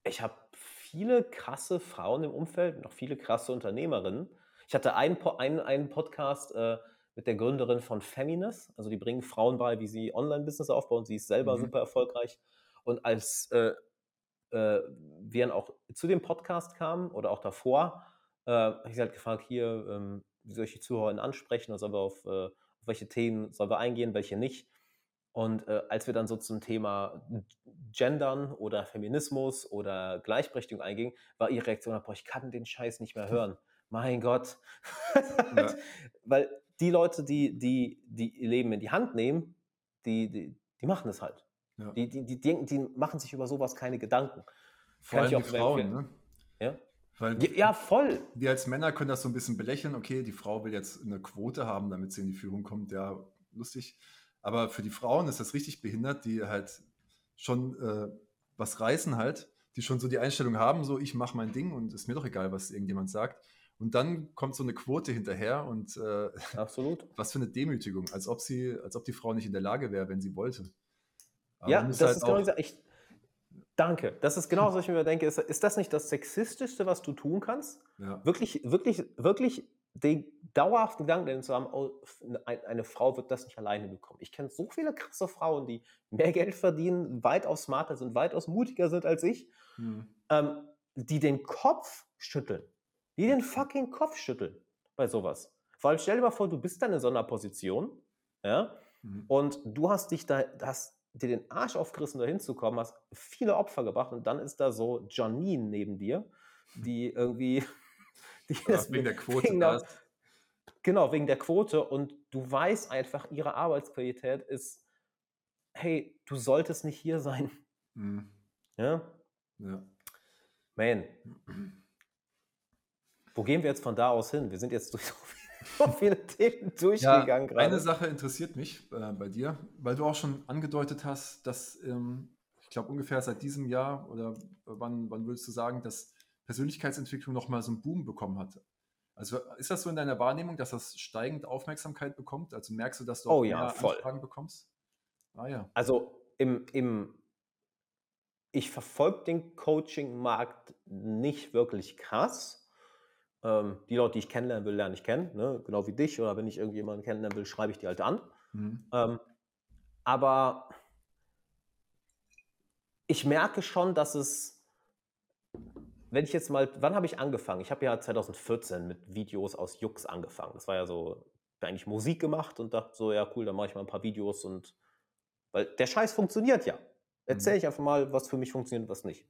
A: ich habe viele krasse Frauen im Umfeld, noch viele krasse Unternehmerinnen. Ich hatte einen, einen, einen Podcast, äh, mit der Gründerin von Feminist. Also die bringen Frauen bei, wie sie Online-Business aufbauen. Sie ist selber mhm. super erfolgreich. Und als äh, äh, wir dann auch zu dem Podcast kamen oder auch davor, äh, habe ich sie halt gefragt, hier, ähm, wie soll ich die Zuhörer ansprechen? Wir auf, äh, auf welche Themen sollen wir eingehen, welche nicht? Und äh, als wir dann so zum Thema Gendern oder Feminismus oder Gleichberechtigung eingingen, war ihre Reaktion, boah, ich kann den Scheiß nicht mehr hören. Mein Gott. Ja. Weil die Leute, die, die, die ihr Leben in die Hand nehmen, die, die, die machen es halt. Ja. Die, die, die, denken, die machen sich über sowas keine Gedanken.
B: Vor allem die Frauen, ne?
A: Ja?
B: Weil ja, voll. Wir als Männer können das so ein bisschen belächeln. Okay, die Frau will jetzt eine Quote haben, damit sie in die Führung kommt. Ja, lustig. Aber für die Frauen ist das richtig behindert, die halt schon äh, was reißen halt, die schon so die Einstellung haben, so ich mache mein Ding und ist mir doch egal, was irgendjemand sagt. Und dann kommt so eine Quote hinterher und äh,
A: Absolut.
B: was für eine Demütigung, als ob sie, als ob die Frau nicht in der Lage wäre, wenn sie wollte.
A: Aber ja, das halt ist genau ich, Danke. Das ist genau, was ich mir denke. Ist, ist das nicht das Sexistischste, was du tun kannst? Ja. Wirklich, wirklich, wirklich den dauerhaften Gedanken zu haben, oh, eine Frau wird das nicht alleine bekommen. Ich kenne so viele krasse Frauen, die mehr Geld verdienen, weitaus smarter sind, weitaus mutiger sind als ich, hm. ähm, die den Kopf schütteln die den fucking Kopf schütteln bei sowas. Vor allem stell dir mal vor, du bist dann in so einer Position, ja, mhm. und du hast dich da, hast dir den Arsch aufgerissen, da hinzukommen, hast viele Opfer gebracht und dann ist da so Janine neben dir, die irgendwie.
B: Die ja, wegen der Quote. Wegen der,
A: genau, wegen der Quote und du weißt einfach, ihre Arbeitsqualität ist, hey, du solltest nicht hier sein. Mhm. Ja? Ja. Man. Wo gehen wir jetzt von da aus hin? Wir sind jetzt durch so viele Themen durchgegangen
B: ja, gerade. Eine Sache interessiert mich äh, bei dir, weil du auch schon angedeutet hast, dass ähm, ich glaube ungefähr seit diesem Jahr oder wann, wann würdest du sagen, dass Persönlichkeitsentwicklung nochmal so einen Boom bekommen hat? Also ist das so in deiner Wahrnehmung, dass das steigend Aufmerksamkeit bekommt? Also merkst du, dass du
A: auch oh, ja, mehr voll.
B: Anfragen bekommst?
A: Ah ja. Also im, im ich verfolge den Coaching-Markt nicht wirklich krass. Ähm, die Leute, die ich kennenlernen will, lerne ich kennen, ne? genau wie dich. Oder wenn ich irgendjemanden kennenlernen will, schreibe ich die halt an. Mhm. Ähm, aber ich merke schon, dass es, wenn ich jetzt mal, wann habe ich angefangen? Ich habe ja 2014 mit Videos aus Jux angefangen. Das war ja so, eigentlich Musik gemacht und dachte so, ja cool, dann mache ich mal ein paar Videos und, weil der Scheiß funktioniert ja. Erzähle mhm. ich einfach mal, was für mich funktioniert und was nicht.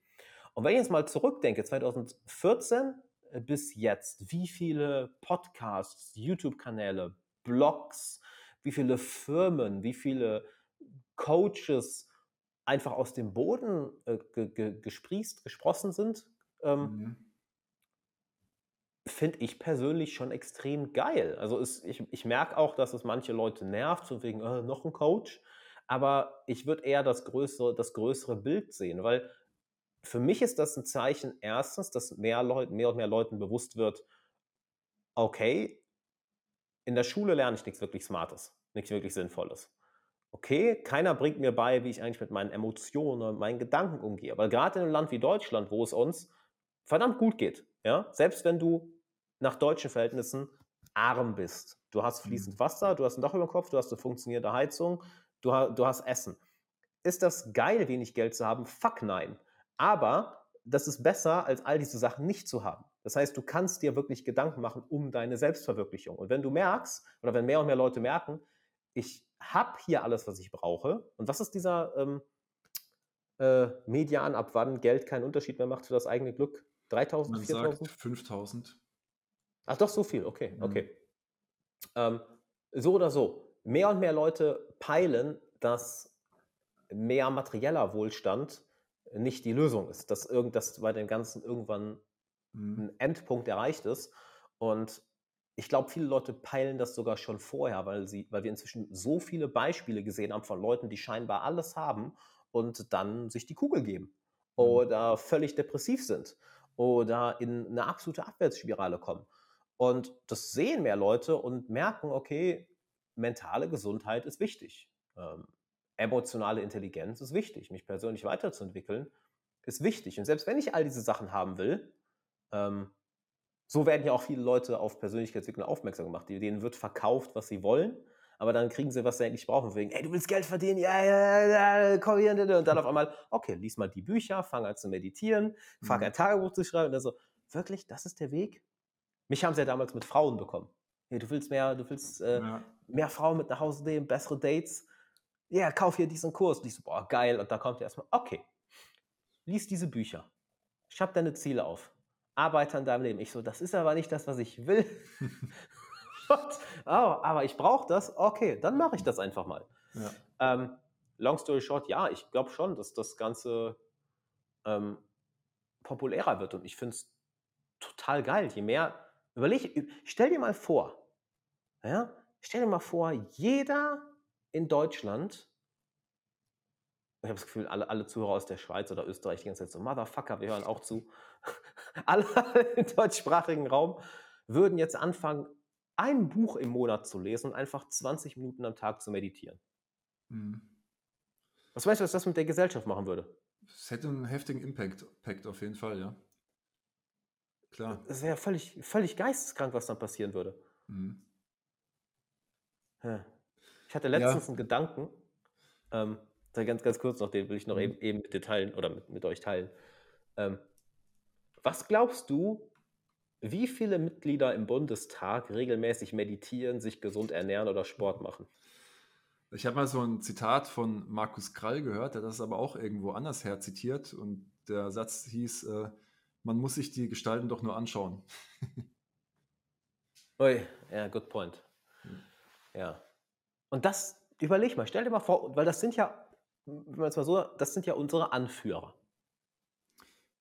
A: Und wenn ich jetzt mal zurückdenke, 2014 äh, bis jetzt, wie viele Podcasts, YouTube-Kanäle, Blogs, wie viele Firmen, wie viele Coaches einfach aus dem Boden äh, ge ge gesprießt, gesprossen sind, ähm, mhm. finde ich persönlich schon extrem geil. Also es, ich, ich merke auch, dass es manche Leute nervt, so wegen äh, noch ein Coach. Aber ich würde eher das größere, das größere Bild sehen, weil für mich ist das ein Zeichen erstens, dass mehr, Leut, mehr und mehr Leuten bewusst wird, okay, in der Schule lerne ich nichts wirklich Smartes, nichts wirklich Sinnvolles. Okay, keiner bringt mir bei, wie ich eigentlich mit meinen Emotionen und meinen Gedanken umgehe. Aber gerade in einem Land wie Deutschland, wo es uns verdammt gut geht, ja, selbst wenn du nach deutschen Verhältnissen arm bist, du hast fließend mhm. Wasser, du hast ein Dach über dem Kopf, du hast eine funktionierende Heizung, du, du hast Essen. Ist das geil, wenig Geld zu haben? Fuck nein. Aber das ist besser, als all diese Sachen nicht zu haben. Das heißt, du kannst dir wirklich Gedanken machen um deine Selbstverwirklichung. Und wenn du merkst, oder wenn mehr und mehr Leute merken, ich habe hier alles, was ich brauche. Und was ist dieser ähm, äh, Median, ab wann Geld keinen Unterschied mehr macht für das eigene Glück? 3000, 4000?
B: 5000.
A: Ach doch, so viel, okay, mhm. okay. Ähm, so oder so, mehr und mehr Leute peilen, dass mehr materieller Wohlstand nicht die Lösung ist, dass irgend bei dem Ganzen irgendwann mhm. ein Endpunkt erreicht ist. Und ich glaube, viele Leute peilen das sogar schon vorher, weil, sie, weil wir inzwischen so viele Beispiele gesehen haben von Leuten, die scheinbar alles haben und dann sich die Kugel geben mhm. oder völlig depressiv sind oder in eine absolute Abwärtsspirale kommen. Und das sehen mehr Leute und merken, okay, mentale Gesundheit ist wichtig. Ähm, emotionale Intelligenz ist wichtig. Mich persönlich weiterzuentwickeln ist wichtig. Und selbst wenn ich all diese Sachen haben will, ähm, so werden ja auch viele Leute auf Persönlichkeitsentwicklung aufmerksam gemacht. Denen wird verkauft, was sie wollen, aber dann kriegen sie, was sie eigentlich brauchen. Wegen, ey, du willst Geld verdienen, ja, ja, ja, komm hier. Und dann auf einmal, okay, lies mal die Bücher, fang an zu meditieren, fang mhm. ein Tagebuch zu schreiben. Und dann so, wirklich, das ist der Weg? Mich haben sie ja damals mit Frauen bekommen. Hey, du willst mehr, du willst äh, ja. mehr Frauen mit nach Hause nehmen, bessere Dates. Ja, yeah, kauf hier diesen Kurs. Und ich so, boah, geil. Und da kommt erstmal, okay, lies diese Bücher. Schreib deine Ziele auf. Arbeite an deinem Leben. Ich so, das ist aber nicht das, was ich will. oh, aber ich brauche das. Okay, dann mache ich das einfach mal. Ja. Ähm, long story short, ja, ich glaube schon, dass das Ganze ähm, populärer wird. Und ich finde es total geil. Je mehr, überleg, stell dir mal vor, ja, stell dir mal vor, jeder in Deutschland, ich habe das Gefühl, alle, alle Zuhörer aus der Schweiz oder Österreich die ganze Zeit so, Motherfucker, wir hören auch zu, alle im deutschsprachigen Raum würden jetzt anfangen, ein Buch im Monat zu lesen und einfach 20 Minuten am Tag zu meditieren. Mhm. Was weißt du, was das mit der Gesellschaft machen würde?
B: Es hätte einen heftigen Impact, Impact auf jeden Fall, ja. Klar.
A: Das wäre völlig, völlig geisteskrank, was dann passieren würde. Mhm. Hatte letztens ja. einen Gedanken, ähm, ganz, ganz kurz noch, den will ich noch mhm. eben, eben mit dir teilen oder mit, mit euch teilen. Ähm, was glaubst du, wie viele Mitglieder im Bundestag regelmäßig meditieren, sich gesund ernähren oder Sport machen?
B: Ich habe mal so ein Zitat von Markus Krall gehört, der das aber auch irgendwo anders her zitiert und der Satz hieß, äh, man muss sich die Gestalten doch nur anschauen.
A: Ui, ja, good point. Hm. Ja. Und das, überleg mal, stell dir mal vor, weil das sind ja, wenn man es mal so, das sind ja unsere Anführer.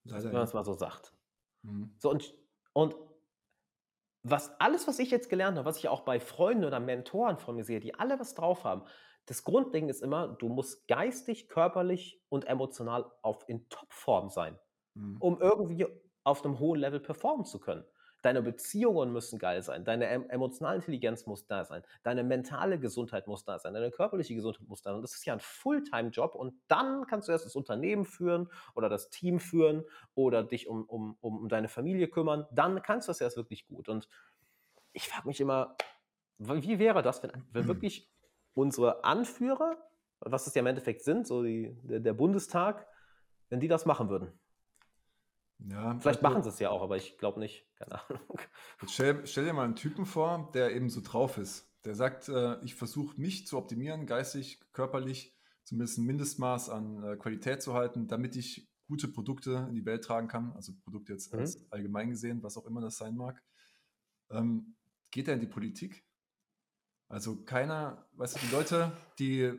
A: Leider, wenn man es mal so sagt. Mhm. So, und, und was, alles, was ich jetzt gelernt habe, was ich auch bei Freunden oder Mentoren von mir sehe, die alle was drauf haben, das Grundding ist immer, du musst geistig, körperlich und emotional auf in Topform sein, mhm. um irgendwie auf einem hohen Level performen zu können. Deine Beziehungen müssen geil sein, deine emotionale Intelligenz muss da sein, deine mentale Gesundheit muss da sein, deine körperliche Gesundheit muss da sein. Und das ist ja ein Fulltime-Job und dann kannst du erst das Unternehmen führen oder das Team führen oder dich um, um, um deine Familie kümmern. Dann kannst du das erst wirklich gut. Und ich frage mich immer, wie wäre das, wenn, wenn wirklich unsere Anführer, was es ja im Endeffekt sind, so die, der, der Bundestag, wenn die das machen würden? Ja, Vielleicht also machen sie es ja auch, aber ich glaube nicht. Keine Ahnung.
B: Stell, stell, dir mal einen Typen vor, der eben so drauf ist. Der sagt, äh, ich versuche mich zu optimieren, geistig, körperlich, zumindest ein Mindestmaß an äh, Qualität zu halten, damit ich gute Produkte in die Welt tragen kann. Also Produkte jetzt mhm. als allgemein gesehen, was auch immer das sein mag. Ähm, geht er in die Politik? Also keiner, weißt du, die Leute, die,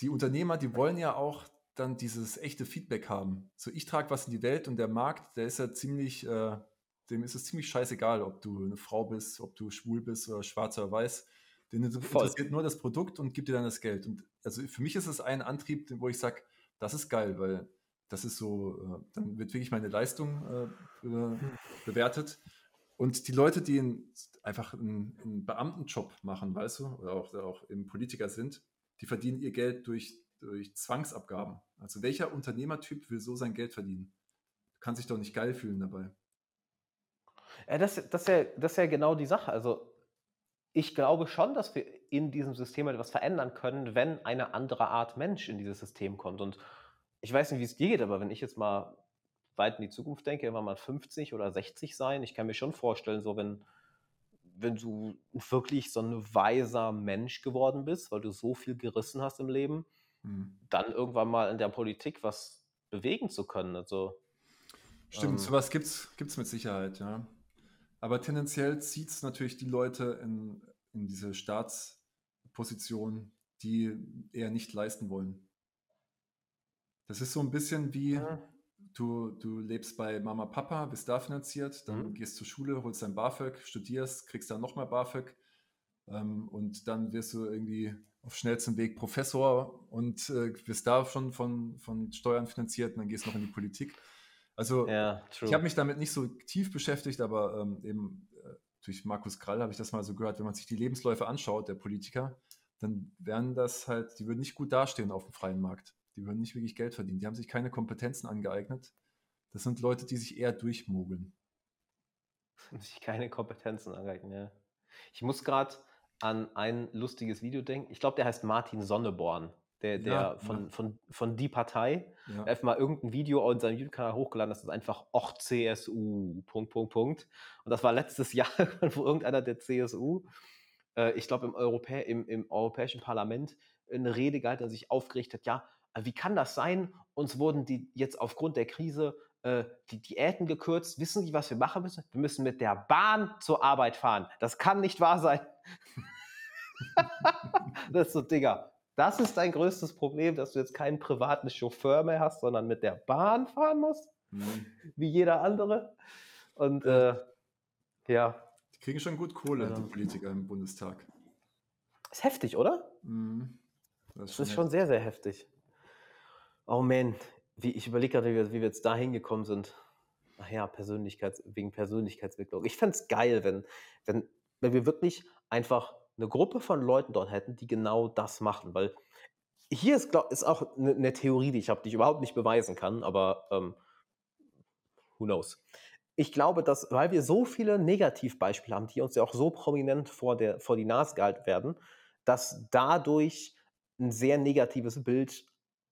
B: die Unternehmer, die wollen ja auch dann dieses echte Feedback haben. So, ich trage was in die Welt und der Markt, der ist ja ziemlich, äh, dem ist es ziemlich scheißegal, ob du eine Frau bist, ob du schwul bist oder schwarz oder weiß. Den interessiert nur das Produkt und gibt dir dann das Geld. Und also für mich ist es ein Antrieb, wo ich sage, das ist geil, weil das ist so, äh, dann wird wirklich meine Leistung äh, hm. bewertet. Und die Leute, die in, einfach einen, einen, Beamtenjob machen, weißt du, oder auch, auch eben Politiker sind, die verdienen ihr Geld durch durch Zwangsabgaben. Also welcher Unternehmertyp will so sein Geld verdienen? Kann sich doch nicht geil fühlen dabei.
A: Ja, das, das, ist ja, das ist ja genau die Sache. Also ich glaube schon, dass wir in diesem System etwas verändern können, wenn eine andere Art Mensch in dieses System kommt. Und ich weiß nicht, wie es dir geht, aber wenn ich jetzt mal weit in die Zukunft denke, wenn mal 50 oder 60 sein, ich kann mir schon vorstellen, so wenn wenn du wirklich so ein weiser Mensch geworden bist, weil du so viel gerissen hast im Leben, Mhm. dann irgendwann mal in der Politik was bewegen zu können. Also,
B: Stimmt, ähm, sowas gibt es mit Sicherheit, ja. Aber tendenziell zieht es natürlich die Leute in, in diese Staats, Position, die eher nicht leisten wollen. Das ist so ein bisschen wie,
A: Mhm.
B: du, du lebst bei Mama, Papa, bist da finanziert, dann
A: Mhm.
B: gehst zur Schule, holst dein BAföG, studierst, kriegst dann nochmal BAföG ähm, und dann wirst du irgendwie auf schnellstem Weg Professor und äh, wirst da schon von, von Steuern finanziert und dann gehst du noch in die Politik. Also
A: Ja,
B: ich habe mich damit nicht so tief beschäftigt, aber ähm, eben äh, durch Markus Krall habe ich das mal so gehört, wenn man sich die Lebensläufe anschaut, der Politiker, dann wären das halt, die würden nicht gut dastehen auf dem freien Markt. Die würden nicht wirklich Geld verdienen. Die haben sich keine Kompetenzen angeeignet. Das sind Leute, die sich eher durchmogeln.
A: sich keine Kompetenzen aneignen, ja. Ich muss gerade an ein lustiges Video denken. Ich glaube, der heißt Martin Sonneborn, der, der
B: Ja,
A: von,
B: ja.
A: von, von Die Partei.
B: Ja.
A: einfach mal irgendein Video in seinem YouTube-Kanal hochgeladen, das ist einfach Och CSU, Punkt, Punkt, Punkt. Und das war letztes Jahr, wo irgendeiner der CSU, äh, ich glaube im, Europä im, im Europäischen Parlament, eine Rede gehalten und sich aufgeregt hat, ja, äh, wie kann das sein? Uns wurden die jetzt aufgrund der Krise äh, die Diäten gekürzt. Wissen Sie, was wir machen müssen? Wir müssen mit der Bahn zur Arbeit fahren. Das kann nicht wahr sein. das ist so, Digga, das ist dein größtes Problem, dass du jetzt keinen privaten Chauffeur mehr hast, sondern mit der Bahn fahren musst,
B: Mhm.
A: wie jeder andere. Und äh, ja,
B: Die kriegen schon gut Kohle,
A: Ja.
B: die Politiker im Bundestag.
A: ist heftig, oder?
B: Mhm.
A: Das ist schon sehr, sehr heftig. Oh man, wie, ich überlege gerade, wie wir, wie wir jetzt da hingekommen sind. Ach ja, Persönlichkeits, wegen Persönlichkeitsentwicklung. Ich fände es geil, wenn, wenn, wenn wir wirklich einfach eine Gruppe von Leuten dort hätten, die genau das machen. Weil hier ist, glaub, ist auch eine, eine Theorie, die ich habe, die ich überhaupt nicht beweisen kann, aber ähm, who knows. Ich glaube, dass, weil wir so viele Negativbeispiele haben, die uns ja auch so prominent vor, der, vor die Nase gehalten werden, dass dadurch ein sehr negatives Bild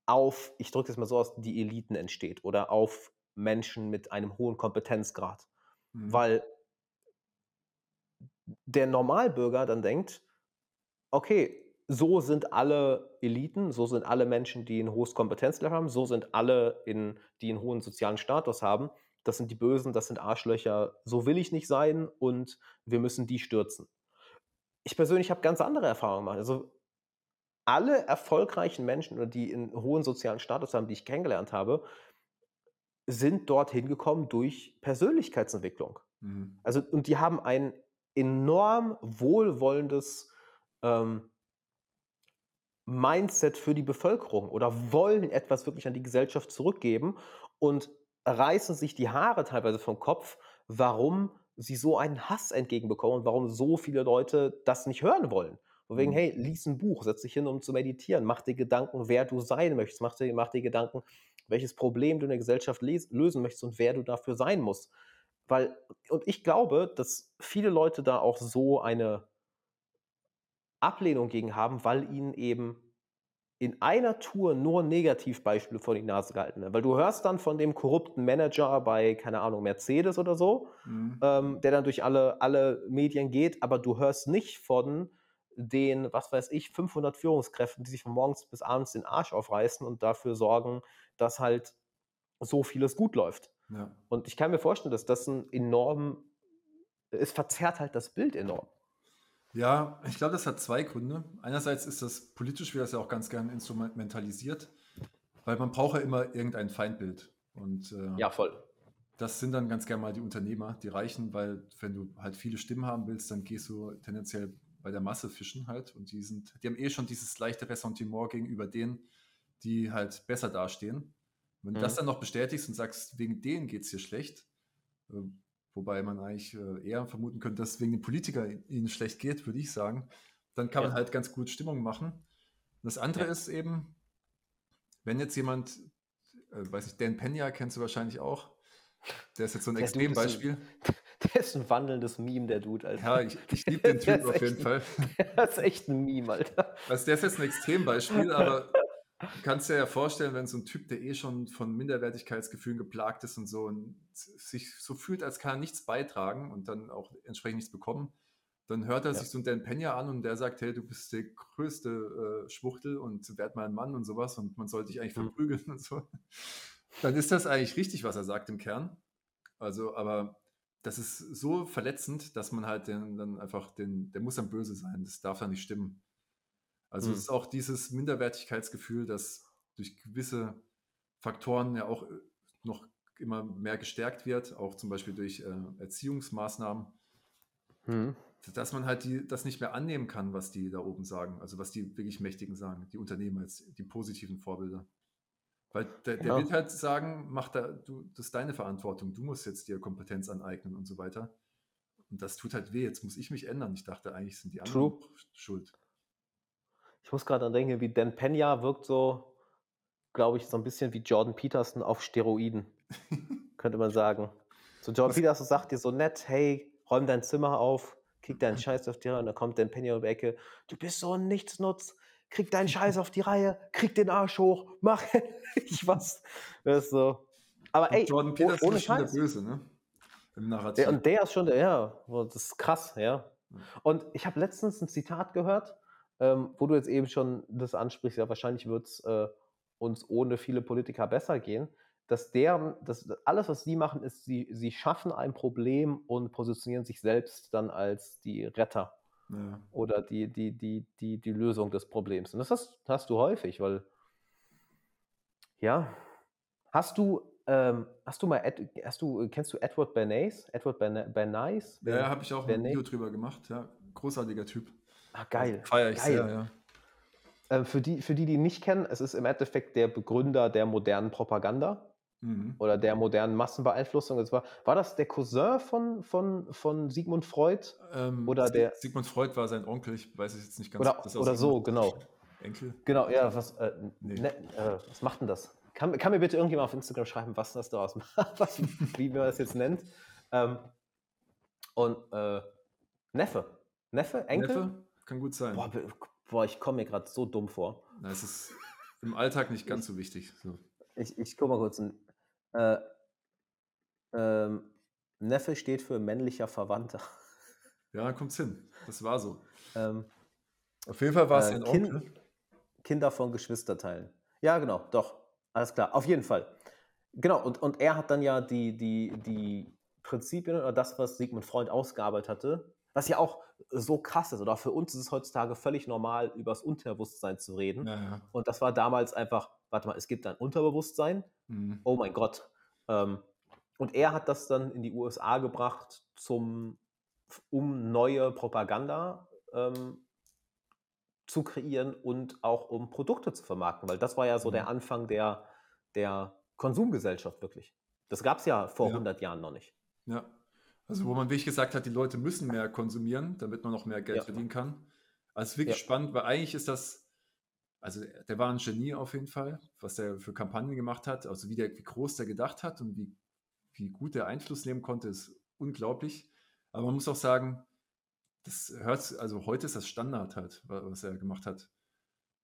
A: auf, ich drücke es mal so aus, die Eliten entsteht oder auf Menschen mit einem hohen Kompetenzgrad.
B: Mhm.
A: Weil der Normalbürger dann denkt, okay, so sind alle Eliten, so sind alle Menschen, die ein hohes Kompetenzlevel haben, so sind alle, in, die einen hohen sozialen Status haben. Das sind die Bösen, das sind Arschlöcher, so will ich nicht sein und wir müssen die stürzen. Ich persönlich habe ganz andere Erfahrungen gemacht. Also alle erfolgreichen Menschen, oder die einen hohen sozialen Status haben, die ich kennengelernt habe, sind dorthin gekommen durch Persönlichkeitsentwicklung.
B: Mhm.
A: Also, und die haben ein enorm wohlwollendes ähm, Mindset für die Bevölkerung oder wollen etwas wirklich an die Gesellschaft zurückgeben und reißen sich die Haare teilweise vom Kopf, warum sie so einen Hass entgegenbekommen und warum so viele Leute das nicht hören wollen. Von wegen,
B: Mhm.
A: hey, lies ein Buch, setz dich hin, um zu meditieren, mach dir Gedanken, wer du sein möchtest, mach dir, mach dir Gedanken, welches Problem du in der Gesellschaft lösen möchtest und wer du dafür sein musst. Weil, und ich glaube, dass viele Leute da auch so eine Ablehnung gegen haben, weil ihnen eben in einer Tour nur Negativbeispiele vor die Nase gehalten werden. Weil du hörst dann von dem korrupten Manager bei, keine Ahnung, Mercedes oder so,
B: Mhm.
A: ähm, der dann durch alle, alle Medien geht, aber du hörst nicht von den, was weiß ich, 500 Führungskräften, die sich von morgens bis abends den Arsch aufreißen und dafür sorgen, dass halt so vieles gut läuft.
B: Ja.
A: Und ich kann mir vorstellen, dass das ein enorm, es verzerrt halt das Bild enorm.
B: Ja, ich glaube, das hat zwei Gründe. Einerseits ist das politisch, wird das ja auch ganz gern instrumentalisiert, weil man braucht ja immer irgendein Feindbild. Und äh,
A: Ja, voll.
B: das sind dann ganz gern mal die Unternehmer, die Reichen, weil wenn du halt viele Stimmen haben willst, dann gehst du tendenziell bei der Masse fischen halt. Und die sind, die haben eh schon dieses leichte Ressentiment gegenüber denen, die halt besser dastehen. Wenn du das
A: Mhm.
B: dann noch bestätigst und sagst, wegen denen geht es hier schlecht, äh, wobei man eigentlich äh, eher vermuten könnte, dass es wegen den Politikern ihnen schlecht geht, würde ich sagen, dann kann man
A: Ja.
B: halt ganz gut Stimmung machen. Und das andere
A: Ja.
B: ist eben, wenn jetzt jemand, äh, weiß ich, Dan Pena kennst du wahrscheinlich auch, der ist jetzt so ein Extrembeispiel.
A: Der ist ein wandelndes Meme, der Dude, Alter.
B: Ja, ich, ich liebe den Typ auf jeden
A: ein-
B: Fall.
A: Der ist echt ein Meme, Alter.
B: Also der ist jetzt ein Extrembeispiel, aber du kannst dir ja vorstellen, wenn so ein Typ, der eh schon von Minderwertigkeitsgefühlen geplagt ist und so und sich so fühlt, als kann er nichts beitragen und dann auch entsprechend nichts bekommen, dann hört er
A: Ja.
B: sich so einen Dan Pena an und der sagt, hey, du bist der größte äh, Schwuchtel und werd mal ein Mann und sowas und man sollte dich eigentlich
A: Mhm.
B: verprügeln und so. Dann ist das eigentlich richtig, was er sagt im Kern. Also, aber das ist so verletzend, dass man halt den, dann einfach den, der muss dann böse sein. Das darf dann nicht stimmen. Also
A: Hm.
B: es ist auch dieses Minderwertigkeitsgefühl, das durch gewisse Faktoren ja auch äh, noch immer mehr gestärkt wird, auch zum Beispiel durch äh, Erziehungsmaßnahmen,
A: Hm.
B: dass man halt die, das nicht mehr annehmen kann, was die da oben sagen, also was die wirklich Mächtigen sagen, die Unternehmer jetzt, die positiven Vorbilder. Weil der, der
A: Ja.
B: wird halt sagen, mach da, du, das ist deine Verantwortung, du musst jetzt dir Kompetenz aneignen und so weiter. Und das tut halt weh, jetzt muss ich mich ändern. Ich dachte, eigentlich sind die anderen
A: True.
B: schuld.
A: Ich muss gerade dran denken, wie Dan Pena wirkt so, glaube ich, so ein bisschen wie Jordan Peterson auf Steroiden, könnte man sagen. So Jordan
B: Was-
A: Peterson sagt dir so nett, hey, räum dein Zimmer auf, krieg deinen Scheiß auf die Reihe und dann kommt Dan Pena um die Ecke, du bist so ein Nichtsnutz, krieg deinen Scheiß auf die Reihe, krieg den Arsch hoch, mach ich was. Das ist so. Aber
B: Und
A: ey,
B: Jordan
A: oh-
B: Peterson
A: ohne
B: ist schon der. Böse, ne? Im Narrativ.
A: Der, und der ist schon der, ja, das ist krass, ja. Und ich habe letztens ein Zitat gehört, ähm, wo du jetzt eben schon das ansprichst, ja, wahrscheinlich wird es äh, uns ohne viele Politiker besser gehen, dass deren, dass alles, was sie machen, ist, sie, sie schaffen ein Problem und positionieren sich selbst dann als die Retter
B: ja.
A: oder die, die, die, die, die Lösung des Problems. Und das hast, hast du häufig, weil, ja, hast du, ähm, hast du mal, Ed, hast du, kennst du Edward Bernays? Edward Berna- Bernays?
B: Ja, habe ich auch ein
A: Bernays?
B: Video drüber gemacht. Ja, großartiger Typ.
A: Ah, geil.
B: Feier ich
A: geil.
B: sehr, ja.
A: Ähm, für, die, für die, die ihn nicht kennen, es ist im Endeffekt der Begründer der modernen Propaganda
B: Mhm.
A: oder der modernen Massenbeeinflussung. Es war, war das der Cousin von, von, von Sigmund Freud?
B: Ähm,
A: Oder der-
B: Sigmund Freud war sein Onkel, ich weiß es jetzt nicht ganz.
A: Oder,
B: das auch
A: oder so, genau.
B: Enkel?
A: Genau, ja, was, äh,
B: Nee.
A: ne, äh, was macht denn das? Kann, kann mir bitte irgendjemand auf Instagram schreiben, was das daraus macht, was, wie man das jetzt nennt? Ähm, und äh, Neffe. Neffe? Enkel?
B: Neffe? Kann gut sein.
A: Boah, boah, ich komme mir gerade so dumm vor.
B: Na, es ist im Alltag nicht ganz so wichtig. So.
A: Ich, ich guck mal kurz. Ein, äh, ähm, Neffe steht für männlicher Verwandter.
B: Ja, kommt's hin. Das war so.
A: Ähm,
B: Auf jeden Fall war es
A: Äh,
B: sein
A: Kind-
B: Onkel.
A: Kinder von Geschwisterteilen. Ja, genau, doch. Alles klar, auf jeden Fall. Genau, und, und er hat dann ja die, die, die Prinzipien oder das, was Sigmund Freud ausgearbeitet hatte, was ja auch so krass ist, oder für uns ist es heutzutage völlig normal, über das Unterbewusstsein zu reden.
B: Ja, ja.
A: Und das war damals einfach, warte mal, es gibt ein Unterbewusstsein,
B: Mhm.
A: oh mein Gott. Ähm, und er hat das dann in die USA gebracht, zum, um neue Propaganda ähm, zu kreieren und auch um Produkte zu vermarkten, weil das war ja so
B: Mhm.
A: der Anfang der, der Konsumgesellschaft wirklich. Das gab es ja vor
B: Ja.
A: 100 Jahren noch nicht.
B: Ja. Also, wo man wirklich gesagt hat, die Leute müssen mehr konsumieren, damit man noch mehr Geld
A: Ja.
B: verdienen kann. Also, wirklich
A: Ja.
B: spannend, weil eigentlich ist das, also der war ein Genie auf jeden Fall, was der für Kampagnen gemacht hat, also wie, der, wie groß der gedacht hat und wie, wie gut der Einfluss nehmen konnte, ist unglaublich. Aber man muss auch sagen, das hört, also heute ist das Standard halt, wa- was er gemacht hat.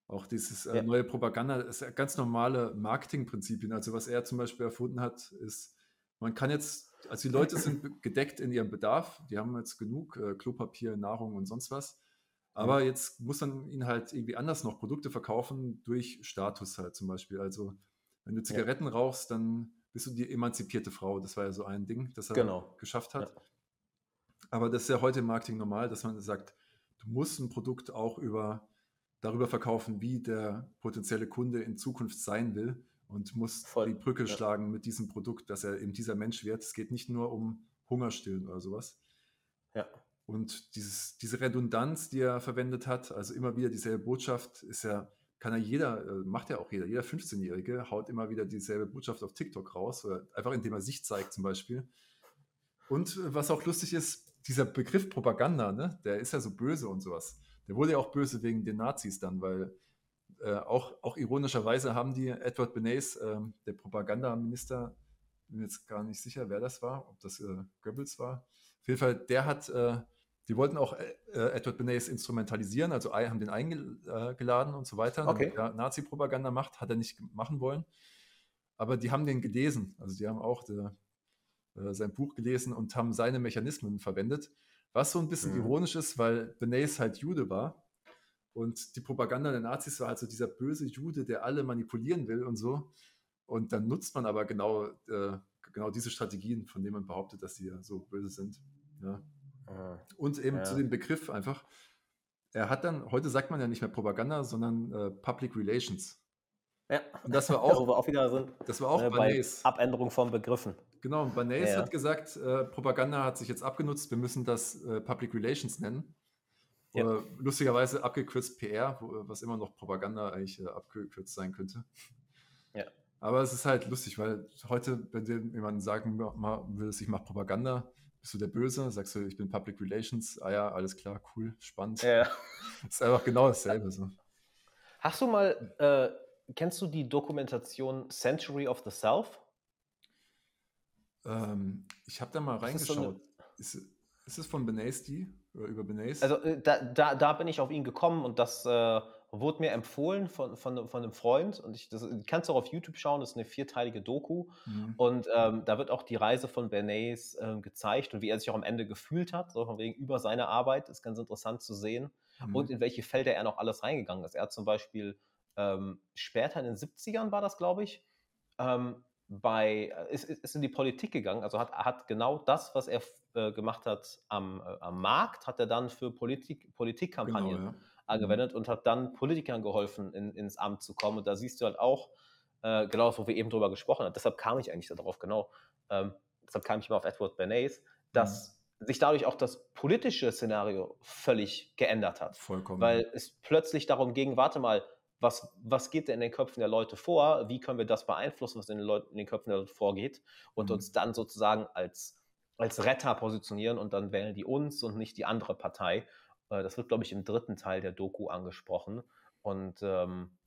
B: Auch dieses äh,
A: Ja.
B: neue Propaganda, das ist ganz normale Marketingprinzipien. Also was er zum Beispiel erfunden hat, ist, man kann jetzt, also die Leute sind gedeckt in ihrem Bedarf, die haben jetzt genug äh, Klopapier, Nahrung und sonst was. Aber jetzt muss man ihnen halt irgendwie anders noch Produkte verkaufen durch Status halt zum Beispiel. Also wenn du Zigaretten rauchst, dann bist du die emanzipierte Frau. Das war ja so ein Ding, das er
A: Genau.
B: geschafft hat.
A: Ja.
B: Aber das ist ja heute im Marketing normal, dass man sagt, du musst ein Produkt auch über, darüber verkaufen, wie der potenzielle Kunde in Zukunft sein will und musst
A: Voll,
B: die Brücke
A: ja.
B: schlagen mit diesem Produkt, dass er eben dieser Mensch wird. Es geht nicht nur um Hungerstillen oder sowas.
A: Ja.
B: Und dieses, diese Redundanz, die er verwendet hat, also immer wieder dieselbe Botschaft, ist ja, kann ja jeder, äh, macht ja auch jeder, jeder 15-Jährige haut immer wieder dieselbe Botschaft auf TikTok raus, oder einfach indem er sich zeigt zum Beispiel. Und äh, was auch lustig ist, dieser Begriff Propaganda, ne, der ist ja so böse und sowas. Der wurde ja auch böse wegen den Nazis dann, weil äh, auch, auch ironischerweise haben die Edward Bernays, ähm, der Propagandaminister, bin jetzt gar nicht sicher, wer das war, ob das äh, Goebbels war. Auf jeden Fall, der hat, äh, die wollten auch äh, äh, Edward Bernays instrumentalisieren, also haben den eingeladen und so weiter,
A: Okay.
B: er Nazi-Propaganda macht, hat er nicht machen wollen. Aber die haben den gelesen, also die haben auch der, äh, sein Buch gelesen und haben seine Mechanismen verwendet. Was so ein bisschen
A: Mhm.
B: ironisch ist, weil Bernays halt Jude war und die Propaganda der Nazis war also dieser böse Jude, der alle manipulieren will und so. Und dann nutzt man aber genau, äh, genau diese Strategien, von denen man behauptet, dass sie ja so böse sind. Ja.
A: Ah.
B: Und eben
A: Ja.
B: zu dem Begriff einfach. er hat dann, heute sagt man ja nicht mehr Propaganda, sondern äh, Public Relations.
A: Ja.
B: Und das war
A: Ja,
B: auch,
A: auch wieder sind
B: das war auch
A: äh, bei. Abänderung von Begriffen.
B: Genau, und Bernays
A: Ja.
B: hat gesagt, äh, Propaganda hat sich jetzt abgenutzt, wir müssen das äh, Public Relations nennen.
A: Ja.
B: Oder lustigerweise abgekürzt PR, wo, was immer noch Propaganda eigentlich äh, abgekürzt sein könnte.
A: Ja.
B: Aber es ist halt lustig, weil heute, wenn dir jemand sagen willst, ich mache Propaganda, bist du der Böse, sagst du, ich bin Public Relations, ah ja, alles klar, cool, spannend.
A: Ja.
B: ist einfach genau dasselbe. So.
A: Hast du mal, äh, kennst du die Dokumentation Century of the South?
B: Ähm, ich habe da mal reingeschaut. ist, ist es von Benays die? Oder über Benays?
A: Also äh, da, da, da bin ich auf ihn gekommen und das äh, wurde mir empfohlen von, von, von einem Freund und ich das, kannst du auch auf YouTube schauen, das ist eine vierteilige Doku
B: Mhm.
A: und ähm, da wird auch die Reise von Bernays ähm, gezeigt und wie er sich auch am Ende gefühlt hat, so von wegen über seine Arbeit, ist ganz interessant zu sehen
B: Mhm.
A: und in welche Felder er noch alles reingegangen ist. Er hat zum Beispiel ähm, später in den 70ern war das, glaube ich, ähm, bei, äh, ist, ist in die Politik gegangen, also hat, hat genau das, was er äh, gemacht hat am, äh, am Markt, hat er dann für Politik, Politikkampagnen
B: Genau, ja.
A: angewendet und hat dann Politikern geholfen, in, ins Amt zu kommen. Und da siehst du halt auch, äh, genau das, wo wir eben drüber gesprochen haben. Deshalb kam ich eigentlich darauf, genau. Ähm, deshalb kam ich mal auf Edward Bernays, dass sich dadurch auch das politische Szenario völlig geändert hat.
B: Vollkommen.
A: Weil es plötzlich darum ging, warte mal, was, was geht denn in den Köpfen der Leute vor? Wie können wir das beeinflussen, was in den, Leuten, in den Köpfen der Leute vorgeht? Und
B: Mhm.
A: uns dann sozusagen als, als Retter positionieren und dann wählen die uns und nicht die andere Partei. Äh, Das wird, glaube ich, im dritten Teil der Doku angesprochen. Und ähm,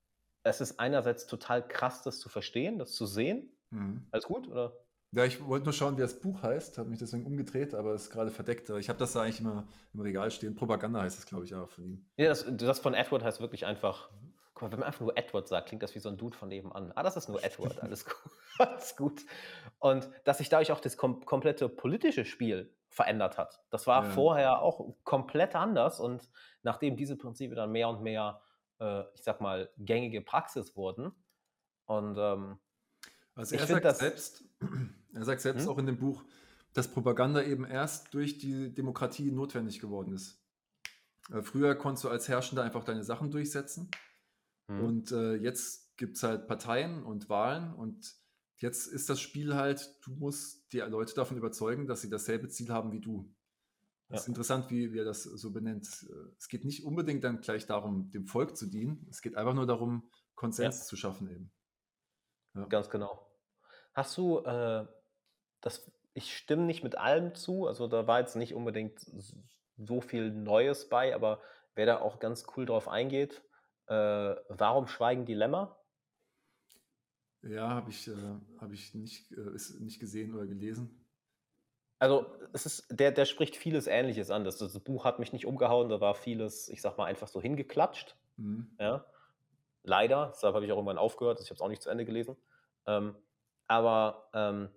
A: es ist einerseits total krass, das zu verstehen, das zu sehen.
B: Mhm.
A: Alles gut? Oder?
B: Ja, ich wollte nur schauen, wie das Buch heißt, habe mich deswegen umgedreht, aber es ist gerade verdeckt. Ich habe das da eigentlich immer im Regal stehen. Propaganda heißt es, glaube ich, auch von ihm.
A: Ja, das, das von Edward heißt wirklich einfach. Guck mal, wenn man einfach nur Edward sagt, klingt das wie so ein Dude von nebenan. Ah, das ist nur Edward, alles gut. alles gut. Und dass sich dadurch auch das kom komplette politische Spiel verändert hat. Das war
B: Ja.
A: vorher auch komplett anders und nachdem diese Prinzipien dann mehr und mehr, äh, ich sag mal, gängige Praxis wurden. Und ähm,
B: Also er sagt
A: das-
B: selbst, er sagt selbst
A: Hm?
B: auch in dem Buch, dass Propaganda eben erst durch die Demokratie notwendig geworden ist. Äh, Früher konntest du als Herrschender einfach deine Sachen durchsetzen
A: hm,
B: und äh, jetzt gibt es halt Parteien und Wahlen und jetzt ist das Spiel halt, du musst die Leute davon überzeugen, dass sie dasselbe Ziel haben wie du. Das ist
A: Ja.
B: interessant, wie, wie er das so benennt. Es geht nicht unbedingt dann gleich darum, dem Volk zu dienen. Es geht einfach nur darum, Konsens zu schaffen eben.
A: Ganz genau. Hast du, äh, das, ich stimme nicht mit allem zu, also da war jetzt nicht unbedingt so viel Neues bei, aber wer da auch ganz cool drauf eingeht, äh, warum schweigen die Lämmer?
B: Ja, habe ich, äh, hab ich nicht, äh, ist nicht gesehen oder gelesen.
A: Also es ist, der, der spricht vieles Ähnliches an. Das, das Buch hat mich nicht umgehauen, da war vieles, ich sag mal, einfach so hingeklatscht.
B: Mhm.
A: Ja. Leider, deshalb habe ich auch irgendwann aufgehört, ich habe es auch nicht zu Ende gelesen. Ähm, aber ähm,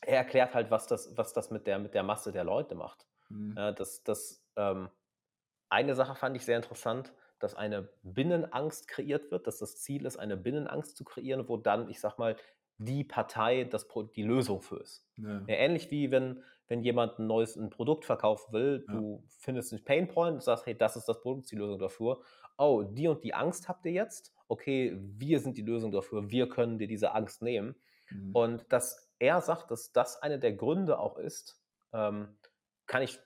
A: er erklärt halt, was das, was das mit der, mit der Masse der Leute macht.
B: Mhm.
A: Ja, das, das, ähm, eine Sache fand ich sehr interessant, dass eine Binnenangst kreiert wird, dass das Ziel ist, eine Binnenangst zu kreieren, wo dann, ich sag mal, die Partei das, die Lösung für ist.
B: Ja.
A: Ja, ähnlich wie wenn, wenn jemand ein neues ein Produkt verkaufen will,
B: Ja.
A: du findest einen Painpoint und sagst, hey, das ist das Produkt, die Lösung dafür. Oh, die und die Angst habt ihr jetzt? Okay, wir sind die Lösung dafür, wir können dir diese Angst nehmen.
B: Mhm.
A: Und dass er sagt, dass das einer der Gründe auch ist, ähm, kann ich,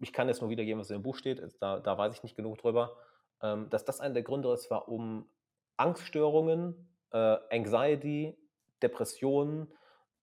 A: ich kann jetzt nur wiedergeben, was in dem Buch steht, da, da weiß ich nicht genug drüber, ähm, dass das einer der Gründe ist, warum Angststörungen, äh, Anxiety, Depressionen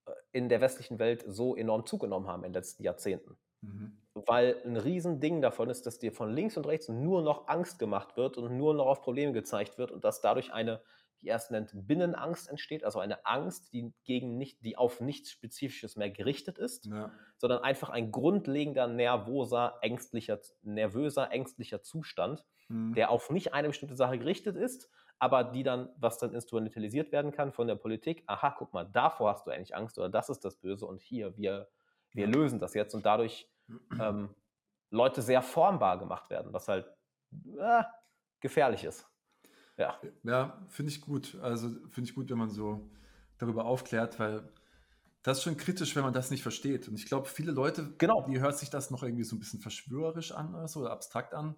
A: äh, in der westlichen Welt so enorm zugenommen haben in den letzten Jahrzehnten.
B: Mhm.
A: Weil ein Riesending davon ist, dass dir von links und rechts nur noch Angst gemacht wird und nur noch auf Probleme gezeigt wird und dass dadurch eine, die erst nennt, Binnenangst entsteht, also eine Angst, die gegen nicht, die auf nichts Spezifisches mehr gerichtet ist,
B: Ja.
A: sondern einfach ein grundlegender, nervoser, ängstlicher, nervöser, ängstlicher Zustand,
B: Mhm.
A: der auf nicht eine bestimmte Sache gerichtet ist, aber die dann, was dann instrumentalisiert werden kann von der Politik, aha, guck mal, davor hast du eigentlich Angst oder das ist das Böse und hier, wir, wir
B: Ja.
A: lösen das jetzt und dadurch ähm, Leute sehr formbar gemacht werden, was halt äh, gefährlich ist. Ja,
B: Ja, finde ich gut. Also finde ich gut, wenn man so darüber aufklärt, weil das ist schon kritisch, wenn man das nicht versteht. Und ich glaube, viele Leute,
A: Genau.
B: die hört sich das noch irgendwie so ein bisschen verschwörerisch an oder so, oder abstrakt an.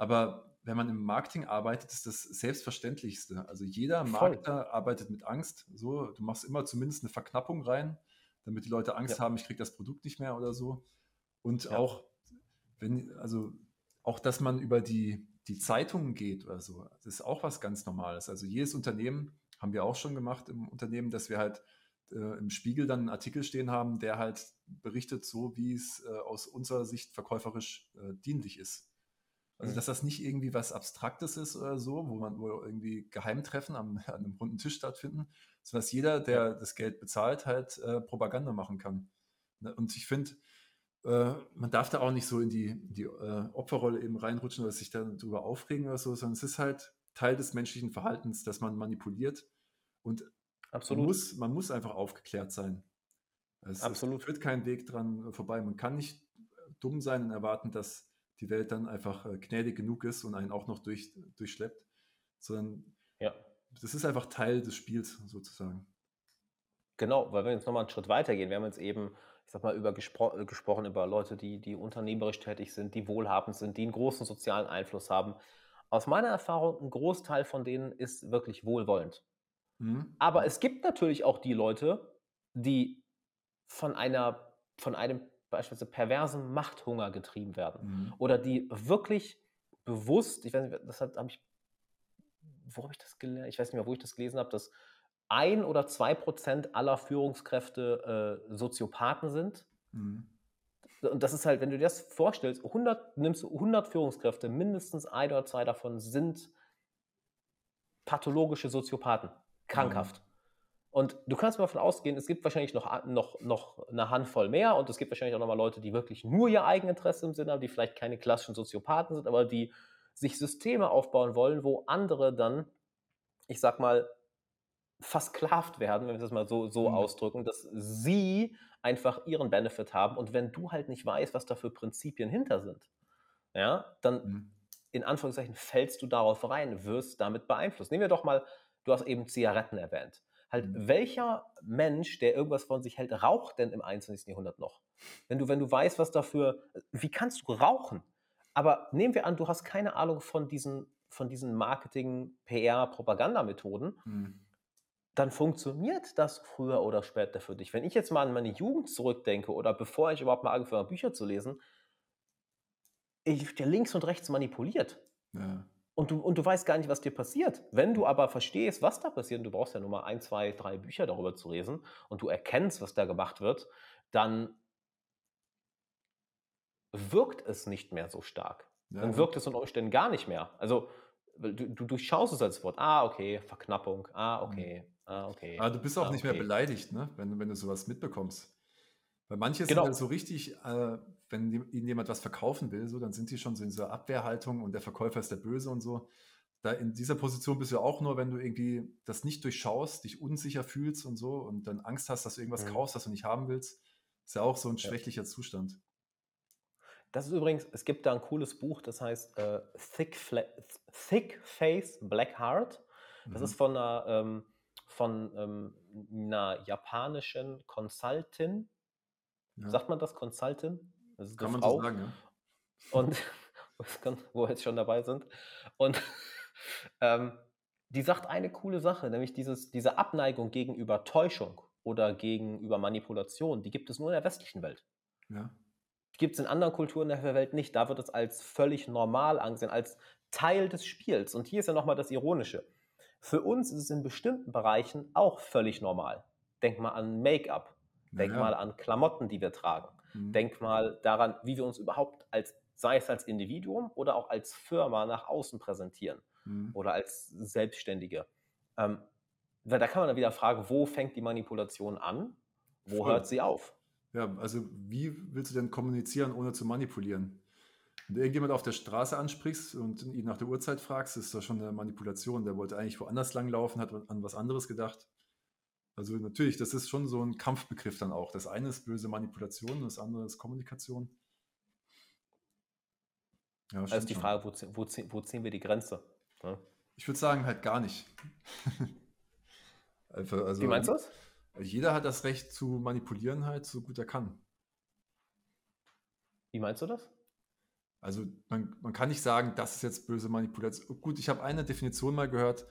B: Aber wenn man im Marketing arbeitet, ist das Selbstverständlichste. Also jeder Marketer Voll. arbeitet mit Angst. So, du machst immer zumindest eine Verknappung rein, damit die Leute Angst ja. haben, ich kriege das Produkt nicht mehr oder so. Und ja. auch, wenn, also auch, dass man über die, die Zeitungen geht oder so, das ist auch was ganz Normales. Also jedes Unternehmen, haben wir auch schon gemacht im Unternehmen, dass wir halt äh, im Spiegel dann einen Artikel stehen haben, der halt berichtet, so wie es äh, aus unserer Sicht verkäuferisch äh, dienlich ist. Also, mhm. dass das nicht irgendwie was Abstraktes ist oder so, wo man wo irgendwie Geheimtreffen am, an einem runden Tisch stattfinden, sondern dass jeder, der das Geld bezahlt, halt äh, Propaganda machen kann. Ne? Und ich finde, äh, man darf da auch nicht so in die, die äh, Opferrolle eben reinrutschen oder sich darüber aufregen oder so, sondern es ist halt Teil des menschlichen Verhaltens, dass man manipuliert. Und Absolut. Man, muss, man muss einfach aufgeklärt sein. Es, Absolut. es führt kein Weg dran vorbei. Man kann nicht dumm sein und erwarten, dass die Welt dann einfach äh, gnädig genug ist und einen auch noch durch, durchschleppt, sondern ja. das ist einfach Teil des Spiels sozusagen.
A: Genau, weil wir jetzt nochmal einen Schritt weiter gehen. Wir haben jetzt eben, ich sag mal, über gespro äh, gesprochen über Leute, die, die unternehmerisch tätig sind, die wohlhabend sind, die einen großen sozialen Einfluss haben. Aus meiner Erfahrung, ein Großteil von denen ist wirklich wohlwollend. Mhm. Aber es gibt natürlich auch die Leute, die von einer, von einem beispielsweise perversen Machthunger getrieben werden. Mhm. Oder die wirklich bewusst, ich weiß nicht, das habe ich, wo habe ich das gelernt? Ich weiß nicht mehr, wo ich das gelesen habe, dass ein oder zwei Prozent aller Führungskräfte äh, Soziopathen sind. Mhm. Und das ist halt, wenn du dir das vorstellst, 100, nimmst du 100 Führungskräfte, mindestens ein oder zwei davon sind pathologische Soziopathen, krankhaft. Mhm. Und du kannst mal davon ausgehen, es gibt wahrscheinlich noch, noch, noch eine Handvoll mehr und es gibt wahrscheinlich auch nochmal Leute, die wirklich nur ihr Eigeninteresse im Sinn haben, die vielleicht keine klassischen Soziopathen sind, aber die sich Systeme aufbauen wollen, wo andere dann, ich sag mal, versklavt werden, wenn wir das mal so, so mhm. ausdrücken, dass sie einfach ihren Benefit haben und wenn du halt nicht weißt, was da für Prinzipien hinter sind, ja, dann mhm. in Anführungszeichen fällst du darauf rein, wirst damit beeinflusst. Nehmen wir doch mal, du hast eben Zigaretten erwähnt. Halt, mhm. welcher Mensch, der irgendwas von sich hält, raucht denn im 21. Jahrhundert noch? Wenn du, wenn du weißt, was dafür, wie kannst du rauchen? Aber nehmen wir an, du hast keine Ahnung von diesen, von diesen Marketing, PR, Propagandamethoden, mhm. dann funktioniert das früher oder später für dich. Wenn ich jetzt mal an meine Jugend zurückdenke oder bevor ich überhaupt mal angefangen habe, Bücher zu lesen, ich ja links und rechts manipuliert. Ja. Und du, und du weißt gar nicht, was dir passiert. Wenn du aber verstehst, was da passiert, und du brauchst ja nur mal ein, zwei, drei Bücher darüber zu lesen und du erkennst, was da gemacht wird, dann wirkt es nicht mehr so stark. Ja. Dann wirkt es unter Umständen gar nicht mehr. Also du, du durchschaust es als Wort. Ah, okay, Verknappung. Ah, okay. Mhm. Ah, okay.
B: Aber du bist auch ah, nicht okay. mehr beleidigt, ne? wenn, wenn du sowas mitbekommst. Weil manche genau. sind halt so richtig, äh, wenn ihnen jemand was verkaufen will, so, dann sind die schon so in dieser Abwehrhaltung und der Verkäufer ist der Böse und so. Da in dieser Position bist du ja auch nur, wenn du irgendwie das nicht durchschaust, dich unsicher fühlst und so und dann Angst hast, dass du irgendwas mhm. kaufst, das du nicht haben willst. Ist ja auch so ein schwächlicher ja. Zustand.
A: Das ist übrigens, es gibt da ein cooles Buch, das heißt äh, Thick, Thick Face Black Heart. Das mhm. ist von einer, ähm, von ähm, einer japanischen Consultin, ja. Sagt man das, Consultant? Das
B: Kann man Frau. so sagen, ja.
A: Und wo wir jetzt schon dabei sind. Und ähm, die sagt eine coole Sache, nämlich dieses, diese Abneigung gegenüber Täuschung oder gegenüber Manipulation, die gibt es nur in der westlichen Welt. Ja. Die gibt es in anderen Kulturen der Welt nicht. Da wird es als völlig normal angesehen, als Teil des Spiels. Und hier ist ja nochmal das Ironische. Für uns ist es in bestimmten Bereichen auch völlig normal. Denk mal an Make-up. Denk ja. mal an Klamotten, die wir tragen. Mhm. Denk mal daran, wie wir uns überhaupt als, sei es als Individuum oder auch als Firma nach außen präsentieren mhm. oder als Selbstständige. Ähm, da kann man dann wieder fragen, wo fängt die Manipulation an? Wo Voll. hört sie auf?
B: Ja, also wie willst du denn kommunizieren, ohne zu manipulieren? Wenn du irgendjemand auf der Straße ansprichst und ihn nach der Uhrzeit fragst, ist das schon eine Manipulation. Der wollte eigentlich woanders langlaufen, hat an was anderes gedacht. Also natürlich, das ist schon so ein Kampfbegriff dann auch. Das eine ist böse Manipulation, das andere ist Kommunikation.
A: Ja, also die Frage, wo, wo, wo, ziehen wir die Grenze?
B: Ja. Ich würde sagen, halt gar nicht.
A: also, Wie meinst du das?
B: Jeder hat das Recht zu manipulieren halt, so gut er kann.
A: Wie meinst du das?
B: Also man, man kann nicht sagen, das ist jetzt böse Manipulation. Gut, ich habe eine Definition mal gehört.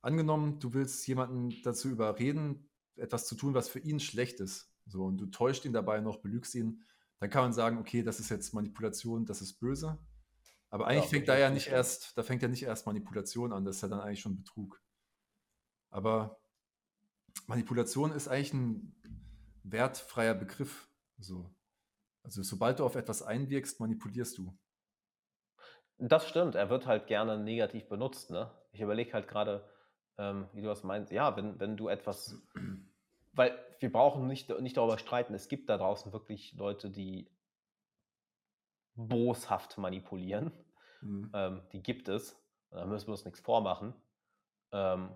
B: Angenommen, du willst jemanden dazu überreden, etwas zu tun, was für ihn schlecht ist. So, und du täuscht ihn dabei noch, belügst ihn, dann kann man sagen, okay, das ist jetzt Manipulation, das ist böse. Aber eigentlich ja, fängt da ja nicht erst, da fängt ja nicht erst Manipulation an, das ist ja dann eigentlich schon Betrug. Aber Manipulation ist eigentlich ein wertfreier Begriff. So. Also sobald du auf etwas einwirkst, manipulierst du.
A: Das stimmt, er wird halt gerne negativ benutzt. Ne? Ich überlege halt gerade, ähm, wie du das meinst. Ja, wenn, wenn du etwas, weil wir brauchen nicht, nicht darüber streiten, es gibt da draußen wirklich Leute, die boshaft manipulieren. Mhm. Ähm, die gibt es. Da müssen wir uns nichts vormachen. Ähm,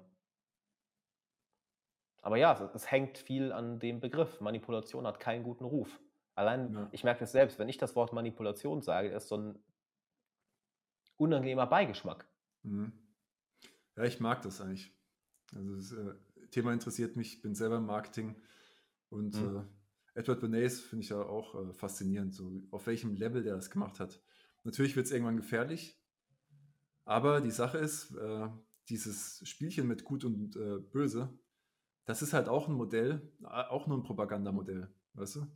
A: aber ja, es, es, hängt viel an dem Begriff. Manipulation hat keinen guten Ruf. Allein, ja. ich merke es selbst, wenn ich das Wort Manipulation sage, ist so ein unangenehmer Beigeschmack. Mhm.
B: Ja, ich mag das eigentlich. Also das äh, Thema interessiert mich, ich bin selber im Marketing und mhm. äh, Edward Bernays finde ich ja auch äh, faszinierend, so auf welchem Level der das gemacht hat. Natürlich wird es irgendwann gefährlich, aber die Sache ist, äh, dieses Spielchen mit Gut und äh, Böse, das ist halt auch ein Modell, auch nur ein Propagandamodell, weißt du?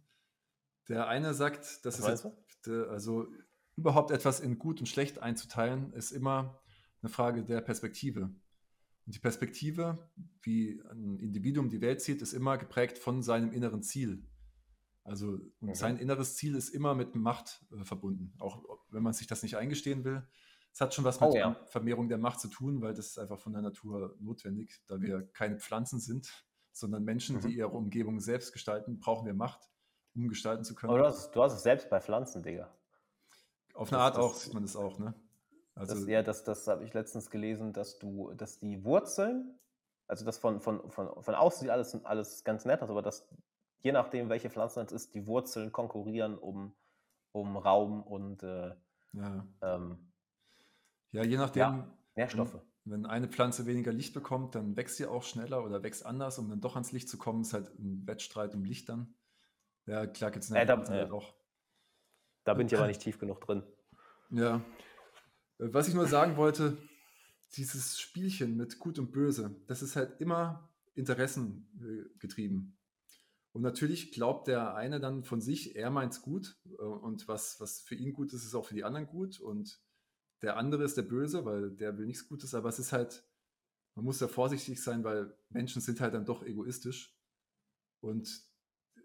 B: Der eine sagt, das ist jetzt, also überhaupt etwas in gut und schlecht einzuteilen, ist immer eine Frage der Perspektive. Und die Perspektive, wie ein Individuum die Welt sieht, ist immer geprägt von seinem inneren Ziel. Also okay. sein inneres Ziel ist immer mit Macht äh, verbunden, auch wenn man sich das nicht eingestehen will. Es hat schon was mit oh, ja. Vermehrung der Macht zu tun, weil das ist einfach von der Natur notwendig. Da wir keine Pflanzen sind, sondern Menschen, mhm. die ihre Umgebung selbst gestalten, brauchen wir Macht, um gestalten zu können.
A: Aber du hast, du hast es selbst bei Pflanzen, Digga.
B: Auf eine Art das, auch sieht man das auch, ne?
A: Also, das, ja, das, das habe ich letztens gelesen, dass du, dass die Wurzeln, also das von, von, von, von außen sieht alles, alles ganz nett aus, aber dass je nachdem, welche Pflanze es ist, die Wurzeln konkurrieren um, um Raum und äh,
B: ja. Ähm, ja, je nachdem. Ja,
A: Nährstoffe.
B: Wenn, wenn, eine Pflanze weniger Licht bekommt, dann wächst sie auch schneller oder wächst anders, um dann doch ans Licht zu kommen. Ist halt ein Wettstreit um Licht dann. Ja, klar gibt es äh,
A: da, äh, auch. Da bin ich aber nicht tief genug drin.
B: Ja. Was ich nur sagen wollte, dieses Spielchen mit Gut und Böse, das ist halt immer Interessen äh, getrieben. Und natürlich glaubt der eine dann von sich, er meint es gut äh, und was, was für ihn gut ist, ist auch für die anderen gut und der andere ist der Böse, weil der will nichts Gutes, aber es ist halt, man muss ja vorsichtig sein, weil Menschen sind halt dann doch egoistisch und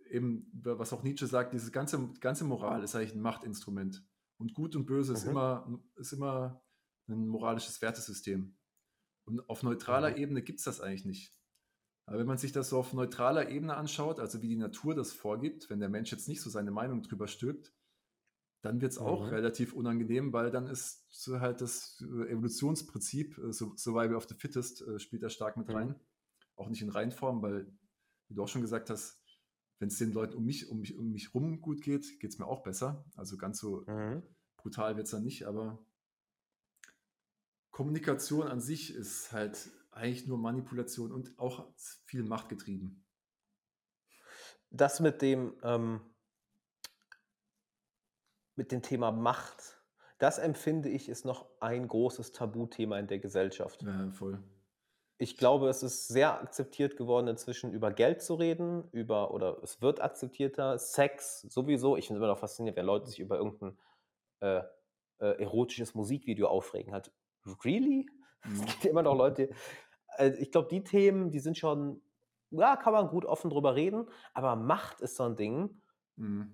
B: eben, was auch Nietzsche sagt, diese ganze, ganze Moral ist eigentlich ein Machtinstrument. Und Gut und Böse mhm. ist, immer, ist immer ein moralisches Wertesystem. Und auf neutraler mhm. Ebene gibt es das eigentlich nicht. Aber wenn man sich das so auf neutraler Ebene anschaut, also wie die Natur das vorgibt, wenn der Mensch jetzt nicht so seine Meinung drüber stülpt, dann wird es auch mhm. relativ unangenehm, weil dann ist so halt das Evolutionsprinzip, äh, so, Survival of the Fittest, äh, spielt da stark mit rein. Auch nicht in Reinform, weil, wie du auch schon gesagt hast, wenn es den Leuten um mich, um mich, um mich rum gut geht, geht es mir auch besser. Also ganz so mhm. brutal wird es dann nicht, aber Kommunikation an sich ist halt eigentlich nur Manipulation und auch viel Macht getrieben.
A: Das mit dem, ähm, mit dem Thema Macht, das empfinde ich, ist noch ein großes Tabuthema in der Gesellschaft.
B: Ja, voll
A: ich glaube, es ist sehr akzeptiert geworden, inzwischen über Geld zu reden, über, oder es wird akzeptierter, Sex sowieso. Ich finde es immer noch faszinierend, wenn Leute sich über irgendein äh, äh, erotisches Musikvideo aufregen. Halt, really? Mhm. Es gibt immer noch Leute. Also ich glaube, die Themen, die sind schon, ja, kann man gut offen drüber reden, aber Macht ist so ein Ding. Mhm.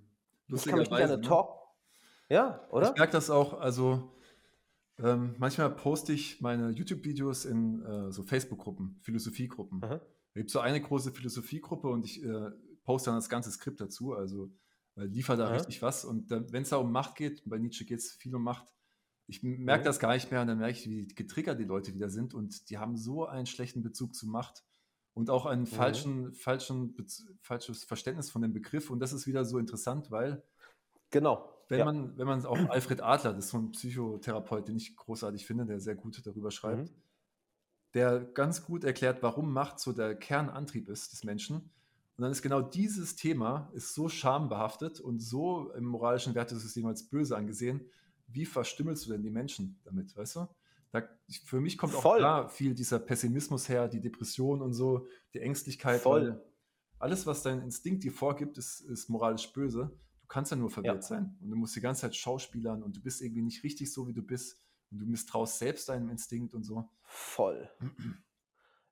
B: Ich kann mich nicht an eine ne? Talk. Ja, oder? Ich merke das auch, also ähm, manchmal poste ich meine YouTube-Videos in äh, so Facebook-Gruppen, Philosophiegruppen. Es gibt so eine große Philosophiegruppe und ich äh, poste dann das ganze Skript dazu, also äh, liefere da Aha. richtig was. Und wenn es da um Macht geht, bei Nietzsche geht es viel um Macht, ich merke das gar nicht mehr und dann merke ich, wie getriggert die Leute wieder sind und die haben so einen schlechten Bezug zu Macht und auch ein falschen, falschen, falsches Verständnis von dem Begriff. Und das ist wieder so interessant, weil
A: genau
B: wenn ja. man, wenn man auch Alfred Adler, das ist so ein Psychotherapeut, den ich großartig finde, der sehr gut darüber schreibt, mhm. der ganz gut erklärt, warum Macht so der Kernantrieb ist des Menschen. Und dann ist genau dieses Thema ist so schambehaftet und so im moralischen Wertesystem als böse angesehen, wie verstümmelst du denn die Menschen damit, weißt du? Da, für mich kommt auch
A: Voll.
B: da viel dieser Pessimismus her, die Depression und so, die Ängstlichkeit.
A: Voll.
B: Alles, was dein Instinkt dir vorgibt, ist, ist moralisch böse. Du kannst ja nur verwirrt
A: Ja.
B: sein und du musst die ganze Zeit schauspielern und du bist irgendwie nicht richtig so, wie du bist und du misstraust selbst deinem Instinkt und so.
A: Voll.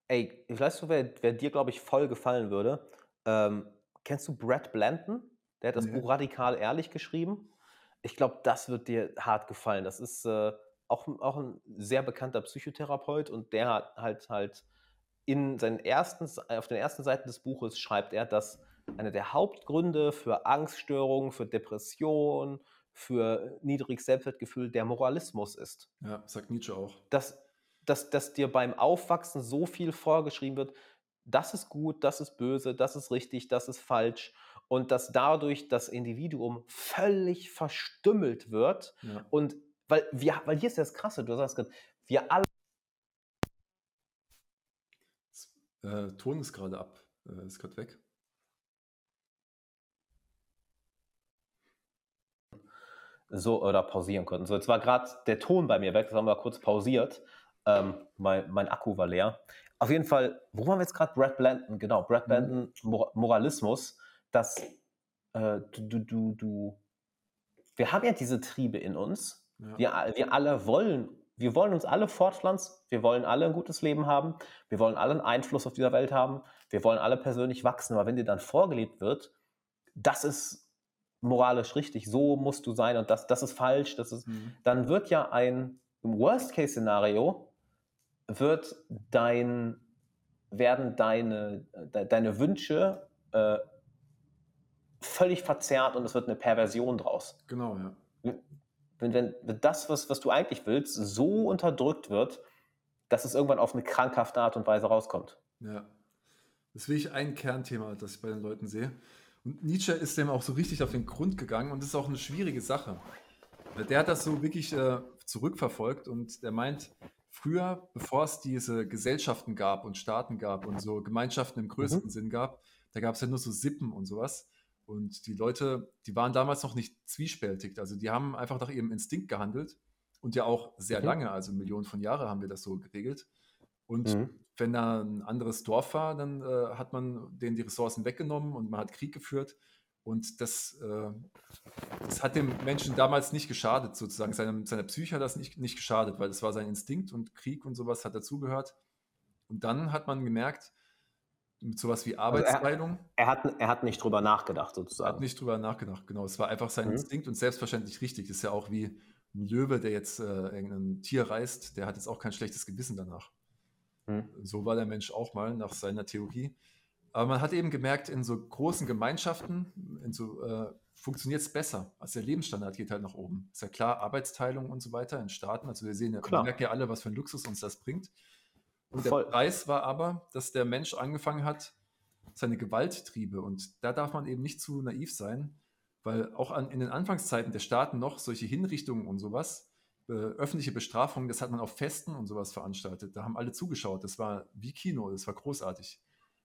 A: Ey, weißt du, wer, wer dir, glaube ich, voll gefallen würde? Ähm, kennst du Brad Blanton? Der hat das
B: Nee.
A: Buch Radikal Ehrlich geschrieben. Ich glaube, das wird dir hart gefallen. Das ist äh, auch, auch ein sehr bekannter Psychotherapeut und der hat halt halt in seinen ersten, auf den ersten Seiten des Buches schreibt er, dass einer der Hauptgründe für Angststörungen, für Depression, für niedriges Selbstwertgefühl der Moralismus ist
B: Ja, sagt Nietzsche auch.
A: dass, dass, dass dir beim Aufwachsen so viel vorgeschrieben wird, das ist gut, das ist böse, das ist richtig, das ist falsch und dass dadurch das Individuum völlig verstümmelt wird
B: Ja.
A: und weil wir, weil hier ist das Krasse, du sagst gerade, wir alle
B: Äh, Ton ist gerade ab, äh, ist gerade weg.
A: So oder pausieren konnten. So, jetzt war gerade der Ton bei mir weg, das haben wir kurz pausiert. Ähm, mein, mein Akku war leer. Auf jeden Fall, wo waren wir jetzt gerade? Brad Blanton, genau. Brad
B: Mhm.
A: Blanton, Mor Moralismus, dass äh, du, du, du, du, wir haben ja diese Triebe in uns.
B: Ja.
A: Wir, wir alle wollen, wir wollen uns alle fortpflanzen, wir wollen alle ein gutes Leben haben, wir wollen alle einen Einfluss auf dieser Welt haben, wir wollen alle persönlich wachsen, aber wenn dir dann vorgelebt wird, das ist moralisch richtig, so musst du sein und das, das ist falsch, das ist,
B: Mhm.
A: dann wird ja ein, im Worst-Case-Szenario, wird dein, werden deine, de, deine Wünsche äh, völlig verzerrt und es wird eine Perversion draus.
B: Genau, ja.
A: Wenn, wenn, wenn das, was, was du eigentlich willst, so unterdrückt wird, dass es irgendwann auf eine krankhafte Art und Weise rauskommt.
B: Ja. Das ist wirklich ein Kernthema, das ich bei den Leuten sehe. Und Nietzsche ist dem auch so richtig auf den Grund gegangen und das ist auch eine schwierige Sache. Der hat das so wirklich äh, zurückverfolgt und der meint, früher, bevor es diese Gesellschaften gab und Staaten gab und so Gemeinschaften im größten Sinn gab, da gab es ja nur so Sippen und sowas. Und die Leute, die waren damals noch nicht zwiespältig. Also die haben einfach nach ihrem Instinkt gehandelt und ja auch sehr
A: Mhm.
B: lange, also Millionen von Jahren haben wir das so geregelt. Und
A: Mhm.
B: Wenn da ein anderes Dorf war, dann äh, hat man denen die Ressourcen weggenommen und man hat Krieg geführt. Und das, äh, das hat dem Menschen damals nicht geschadet, sozusagen. Seinem, seiner Psyche hat das nicht, nicht geschadet, weil das war sein Instinkt und Krieg und sowas hat dazugehört. Und dann hat man gemerkt, mit sowas wie
A: Also er-
B: Arbeitsteilung,
A: Er hat, er hat nicht drüber nachgedacht,
B: hat
A: sozusagen.
B: nicht drüber nachgedacht, genau. Es war einfach sein
A: Mhm.
B: Instinkt und selbstverständlich richtig. Das ist ja auch wie ein Löwe, der jetzt äh, irgendein Tier reißt, der hat jetzt auch kein schlechtes Gewissen danach.
A: Mhm.
B: So war der Mensch auch mal nach seiner Theorie. Aber man hat eben gemerkt, in so großen Gemeinschaften in so, äh, funktioniert es besser. Also der Lebensstandard geht halt nach oben. Ist ja klar, Arbeitsteilung und so weiter in Staaten. Also wir sehen ja, wir merken ja alle, was für ein Luxus uns das bringt. Und
A: Voll.
B: der Preis war aber, dass der Mensch angefangen hat, seine Gewalttriebe. Und da darf man eben nicht zu naiv sein, weil auch an, in den Anfangszeiten der Staaten noch solche Hinrichtungen und sowas, äh, öffentliche Bestrafungen, das hat man auf Festen und sowas veranstaltet. Da haben alle zugeschaut. Das war wie Kino, das war großartig.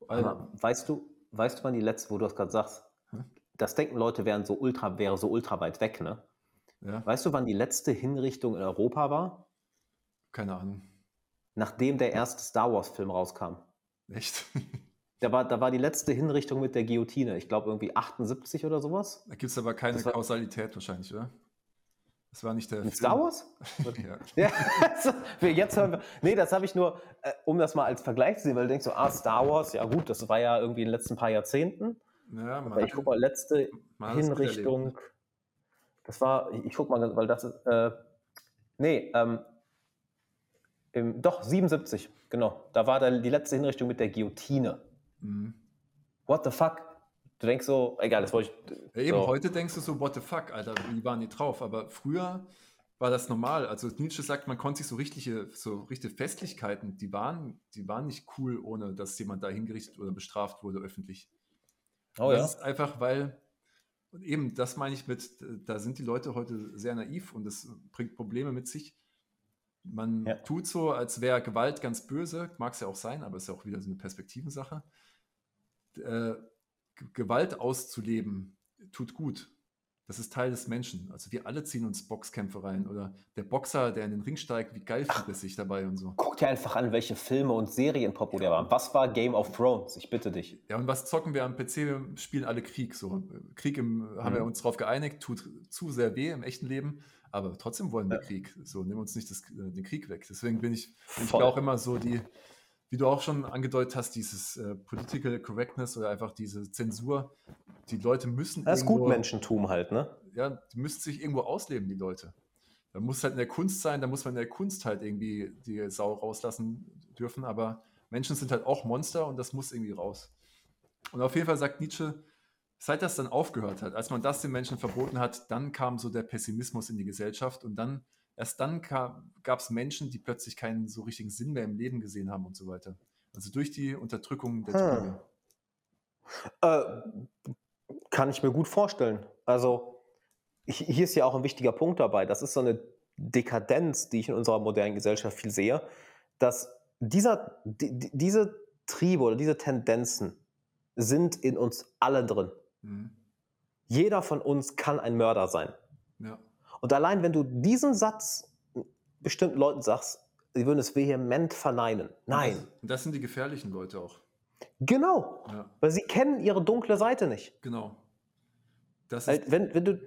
A: Aber weißt du, weißt du, wann die letzte, wo du das gerade sagst,
B: Hm?
A: das denken Leute, wären so ultra, wäre so ultra weit weg, ne?
B: ja,
A: Weißt du, wann die letzte Hinrichtung in Europa war?
B: keine Ahnung.
A: Nachdem der erste Star Wars-Film rauskam.
B: Echt?
A: Da war, da war die letzte Hinrichtung mit der Guillotine. Ich glaube irgendwie 78 oder sowas.
B: Da gibt es aber keine
A: war-
B: Kausalität wahrscheinlich, oder? Das war nicht der Film.
A: Star Wars?
B: Ja.
A: Ja, also, jetzt hören wir. Nee, das habe ich nur, äh, um das mal als Vergleich zu sehen, weil du denkst so, ah, Star Wars, ja gut, das war ja irgendwie in den letzten paar Jahrzehnten.
B: Ja,
A: Aber ich
B: hat-
A: guck mal, letzte
B: miterlebt.
A: Hinrichtung. Das war, ich, guck mal, weil das ist, äh, nee, ähm, im, doch, 77, genau. Da war da die letzte Hinrichtung mit der Guillotine.
B: Mhm.
A: What the fuck? Du denkst so, egal, das wollte ich.
B: Ja, eben,
A: so.
B: heute denkst du so, what the fuck, Alter, wie waren die drauf? Aber früher war das normal. Also Nietzsche sagt, man konnte sich so richtige, so richtige Festlichkeiten, die waren, die waren nicht cool, ohne dass jemand da hingerichtet oder bestraft wurde öffentlich.
A: Oh
B: das
A: ja.
B: ist einfach, weil, und eben, das meine ich mit, da sind die Leute heute sehr naiv und das bringt Probleme mit sich. Man
A: Ja.
B: tut so, als wäre Gewalt ganz böse, mag es ja auch sein, aber ist ja auch wieder so eine Perspektivensache. Äh, Gewalt auszuleben tut gut. das ist Teil des Menschen. Also wir alle ziehen uns Boxkämpfe rein. Oder der Boxer, der in den Ring steigt, wie geil fühlt es sich dabei und so.
A: Guck dir einfach an, welche Filme und Serien populär waren. Was war Game of Thrones? Ich bitte dich.
B: Ja, und was zocken wir am PC? Wir spielen alle Krieg. So. Krieg im, haben wir mhm. uns darauf geeinigt, tut zu sehr weh im echten Leben, aber trotzdem wollen wir ja. Krieg. So, nimm uns nicht das, äh, den Krieg weg. Deswegen bin ich, bin ich auch immer so die, wie du auch schon angedeutet hast, dieses äh, Political Correctness oder einfach diese Zensur, die Leute müssen.
A: Das ist Gutmenschentum halt, ne?
B: Ja, die müssen sich irgendwo ausleben, die Leute. Da muss halt in der Kunst sein, da muss man in der Kunst halt irgendwie die Sau rauslassen dürfen, aber Menschen sind halt auch Monster und das muss irgendwie raus. Und auf jeden Fall sagt Nietzsche, seit das dann aufgehört hat, als man das den Menschen verboten hat, dann kam so der Pessimismus in die Gesellschaft und dann Erst dann gab es Menschen, die plötzlich keinen so richtigen Sinn mehr im Leben gesehen haben und so weiter. Also durch die Unterdrückung der hm.
A: Äh, kann ich mir gut vorstellen. Also hier ist ja auch ein wichtiger Punkt dabei. Das ist so eine Dekadenz, die ich in unserer modernen Gesellschaft viel sehe, dass dieser, die, diese Triebe oder diese Tendenzen sind in uns alle drin. Mhm. Jeder von uns kann ein Mörder sein. Ja. Und allein, wenn du diesen Satz bestimmten Leuten sagst, sie würden es vehement verneinen. Nein. Und
B: das, und das sind die gefährlichen Leute auch.
A: Genau. Ja. Weil sie kennen ihre dunkle Seite nicht.
B: Genau.
A: Das ist, wenn, wenn du.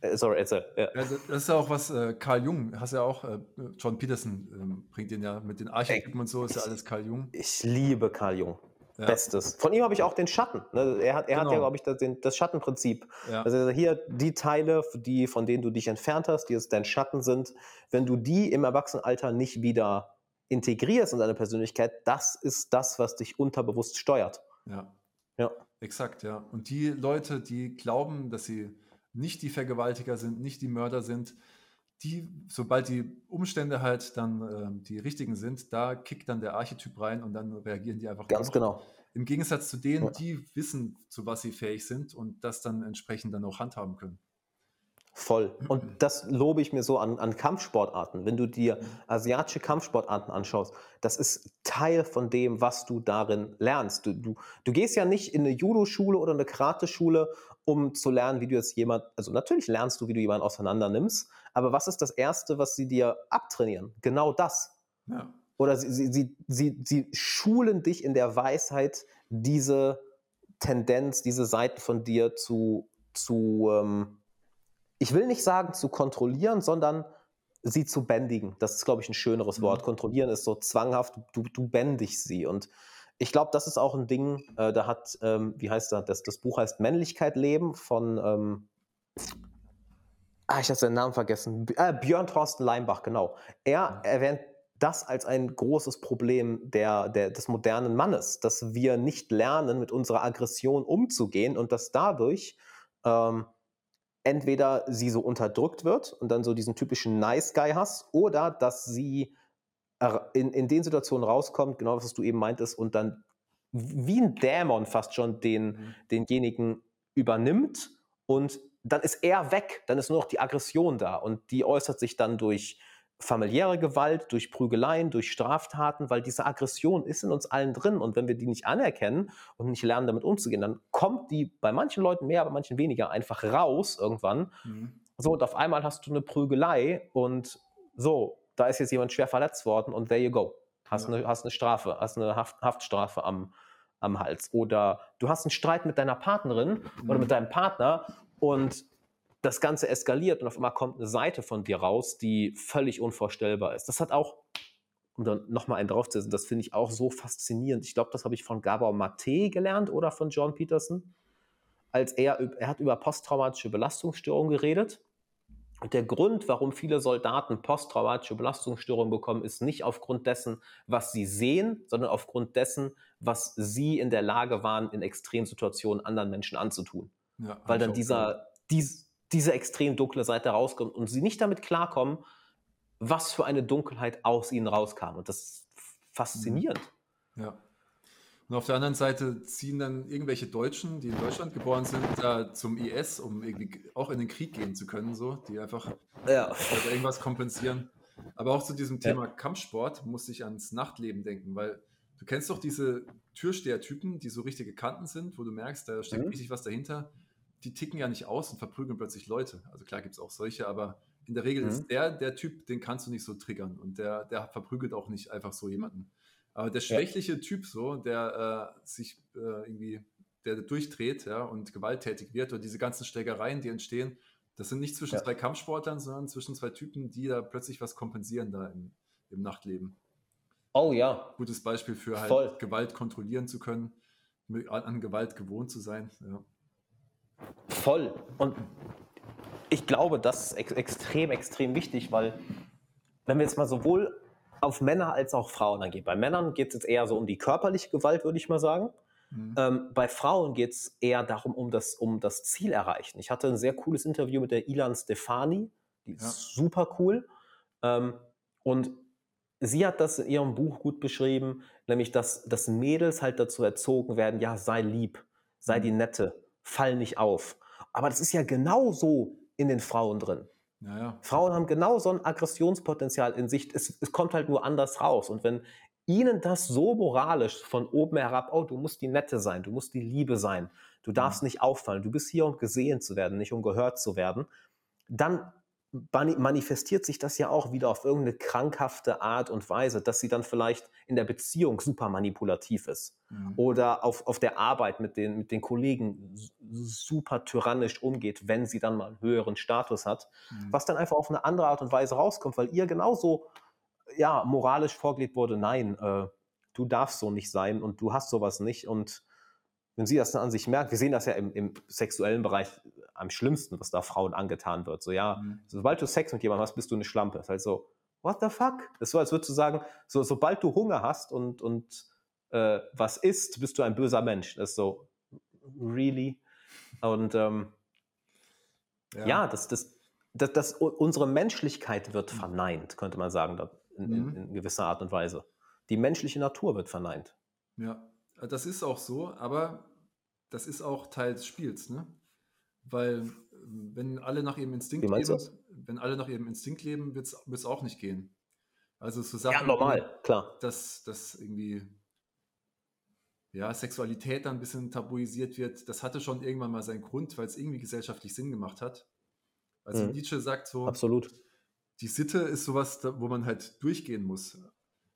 A: Äh, sorry, erzähl.
B: Ja. das ist ja auch was, äh, Carl Jung, hast ja auch, äh, John Peterson äh, bringt den ja mit den Archetypen und so, ist ja alles Carl Jung.
A: Ich liebe Carl Jung. Ja. Bestes. Von ihm habe ich auch den Schatten. Ne? Er hat, er genau. hat ja, genau. glaube ich, das, den, das Schattenprinzip. Ja. Also hier die Teile, die, von denen du dich entfernt hast, die jetzt dein Schatten sind, wenn du die im Erwachsenenalter nicht wieder integrierst in deine Persönlichkeit, das ist das, was dich unterbewusst steuert.
B: Ja. Ja. Exakt, ja. Und die Leute, die glauben, dass sie nicht die Vergewaltiger sind, nicht die Mörder sind, die, sobald die Umstände halt dann äh, die richtigen sind, da kickt dann der Archetyp rein und dann reagieren die einfach.
A: Ganz genau.
B: Im Gegensatz zu denen, ja. die wissen, zu was sie fähig sind und das dann entsprechend dann auch handhaben können.
A: Voll. Und das lobe ich mir so an, an Kampfsportarten. Wenn du dir asiatische Kampfsportarten anschaust, das ist Teil von dem, was du darin lernst. Du, du, du gehst ja nicht in eine Judo-Schule oder eine Karate-Schule, um zu lernen, wie du jetzt jemand, also natürlich lernst du, wie du jemanden auseinander nimmst, aber was ist das Erste, was sie dir abtrainieren? Genau das. Ja. Oder sie, sie, sie, sie, sie schulen dich in der Weisheit, diese Tendenz, diese Seiten von dir zu, zu ähm, ich will nicht sagen zu kontrollieren, sondern sie zu bändigen. Das ist, glaube ich, ein schöneres mhm. Wort. Kontrollieren ist so zwanghaft, du, du bändigst sie. Und ich glaube, das ist auch ein Ding, äh, da hat, ähm, wie heißt das, das, das Buch heißt Männlichkeit leben von, ähm, ah, ich habe seinen Namen vergessen, äh, Björn Thorsten Leimbach, genau. Er erwähnt das als ein großes Problem der, der, des modernen Mannes, dass wir nicht lernen, mit unserer Aggression umzugehen und dass dadurch ähm, entweder sie so unterdrückt wird und dann so diesen typischen Nice Guy hast, oder dass sie in, in den Situationen rauskommt, genau was du eben meintest, und dann wie ein Dämon fast schon den, mhm. denjenigen übernimmt und dann ist er weg, dann ist nur noch die Aggression da und die äußert sich dann durch familiäre Gewalt, durch Prügeleien, durch Straftaten, weil diese Aggression ist in uns allen drin und wenn wir die nicht anerkennen und nicht lernen, damit umzugehen, dann kommt die bei manchen Leuten mehr, bei manchen weniger einfach raus irgendwann. Mhm. So, und auf einmal hast du eine Prügelei und so, da ist jetzt jemand schwer verletzt worden und there you go. Hast, ja. eine, hast eine Strafe, hast eine Haft, Haftstrafe am, am Hals. Oder du hast einen Streit mit deiner Partnerin mhm. oder mit deinem Partner und das Ganze eskaliert und auf einmal kommt eine Seite von dir raus, die völlig unvorstellbar ist. Das hat auch, um dann nochmal einen draufzusetzen, das finde ich auch so faszinierend. Ich glaube, das habe ich von Gabor Mate gelernt oder von John Peterson, als er, er hat über posttraumatische Belastungsstörungen geredet. Und der Grund, warum viele Soldaten posttraumatische Belastungsstörungen bekommen, ist nicht aufgrund dessen, was sie sehen, sondern aufgrund dessen, was sie in der Lage waren, in Extremsituationen anderen Menschen anzutun. Ja, Weil dann dieser, dies, diese extrem dunkle Seite rauskommt und sie nicht damit klarkommen, was für eine Dunkelheit aus ihnen rauskam. Und das ist faszinierend.
B: Ja. Und auf der anderen Seite ziehen dann irgendwelche Deutschen, die in Deutschland geboren sind, da zum IS, um irgendwie auch in den Krieg gehen zu können, so, die einfach ja. irgendwas kompensieren. Aber auch zu diesem Thema ja. Kampfsport musste ich ans Nachtleben denken, weil du kennst doch diese Türstehertypen, die so richtige Kanten sind, wo du merkst, da steckt mhm. richtig was dahinter die ticken ja nicht aus und verprügeln plötzlich Leute. Also klar gibt es auch solche, aber in der Regel
A: Mhm.
B: ist der der Typ, den kannst du nicht so triggern und der, der verprügelt auch nicht einfach so jemanden. Aber der
A: Ja.
B: schwächliche Typ so, der äh, sich äh, irgendwie, der durchdreht ja, und gewalttätig wird oder diese ganzen Schlägereien, die entstehen, das sind nicht zwischen
A: Ja.
B: zwei Kampfsportlern, sondern zwischen zwei Typen, die da plötzlich was kompensieren da im, im Nachtleben.
A: Oh ja,
B: Gutes Beispiel für halt
A: Voll.
B: Gewalt kontrollieren zu können, mit- an, an Gewalt gewohnt zu sein. Ja.
A: voll. Und ich glaube, das ist ex extrem, extrem wichtig, weil wenn wir jetzt mal sowohl auf Männer als auch Frauen angehen. Bei Männern geht es jetzt eher so um die körperliche Gewalt, würde ich mal sagen.
B: Mhm.
A: Ähm, bei Frauen geht es eher darum, um das, um das Ziel erreichen. Ich hatte ein sehr cooles Interview mit der Ilan Stefani, die ist
B: Ja.
A: super cool. Ähm, und sie hat das in ihrem Buch gut beschrieben, nämlich, dass, dass Mädels halt dazu erzogen werden, ja, sei lieb, sei
B: Mhm.
A: die Nette, fall nicht auf. Aber das ist ja genauso in den Frauen drin.
B: Naja,
A: Frauen haben genau so ein Aggressionspotenzial in sich. Es, es kommt halt nur anders raus. Und wenn ihnen das so moralisch von oben herab, oh, du musst die Nette sein, du musst die Liebe sein, du darfst nicht auffallen, du bist hier, um gesehen zu werden, nicht um gehört zu werden, dann manifestiert sich das ja auch wieder auf irgendeine krankhafte Art und Weise, dass sie dann vielleicht in der Beziehung super manipulativ ist
B: Mhm.
A: oder auf, auf der Arbeit mit den, mit den Kollegen super tyrannisch umgeht, wenn sie dann mal einen höheren Status hat,
B: Mhm.
A: was dann einfach auf eine andere Art und Weise rauskommt, weil ihr genauso ja, moralisch vorgelegt wurde, nein, äh, du darfst so nicht sein und du hast sowas nicht und wenn sie das dann an sich merkt, wir sehen das ja im, im sexuellen Bereich am schlimmsten, was da Frauen angetan wird. So, ja,
B: Mhm.
A: sobald du Sex mit jemandem hast, bist du eine Schlampe. Das ist halt so, what the fuck? Das ist so, als würdest du sagen, so, sobald du Hunger hast und, und äh, was isst, bist du ein böser Mensch. Das ist so, really? Und ähm, ja, das, das, das, das, unsere Menschlichkeit wird verneint, könnte man sagen, in, in,
B: Mhm.
A: in gewisser Art und Weise. Die menschliche Natur wird verneint.
B: Ja, das ist auch so, aber das ist auch Teil des Spiels, ne? Weil äh, wenn alle nach ihrem Instinkt leben, wenn alle nach ihrem Instinkt leben, wird es auch nicht gehen. Also so Sachen,
A: Ja, normal, klar.
B: dass, dass irgendwie ja, Sexualität dann ein bisschen tabuisiert wird, das hatte schon irgendwann mal seinen Grund, weil es irgendwie gesellschaftlich Sinn gemacht hat. Also
A: Mhm.
B: Nietzsche sagt so,
A: Absolut.
B: die Sitte ist sowas, wo man halt durchgehen muss.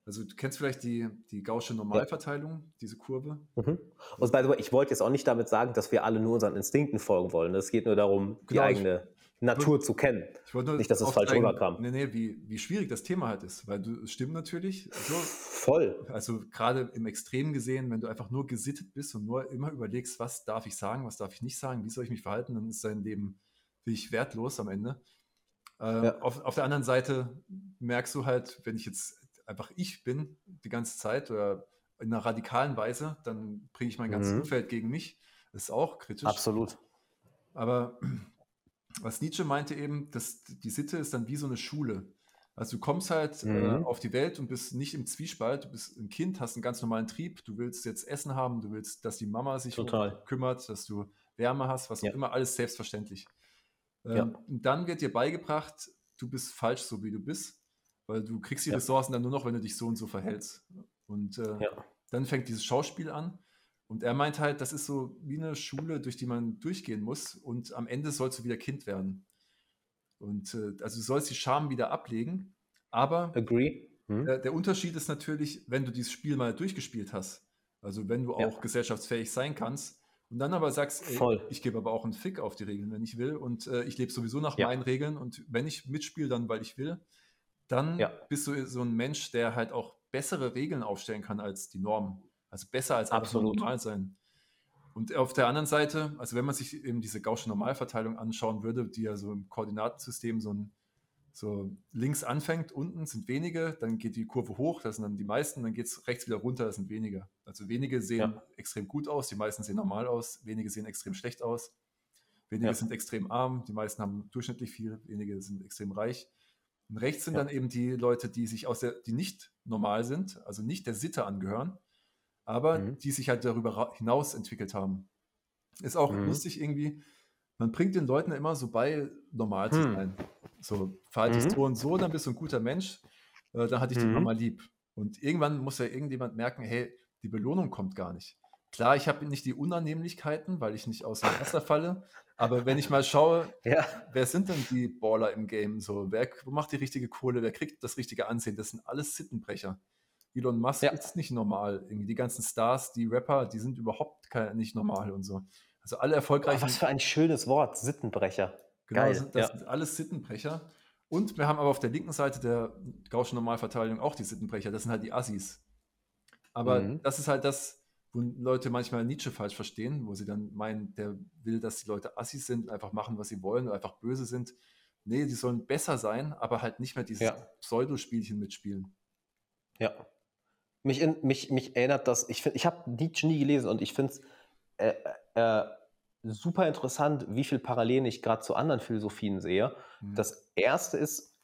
B: Also du kennst vielleicht die, die Gaußsche Normalverteilung, diese Kurve.
A: Mhm. Und by the way, ich wollte jetzt auch nicht damit sagen, dass wir alle nur unseren Instinkten folgen wollen. Es geht nur darum, die
B: Genau, ich-
A: eigene Natur zu kennen.
B: Ich wollte nur
A: Nicht, dass es falsch rüberkam.
B: Nee, nee, wie, wie schwierig das Thema halt ist. Weil du, es stimmt natürlich. So,
A: Voll.
B: also gerade im Extrem gesehen, wenn du einfach nur gesittet bist und nur immer überlegst, was darf ich sagen, was darf ich nicht sagen, wie soll ich mich verhalten, dann ist dein Leben wirklich wertlos am Ende. Ähm,
A: Ja.
B: auf, auf der anderen Seite merkst du halt, wenn ich jetzt einfach ich bin die ganze Zeit oder in einer radikalen Weise, dann bringe ich mein ganzes
A: Mhm.
B: Umfeld gegen mich. Das ist auch kritisch.
A: Absolut.
B: Aber was Nietzsche meinte eben, dass die Sitte ist dann wie so eine Schule. Also du kommst halt äh,
A: Mhm.
B: auf die Welt und bist nicht im Zwiespalt, du bist ein Kind, hast einen ganz normalen Trieb, du willst jetzt Essen haben, du willst, dass die Mama sich um
A: Total.
B: kümmert, dass du Wärme hast, was
A: Ja.
B: auch immer, alles selbstverständlich. Ähm,
A: Ja.
B: Und dann wird dir beigebracht, du bist falsch so, wie du bist, weil du kriegst die
A: Ja.
B: Ressourcen dann nur noch, wenn du dich so und so verhältst. Und äh,
A: Ja.
B: dann fängt dieses Schauspiel an. Und er meint halt, das ist so wie eine Schule, durch die man durchgehen muss. Und am Ende sollst du wieder Kind werden. Und äh, also du sollst die Scham wieder ablegen. Aber
A: Agree. Hm?
B: der, der Unterschied ist natürlich, wenn du dieses Spiel mal durchgespielt hast. Also wenn du
A: Ja.
B: auch gesellschaftsfähig sein kannst. Und dann aber sagst, ey,
A: Voll.
B: ich gebe aber auch einen Fick auf die Regeln, wenn ich will. Und äh, ich lebe sowieso nach
A: Ja.
B: meinen Regeln. Und wenn ich mitspiele, dann weil ich will. Dann
A: Ja.
B: bist du so ein Mensch, der halt auch bessere Regeln aufstellen kann als die Norm. Also besser als
A: Absolut.
B: normal sein. Und auf der anderen Seite, also wenn man sich eben diese Gaußsche Normalverteilung anschauen würde, die ja so im Koordinatensystem so, ein, so links anfängt, unten sind wenige, dann geht die Kurve hoch, das sind dann die meisten, dann geht es rechts wieder runter, das sind wenige. Also wenige sehen
A: Ja.
B: extrem gut aus, die meisten sehen normal aus, wenige sehen extrem schlecht aus, wenige
A: Ja.
B: sind extrem arm, die meisten haben durchschnittlich viel, wenige sind extrem reich. Und rechts sind
A: Ja.
B: dann eben die Leute, die sich aus der, die nicht normal sind, also nicht der Sitte angehören, aber
A: Mhm.
B: die sich halt darüber hinaus entwickelt haben. Ist auch
A: Mhm.
B: lustig irgendwie. Man bringt den Leuten immer so bei, normal zu
A: Hm.
B: sein. So, verhalte dich
A: Mhm.
B: so und so, dann bist du ein guter Mensch, äh, dann hatte ich die
A: Mhm.
B: Mama lieb. Und irgendwann muss ja irgendjemand merken, hey, die Belohnung kommt gar nicht. Klar, ich habe nicht die Unannehmlichkeiten, weil ich nicht aus dem Wasser falle. Aber wenn ich mal schaue,
A: Ja.
B: wer sind denn die Baller im Game? So, wer macht die richtige Kohle? Wer kriegt das richtige Ansehen? Das sind alles Sittenbrecher. Elon Musk
A: Ja.
B: ist nicht normal. Irgendwie die ganzen Stars, die Rapper, die sind überhaupt kein, nicht normal und so. Also alle
A: Oh,
B: erfolgreichen,
A: was für ein schönes Wort, Sittenbrecher.
B: genau,
A: geil,
B: sind, das
A: ja.
B: sind alles Sittenbrecher. Und wir haben aber auf der linken Seite der Gaußschen Normalverteilung auch die Sittenbrecher. Das sind halt die Assis. Aber
A: Mhm.
B: das ist halt das, wo Leute manchmal Nietzsche falsch verstehen, wo sie dann meinen, der will, dass die Leute Assis sind, einfach machen, was sie wollen oder einfach böse sind. Nee, die sollen besser sein, aber halt nicht mehr dieses
A: Ja.
B: Pseudospielchen mitspielen.
A: Ja. Mich, in, mich, mich erinnert das, ich, find- ich habe Nietzsche nie gelesen und ich finde es äh, äh, super interessant, wie viel Parallelen ich gerade zu anderen Philosophien sehe.
B: Mhm.
A: Das erste ist,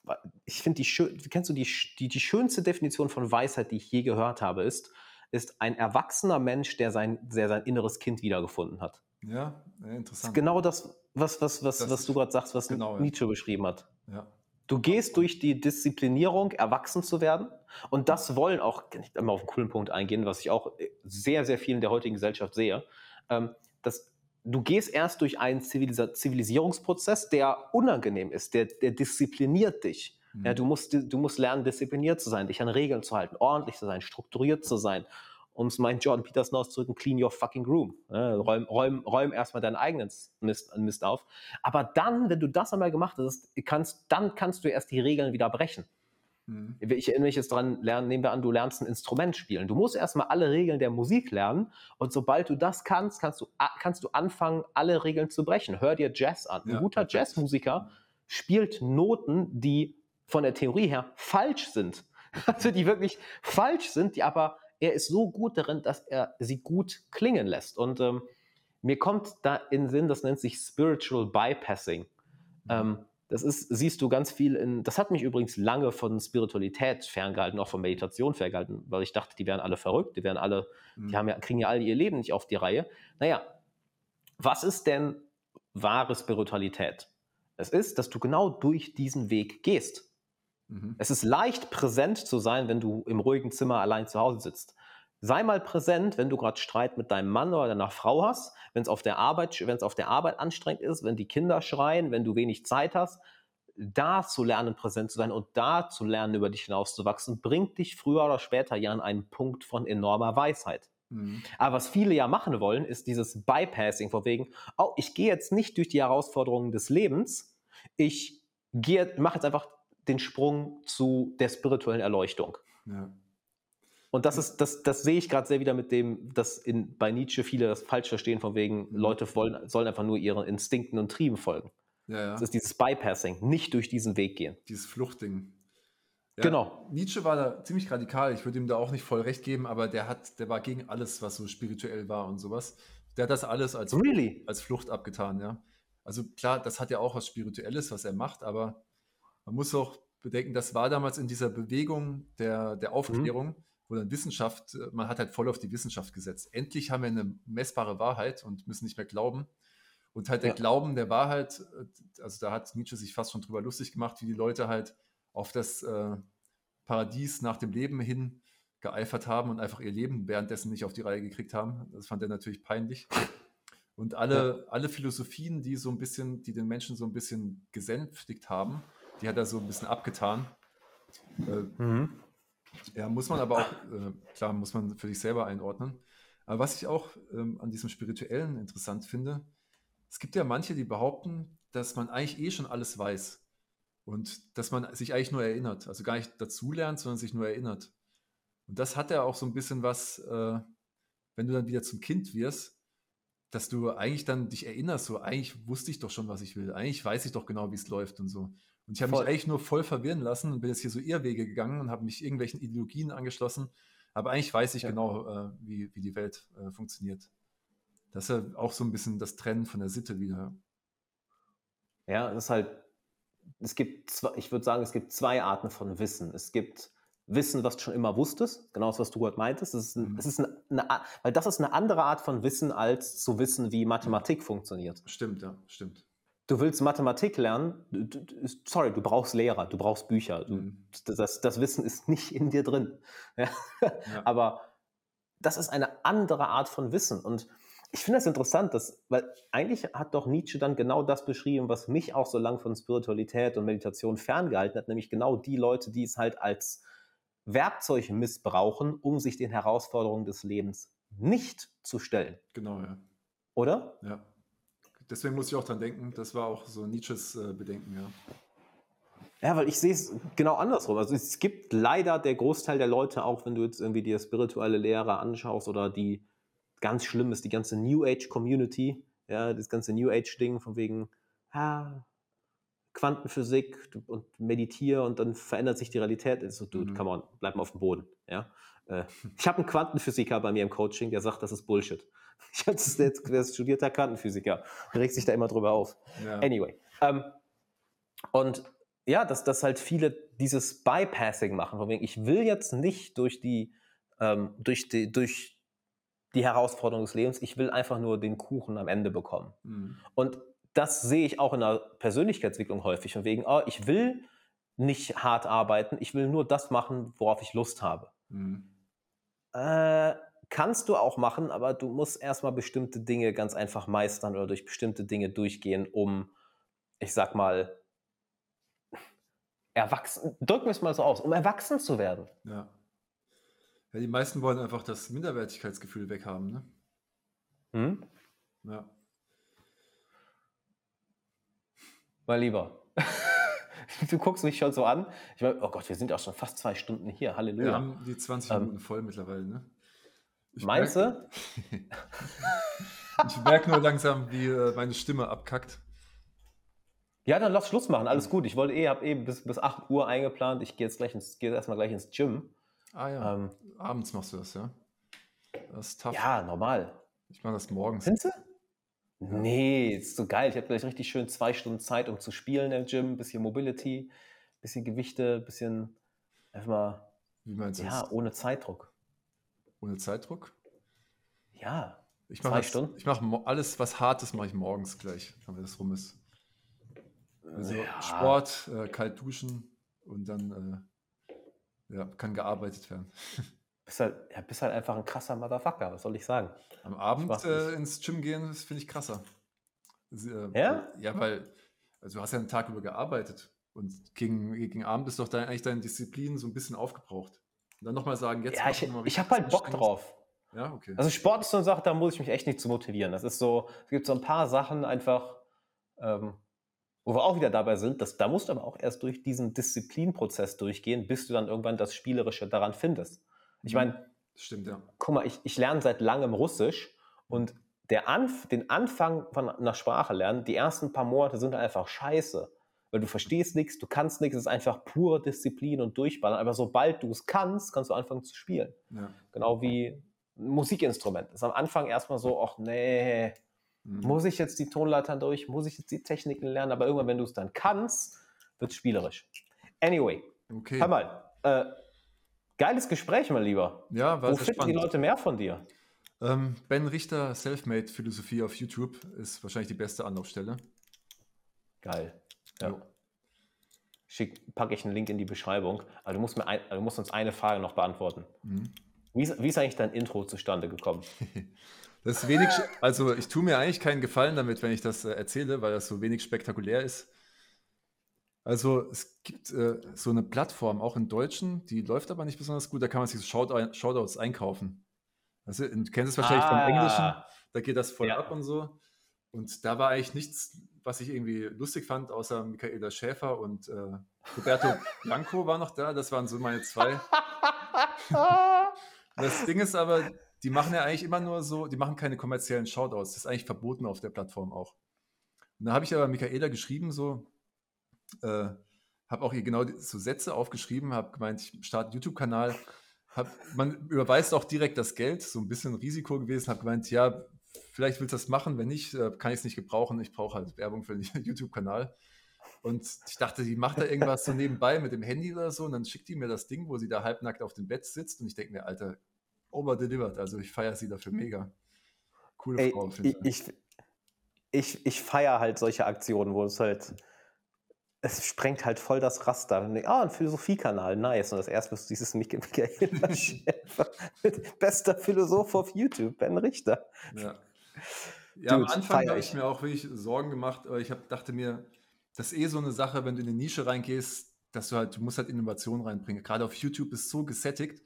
A: ich finde die schön, kennst du die, die, die schönste Definition von Weisheit, die ich je gehört habe, ist, ist ein erwachsener Mensch, der sein, der sein inneres Kind wiedergefunden hat.
B: Ja, ja
A: Das
B: interessant.
A: genau das, was, was, was,
B: Das
A: was du gerade sagst, was
B: genau, ja.
A: Nietzsche beschrieben hat.
B: Ja.
A: Du gehst durch die Disziplinierung, erwachsen zu werden. Und das wollen auch, kann ich mal auf einen coolen Punkt eingehen, was ich auch sehr, sehr viel in der heutigen Gesellschaft sehe, ähm, dass du gehst erst durch einen Zivilisierungsprozess, der unangenehm ist, der, der diszipliniert dich.
B: Mhm.
A: Ja, du, musst, du musst lernen, diszipliniert zu sein, dich an Regeln zu halten, ordentlich zu sein, strukturiert zu sein. Um es meinen Jordan Peterson auszudrücken, clean your fucking room. Ja, räum, räum, räum erstmal deinen eigenen Mist, Mist auf. Aber dann, wenn du das einmal gemacht hast, kannst, dann kannst du erst die Regeln wieder brechen.
B: Mhm.
A: Ich erinnere mich jetzt dran, lernen, nehmen wir an, du lernst ein Instrument spielen. Du musst erstmal alle Regeln der Musik lernen und sobald du das kannst, kannst du, kannst du anfangen, alle Regeln zu brechen. Hör dir Jazz an. Ein
B: Ja,
A: guter. Jazzmusiker spielt Noten, die von der Theorie her falsch sind. Also die wirklich falsch sind, die aber er ist so gut darin, dass er sie gut klingen lässt. Und ähm, mir kommt da in den Sinn, das nennt sich Spiritual Bypassing. Ähm, das ist, siehst du ganz viel in, das hat mich übrigens lange von Spiritualität ferngehalten, auch von Meditation ferngehalten, weil ich dachte, die wären alle verrückt, die wären alle,
B: Mhm.
A: die haben ja, kriegen ja alle ihr Leben nicht auf die Reihe. Naja, was ist denn wahre Spiritualität? Es ist, dass du genau durch diesen Weg gehst.
B: Mhm.
A: Es ist leicht präsent zu sein, wenn du im ruhigen Zimmer allein zu Hause sitzt. Sei mal präsent, wenn du gerade Streit mit deinem Mann oder deiner Frau hast, wenn es auf der Arbeit, wenn es auf der Arbeit anstrengend ist, wenn die Kinder schreien, wenn du wenig Zeit hast, da zu lernen, präsent zu sein und da zu lernen, über dich hinauszuwachsen, bringt dich früher oder später ja an einen Punkt von enormer Weisheit.
B: Mhm.
A: Aber was viele ja machen wollen, ist dieses Bypassing, von wegen, oh, ich gehe jetzt nicht durch die Herausforderungen des Lebens, ich gehe, mache jetzt einfach den Sprung zu der spirituellen Erleuchtung.
B: Ja.
A: Und das ist, das, das sehe ich gerade sehr wieder mit dem, dass in, bei Nietzsche viele das falsch verstehen, von wegen,
B: Mhm.
A: Leute wollen, sollen einfach nur ihren Instinkten und Trieben folgen.
B: Ja, ja.
A: Das ist dieses Bypassing, nicht durch diesen Weg gehen.
B: Dieses Fluchtding. Ja,
A: Genau.
B: Nietzsche war da ziemlich radikal. Ich würde ihm da auch nicht voll recht geben, aber der hat, der war gegen alles, was so spirituell war und sowas. Der hat das alles als,
A: Really?
B: als Flucht abgetan, ja. Also klar, das hat ja auch was Spirituelles, was er macht, aber man muss auch bedenken, das war damals in dieser Bewegung der, der Aufklärung, wo dann Wissenschaft, äh, man hat halt voll auf die Wissenschaft gesetzt. Endlich haben wir eine messbare Wahrheit und müssen nicht mehr glauben. Und halt der
A: Ja.
B: Glauben der Wahrheit, äh, also da hat Nietzsche sich fast schon drüber lustig gemacht, wie die Leute halt auf das äh, Paradies nach dem Leben hin geeifert haben und einfach ihr Leben währenddessen nicht auf die Reihe gekriegt haben. Das fand er natürlich peinlich. Und alle, alle Philosophien, die so ein bisschen, die den Menschen so ein bisschen gesänftigt haben, die hat er so ein bisschen abgetan. Äh,
A: Mhm.
B: ja, muss man aber auch, äh, klar, muss man für sich selber einordnen. Aber was ich auch ähm, an diesem Spirituellen interessant finde, es gibt ja manche, die behaupten, dass man eigentlich eh schon alles weiß und dass man sich eigentlich nur erinnert, also gar nicht dazulernt, sondern sich nur erinnert. Und das hat ja auch so ein bisschen was, äh, wenn du dann wieder zum Kind wirst, dass du eigentlich dann dich erinnerst, so eigentlich wusste ich doch schon, was ich will, eigentlich weiß ich doch genau, wie es läuft und so. Und ich habe mich eigentlich nur voll verwirren lassen und bin jetzt hier so Irrwege gegangen und habe mich irgendwelchen Ideologien angeschlossen. Aber eigentlich weiß ich
A: Ja.
B: genau, äh, wie, wie die Welt äh, funktioniert. Das ist ja auch so ein bisschen das Trennen von der Sitte wieder.
A: Ja, es ist halt, es gibt, zwei, ich würde sagen, es gibt zwei Arten von Wissen. Es gibt Wissen, was du schon immer wusstest, genau das, was du gerade meintest. Es ist, ein,
B: Mhm.
A: es ist eine, eine, weil das ist eine andere Art von Wissen, als zu wissen, wie Mathematik funktioniert.
B: Stimmt, ja, stimmt.
A: Du willst Mathematik lernen, sorry, du brauchst Lehrer, du brauchst Bücher. Du,
B: Mhm.
A: das, das Wissen ist nicht in dir drin. Ja.
B: Ja.
A: Aber das ist eine andere Art von Wissen. Und ich finde das interessant, dass, weil eigentlich hat doch Nietzsche dann genau das beschrieben, was mich auch so lange von Spiritualität und Meditation ferngehalten hat, nämlich genau die Leute, die es halt als Werkzeug missbrauchen, um sich den Herausforderungen des Lebens nicht zu stellen.
B: Genau, ja.
A: Oder?
B: Ja. Deswegen muss ich auch dran denken, das war auch so Nietzsches äh, Bedenken, ja.
A: Ja, weil ich sehe es genau andersrum. Also es gibt leider der Großteil der Leute, auch wenn du jetzt irgendwie dir spirituelle Lehrer anschaust oder die ganz schlimm ist, die ganze New Age Community, ja, das ganze New Age Ding von wegen, ah, Quantenphysik und meditiere und dann verändert sich die Realität. So, dude, mhm. come on, bleib mal auf dem Boden. Ja? Äh, ich habe einen Quantenphysiker bei mir im Coaching, der sagt, das ist Bullshit. Ich habe jetzt, der ist studierter Quantenphysiker regt sich da immer drüber auf. Ja. Anyway. Ähm, und ja, dass, dass halt viele dieses Bypassing machen, von wegen, ich will jetzt nicht durch die, ähm, durch die, durch die Herausforderung des Lebens, ich will einfach nur den Kuchen am Ende bekommen. Mhm. Und das sehe ich auch in der Persönlichkeitsentwicklung häufig, von wegen, oh, ich will nicht hart arbeiten, ich will nur das machen, worauf ich Lust habe. Mhm. Äh, kannst du auch machen, aber du musst erstmal bestimmte Dinge ganz einfach meistern oder durch bestimmte Dinge durchgehen, um, ich sag mal, erwachsen, drücken wir es mal so aus, um erwachsen zu werden.
B: Ja. Ja, die meisten wollen einfach das Minderwertigkeitsgefühl weghaben, ne?
A: Hm?
B: Ja.
A: Mein Lieber. du guckst mich schon so an. Ich meine, oh Gott, wir sind auch schon fast zwei Stunden hier. Halleluja.
B: Wir haben die 20 Minuten ähm, voll mittlerweile, ne?
A: Ich meinst du?
B: ich merke nur langsam, wie äh, meine Stimme abkackt.
A: Ja, dann lass Schluss machen. Alles gut. Ich wollte eh, habe eben bis, bis 8 Uhr eingeplant. Ich gehe jetzt gleich ins, gehe erstmal gleich ins Gym.
B: Ah ja. Ähm, Abends machst du das, ja?
A: Das ist tough. Ja, normal.
B: Ich mache das morgens.
A: Findest du? Nee, ist so geil. Ich habe gleich richtig schön zwei Stunden Zeit, um zu spielen im Gym. Bisschen Mobility, bisschen Gewichte, bisschen einfach mal.
B: Wie meinst du
A: Ja, das? ohne Zeitdruck.
B: Ohne Zeitdruck?
A: Ja.
B: Ich mache Stunden. Ich mache alles, was hart ist, mache ich morgens gleich, wenn das rum ist. Also ja. Sport, äh, kalt duschen und dann äh, ja, kann gearbeitet werden.
A: Bist halt, ja, bist halt einfach ein krasser Motherfucker, was soll ich sagen?
B: Am Abend äh, ins Gym gehen, das finde ich krasser.
A: Äh, ja?
B: Ja, weil also du hast ja einen Tag über gearbeitet und gegen, gegen Abend ist doch dein, eigentlich deine Disziplin so ein bisschen aufgebraucht. Und dann nochmal sagen, jetzt.
A: Ja, ich, ich habe halt Bock drauf.
B: Ja, okay.
A: Also Sport ist so eine Sache, da muss ich mich echt nicht zu motivieren. Das ist so, es gibt so ein paar Sachen einfach, ähm, wo wir auch wieder dabei sind, dass da musst du aber auch erst durch diesen Disziplinprozess durchgehen, bis du dann irgendwann das Spielerische daran findest. Ich meine,
B: stimmt ja.
A: Guck mal, ich, ich lerne seit langem Russisch und der Anf den Anfang von einer Sprache lernen, die ersten paar Monate sind einfach scheiße. Weil du verstehst nichts, du kannst nichts, es ist einfach pure Disziplin und Durchballern. Aber sobald du es kannst, kannst du anfangen zu spielen.
B: Ja.
A: Genau wie ein Musikinstrument. Das ist am Anfang erstmal so, ach nee, mhm. muss ich jetzt die Tonleitern durch, muss ich jetzt die Techniken lernen? Aber irgendwann, wenn du es dann kannst, wird es spielerisch. Anyway,
B: okay.
A: hör mal, äh, Geiles Gespräch, mein Lieber.
B: Ja,
A: war Wo finden die Leute mehr von dir?
B: Ähm, ben Richter Selfmade Philosophie auf YouTube ist wahrscheinlich die beste Anlaufstelle.
A: Geil. Ja. Schick, packe ich einen Link in die Beschreibung. Aber du musst, mir ein, du musst uns eine Frage noch beantworten. Mhm. Wie, ist, wie ist eigentlich dein Intro zustande gekommen?
B: das ist wenig, also ich tue mir eigentlich keinen Gefallen damit, wenn ich das äh, erzähle, weil das so wenig spektakulär ist. Also es gibt äh, so eine Plattform, auch in Deutschen, die läuft aber nicht besonders gut, da kann man sich so Shoutout, Shoutouts einkaufen. Also, du kennst es wahrscheinlich ah. vom Englischen, da geht das voll ja. ab und so. Und da war eigentlich nichts, was ich irgendwie lustig fand, außer Michaela Schäfer und äh, Roberto Blanco war noch da. Das waren so meine zwei. das Ding ist aber, die machen ja eigentlich immer nur so, die machen keine kommerziellen Shoutouts. Das ist eigentlich verboten auf der Plattform auch. Und da habe ich aber Michaela geschrieben, so, äh, habe auch hier genau so Sätze aufgeschrieben, habe gemeint, ich starte einen YouTube-Kanal. Man überweist auch direkt das Geld, so ein bisschen Risiko gewesen, habe gemeint, ja, vielleicht willst du das machen, wenn nicht, äh, kann ich es nicht gebrauchen. Ich brauche halt Werbung für den YouTube-Kanal. Und ich dachte, die macht da irgendwas so nebenbei mit dem Handy oder so. Und dann schickt die mir das Ding, wo sie da halbnackt auf dem Bett sitzt. Und ich denke mir, Alter, overdelivered. Also ich feiere sie dafür mega.
A: Coole Frau, finde ich. Ich, ich, ich feiere halt solche Aktionen, wo es halt es sprengt halt voll das Raster. Ah, ein Philosophiekanal, nice. Und das erste, ist Michael Schäfer. Bester Philosoph auf YouTube, Ben Richter.
B: Ja, ja Dude, am Anfang habe ich mir auch wirklich Sorgen gemacht, aber ich hab, dachte mir, das ist eh so eine Sache, wenn du in eine Nische reingehst, dass du halt, du musst halt Innovation reinbringen. Gerade auf YouTube ist so gesättigt.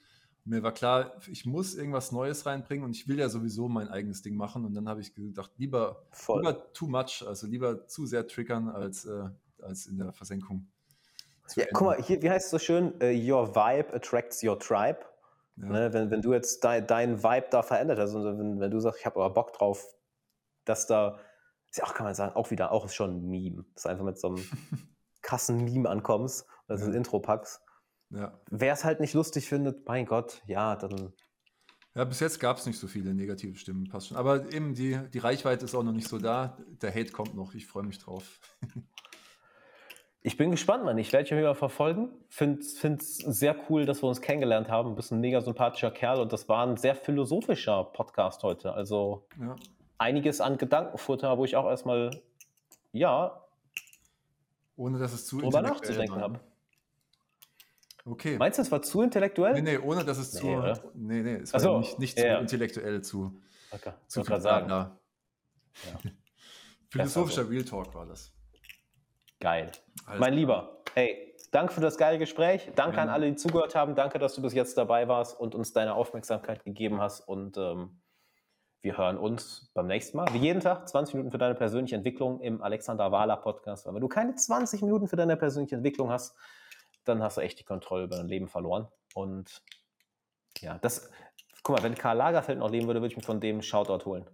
B: Mir war klar, ich muss irgendwas Neues reinbringen und ich will ja sowieso mein eigenes Ding machen. Und dann habe ich gedacht, lieber, lieber too much, also lieber zu sehr triggern als, äh, als in der Versenkung.
A: Ja, guck mal, hier, wie heißt es so schön? Uh, your vibe attracts your tribe. Ja. Ne, wenn, wenn du jetzt dein, dein Vibe da verändert hast und wenn, wenn du sagst, ich habe aber Bock drauf, dass da, ist ja auch, kann man sagen, auch wieder, auch ist schon ein Meme. Das ist einfach mit so einem krassen Meme ankommst, das ja. Intro packst. Ja. Wer es halt nicht lustig findet, mein Gott, ja, dann.
B: Ja, bis jetzt gab es nicht so viele negative Stimmen, passt schon. Aber eben die, die Reichweite ist auch noch nicht so da. Der Hate kommt noch, ich freue mich drauf.
A: Ich bin gespannt, Mann. Ich werde dich höher verfolgen. Finde es sehr cool, dass wir uns kennengelernt haben. Du bist ein mega sympathischer Kerl und das war ein sehr philosophischer Podcast heute. Also ja. einiges an Gedankenfutter, wo ich auch erstmal, ja,
B: ohne dass es zu
A: drüber nachzudenken habe.
B: Okay.
A: Meinst du, es war zu intellektuell?
B: Nee, nee, ohne dass es nee, zu. Nee, nee, es war so. nicht, nicht ja, zu intellektuell, zu,
A: okay. zu viel sagen. Ja.
B: Philosophischer Real Talk war das.
A: Geil. Alles mein Lieber, hey, danke für das geile Gespräch. Danke ja. an alle, die zugehört haben. Danke, dass du bis jetzt dabei warst und uns deine Aufmerksamkeit gegeben hast. Und ähm, wir hören uns beim nächsten Mal. Wie jeden Tag 20 Minuten für deine persönliche Entwicklung im Alexander Wahler Podcast. Weil wenn du keine 20 Minuten für deine persönliche Entwicklung hast, dann hast du echt die Kontrolle über dein Leben verloren. Und ja, das, guck mal, wenn Karl Lagerfeld noch leben würde, würde ich mir von dem Shoutout holen.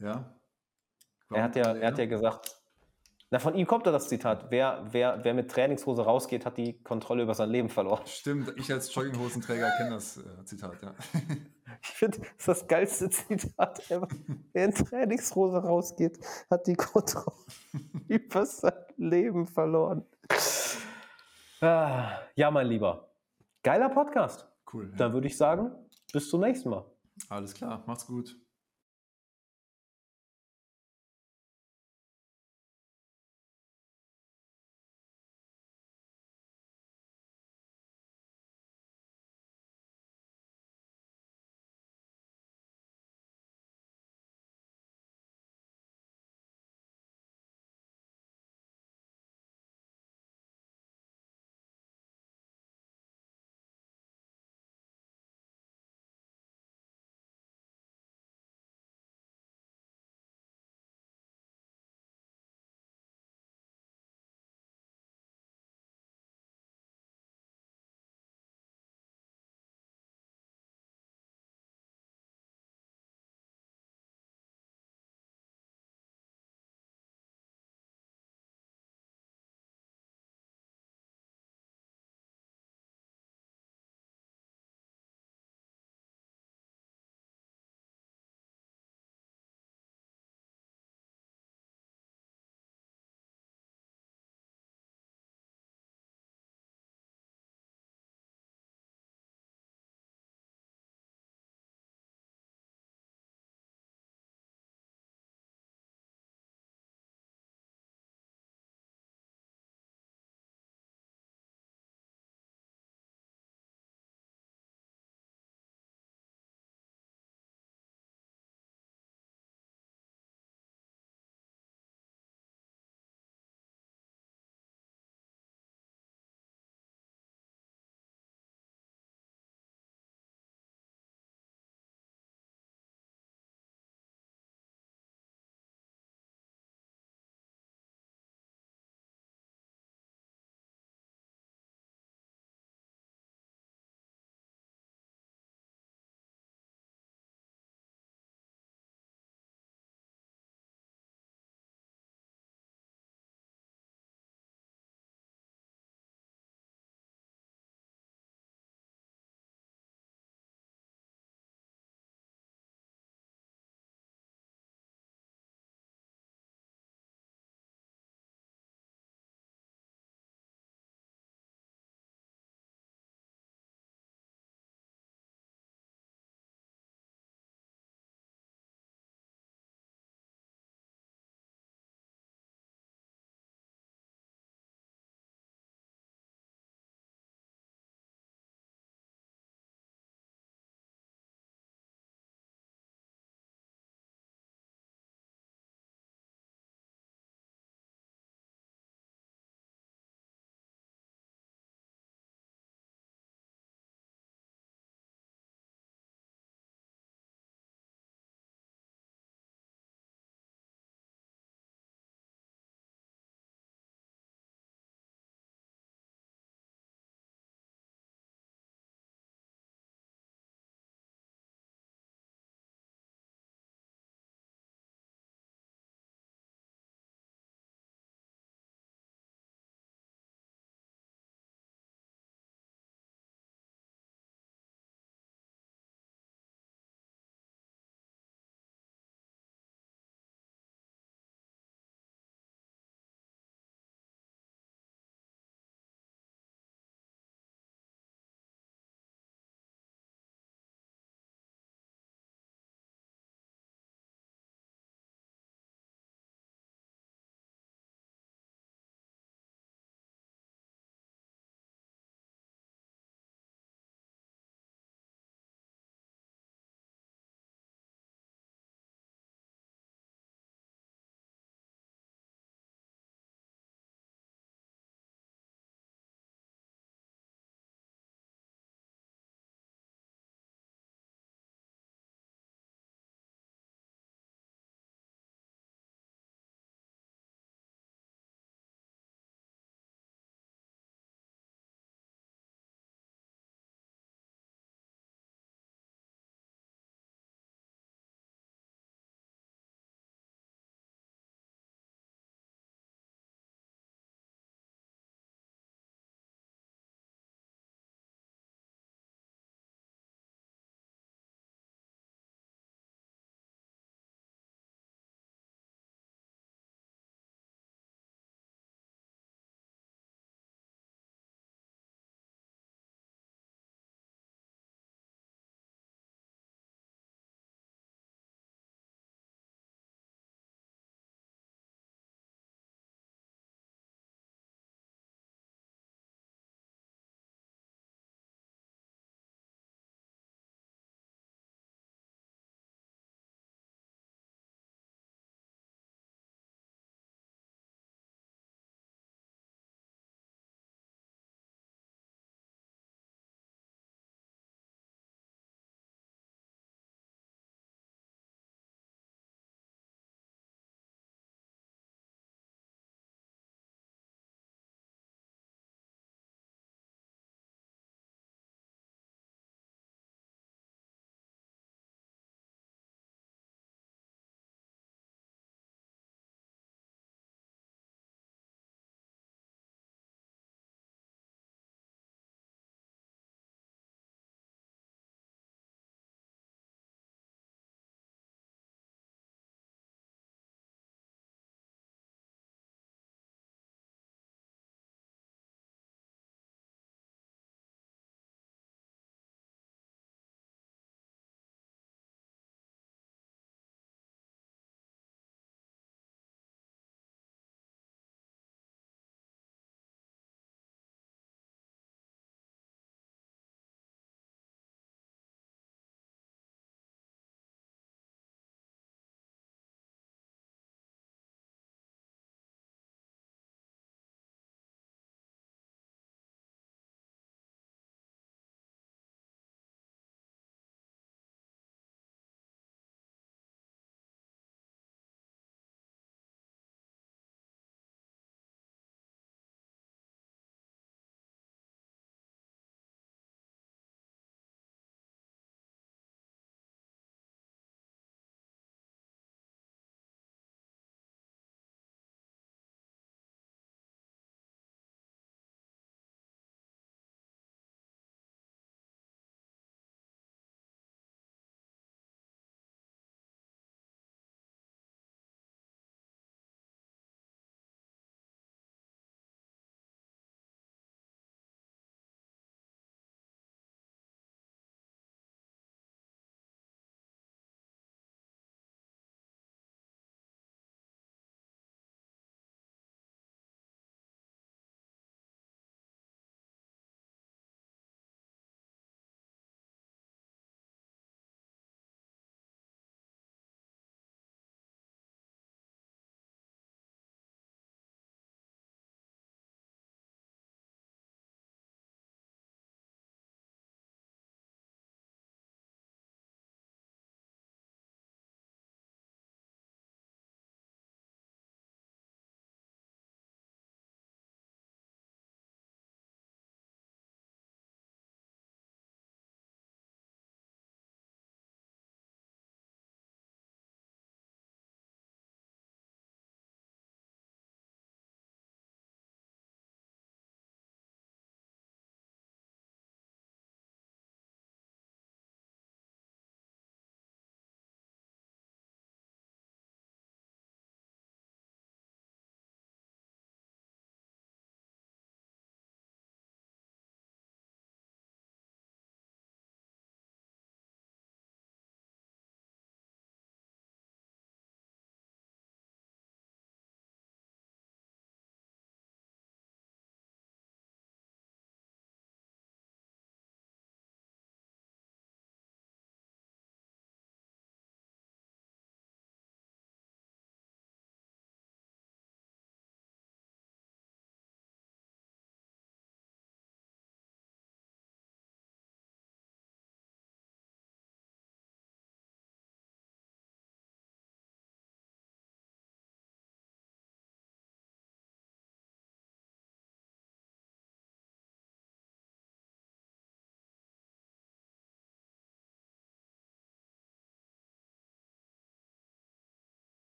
B: Ja.
A: Warum er hat ja, er hat ja gesagt, na, von ihm kommt da das Zitat. Wer, wer, wer mit Trainingshose rausgeht, hat die Kontrolle über sein Leben verloren.
B: Stimmt, ich als Jogginghosenträger kenne das äh, Zitat, ja.
A: Ich finde, das ist das geilste Zitat ever. Wer in Trainingshose rausgeht, hat die Kontrolle über sein Leben verloren. Ah, ja, mein Lieber. Geiler Podcast.
B: Cool. Ja.
A: Dann würde ich sagen, bis zum nächsten Mal.
B: Alles klar, macht's gut.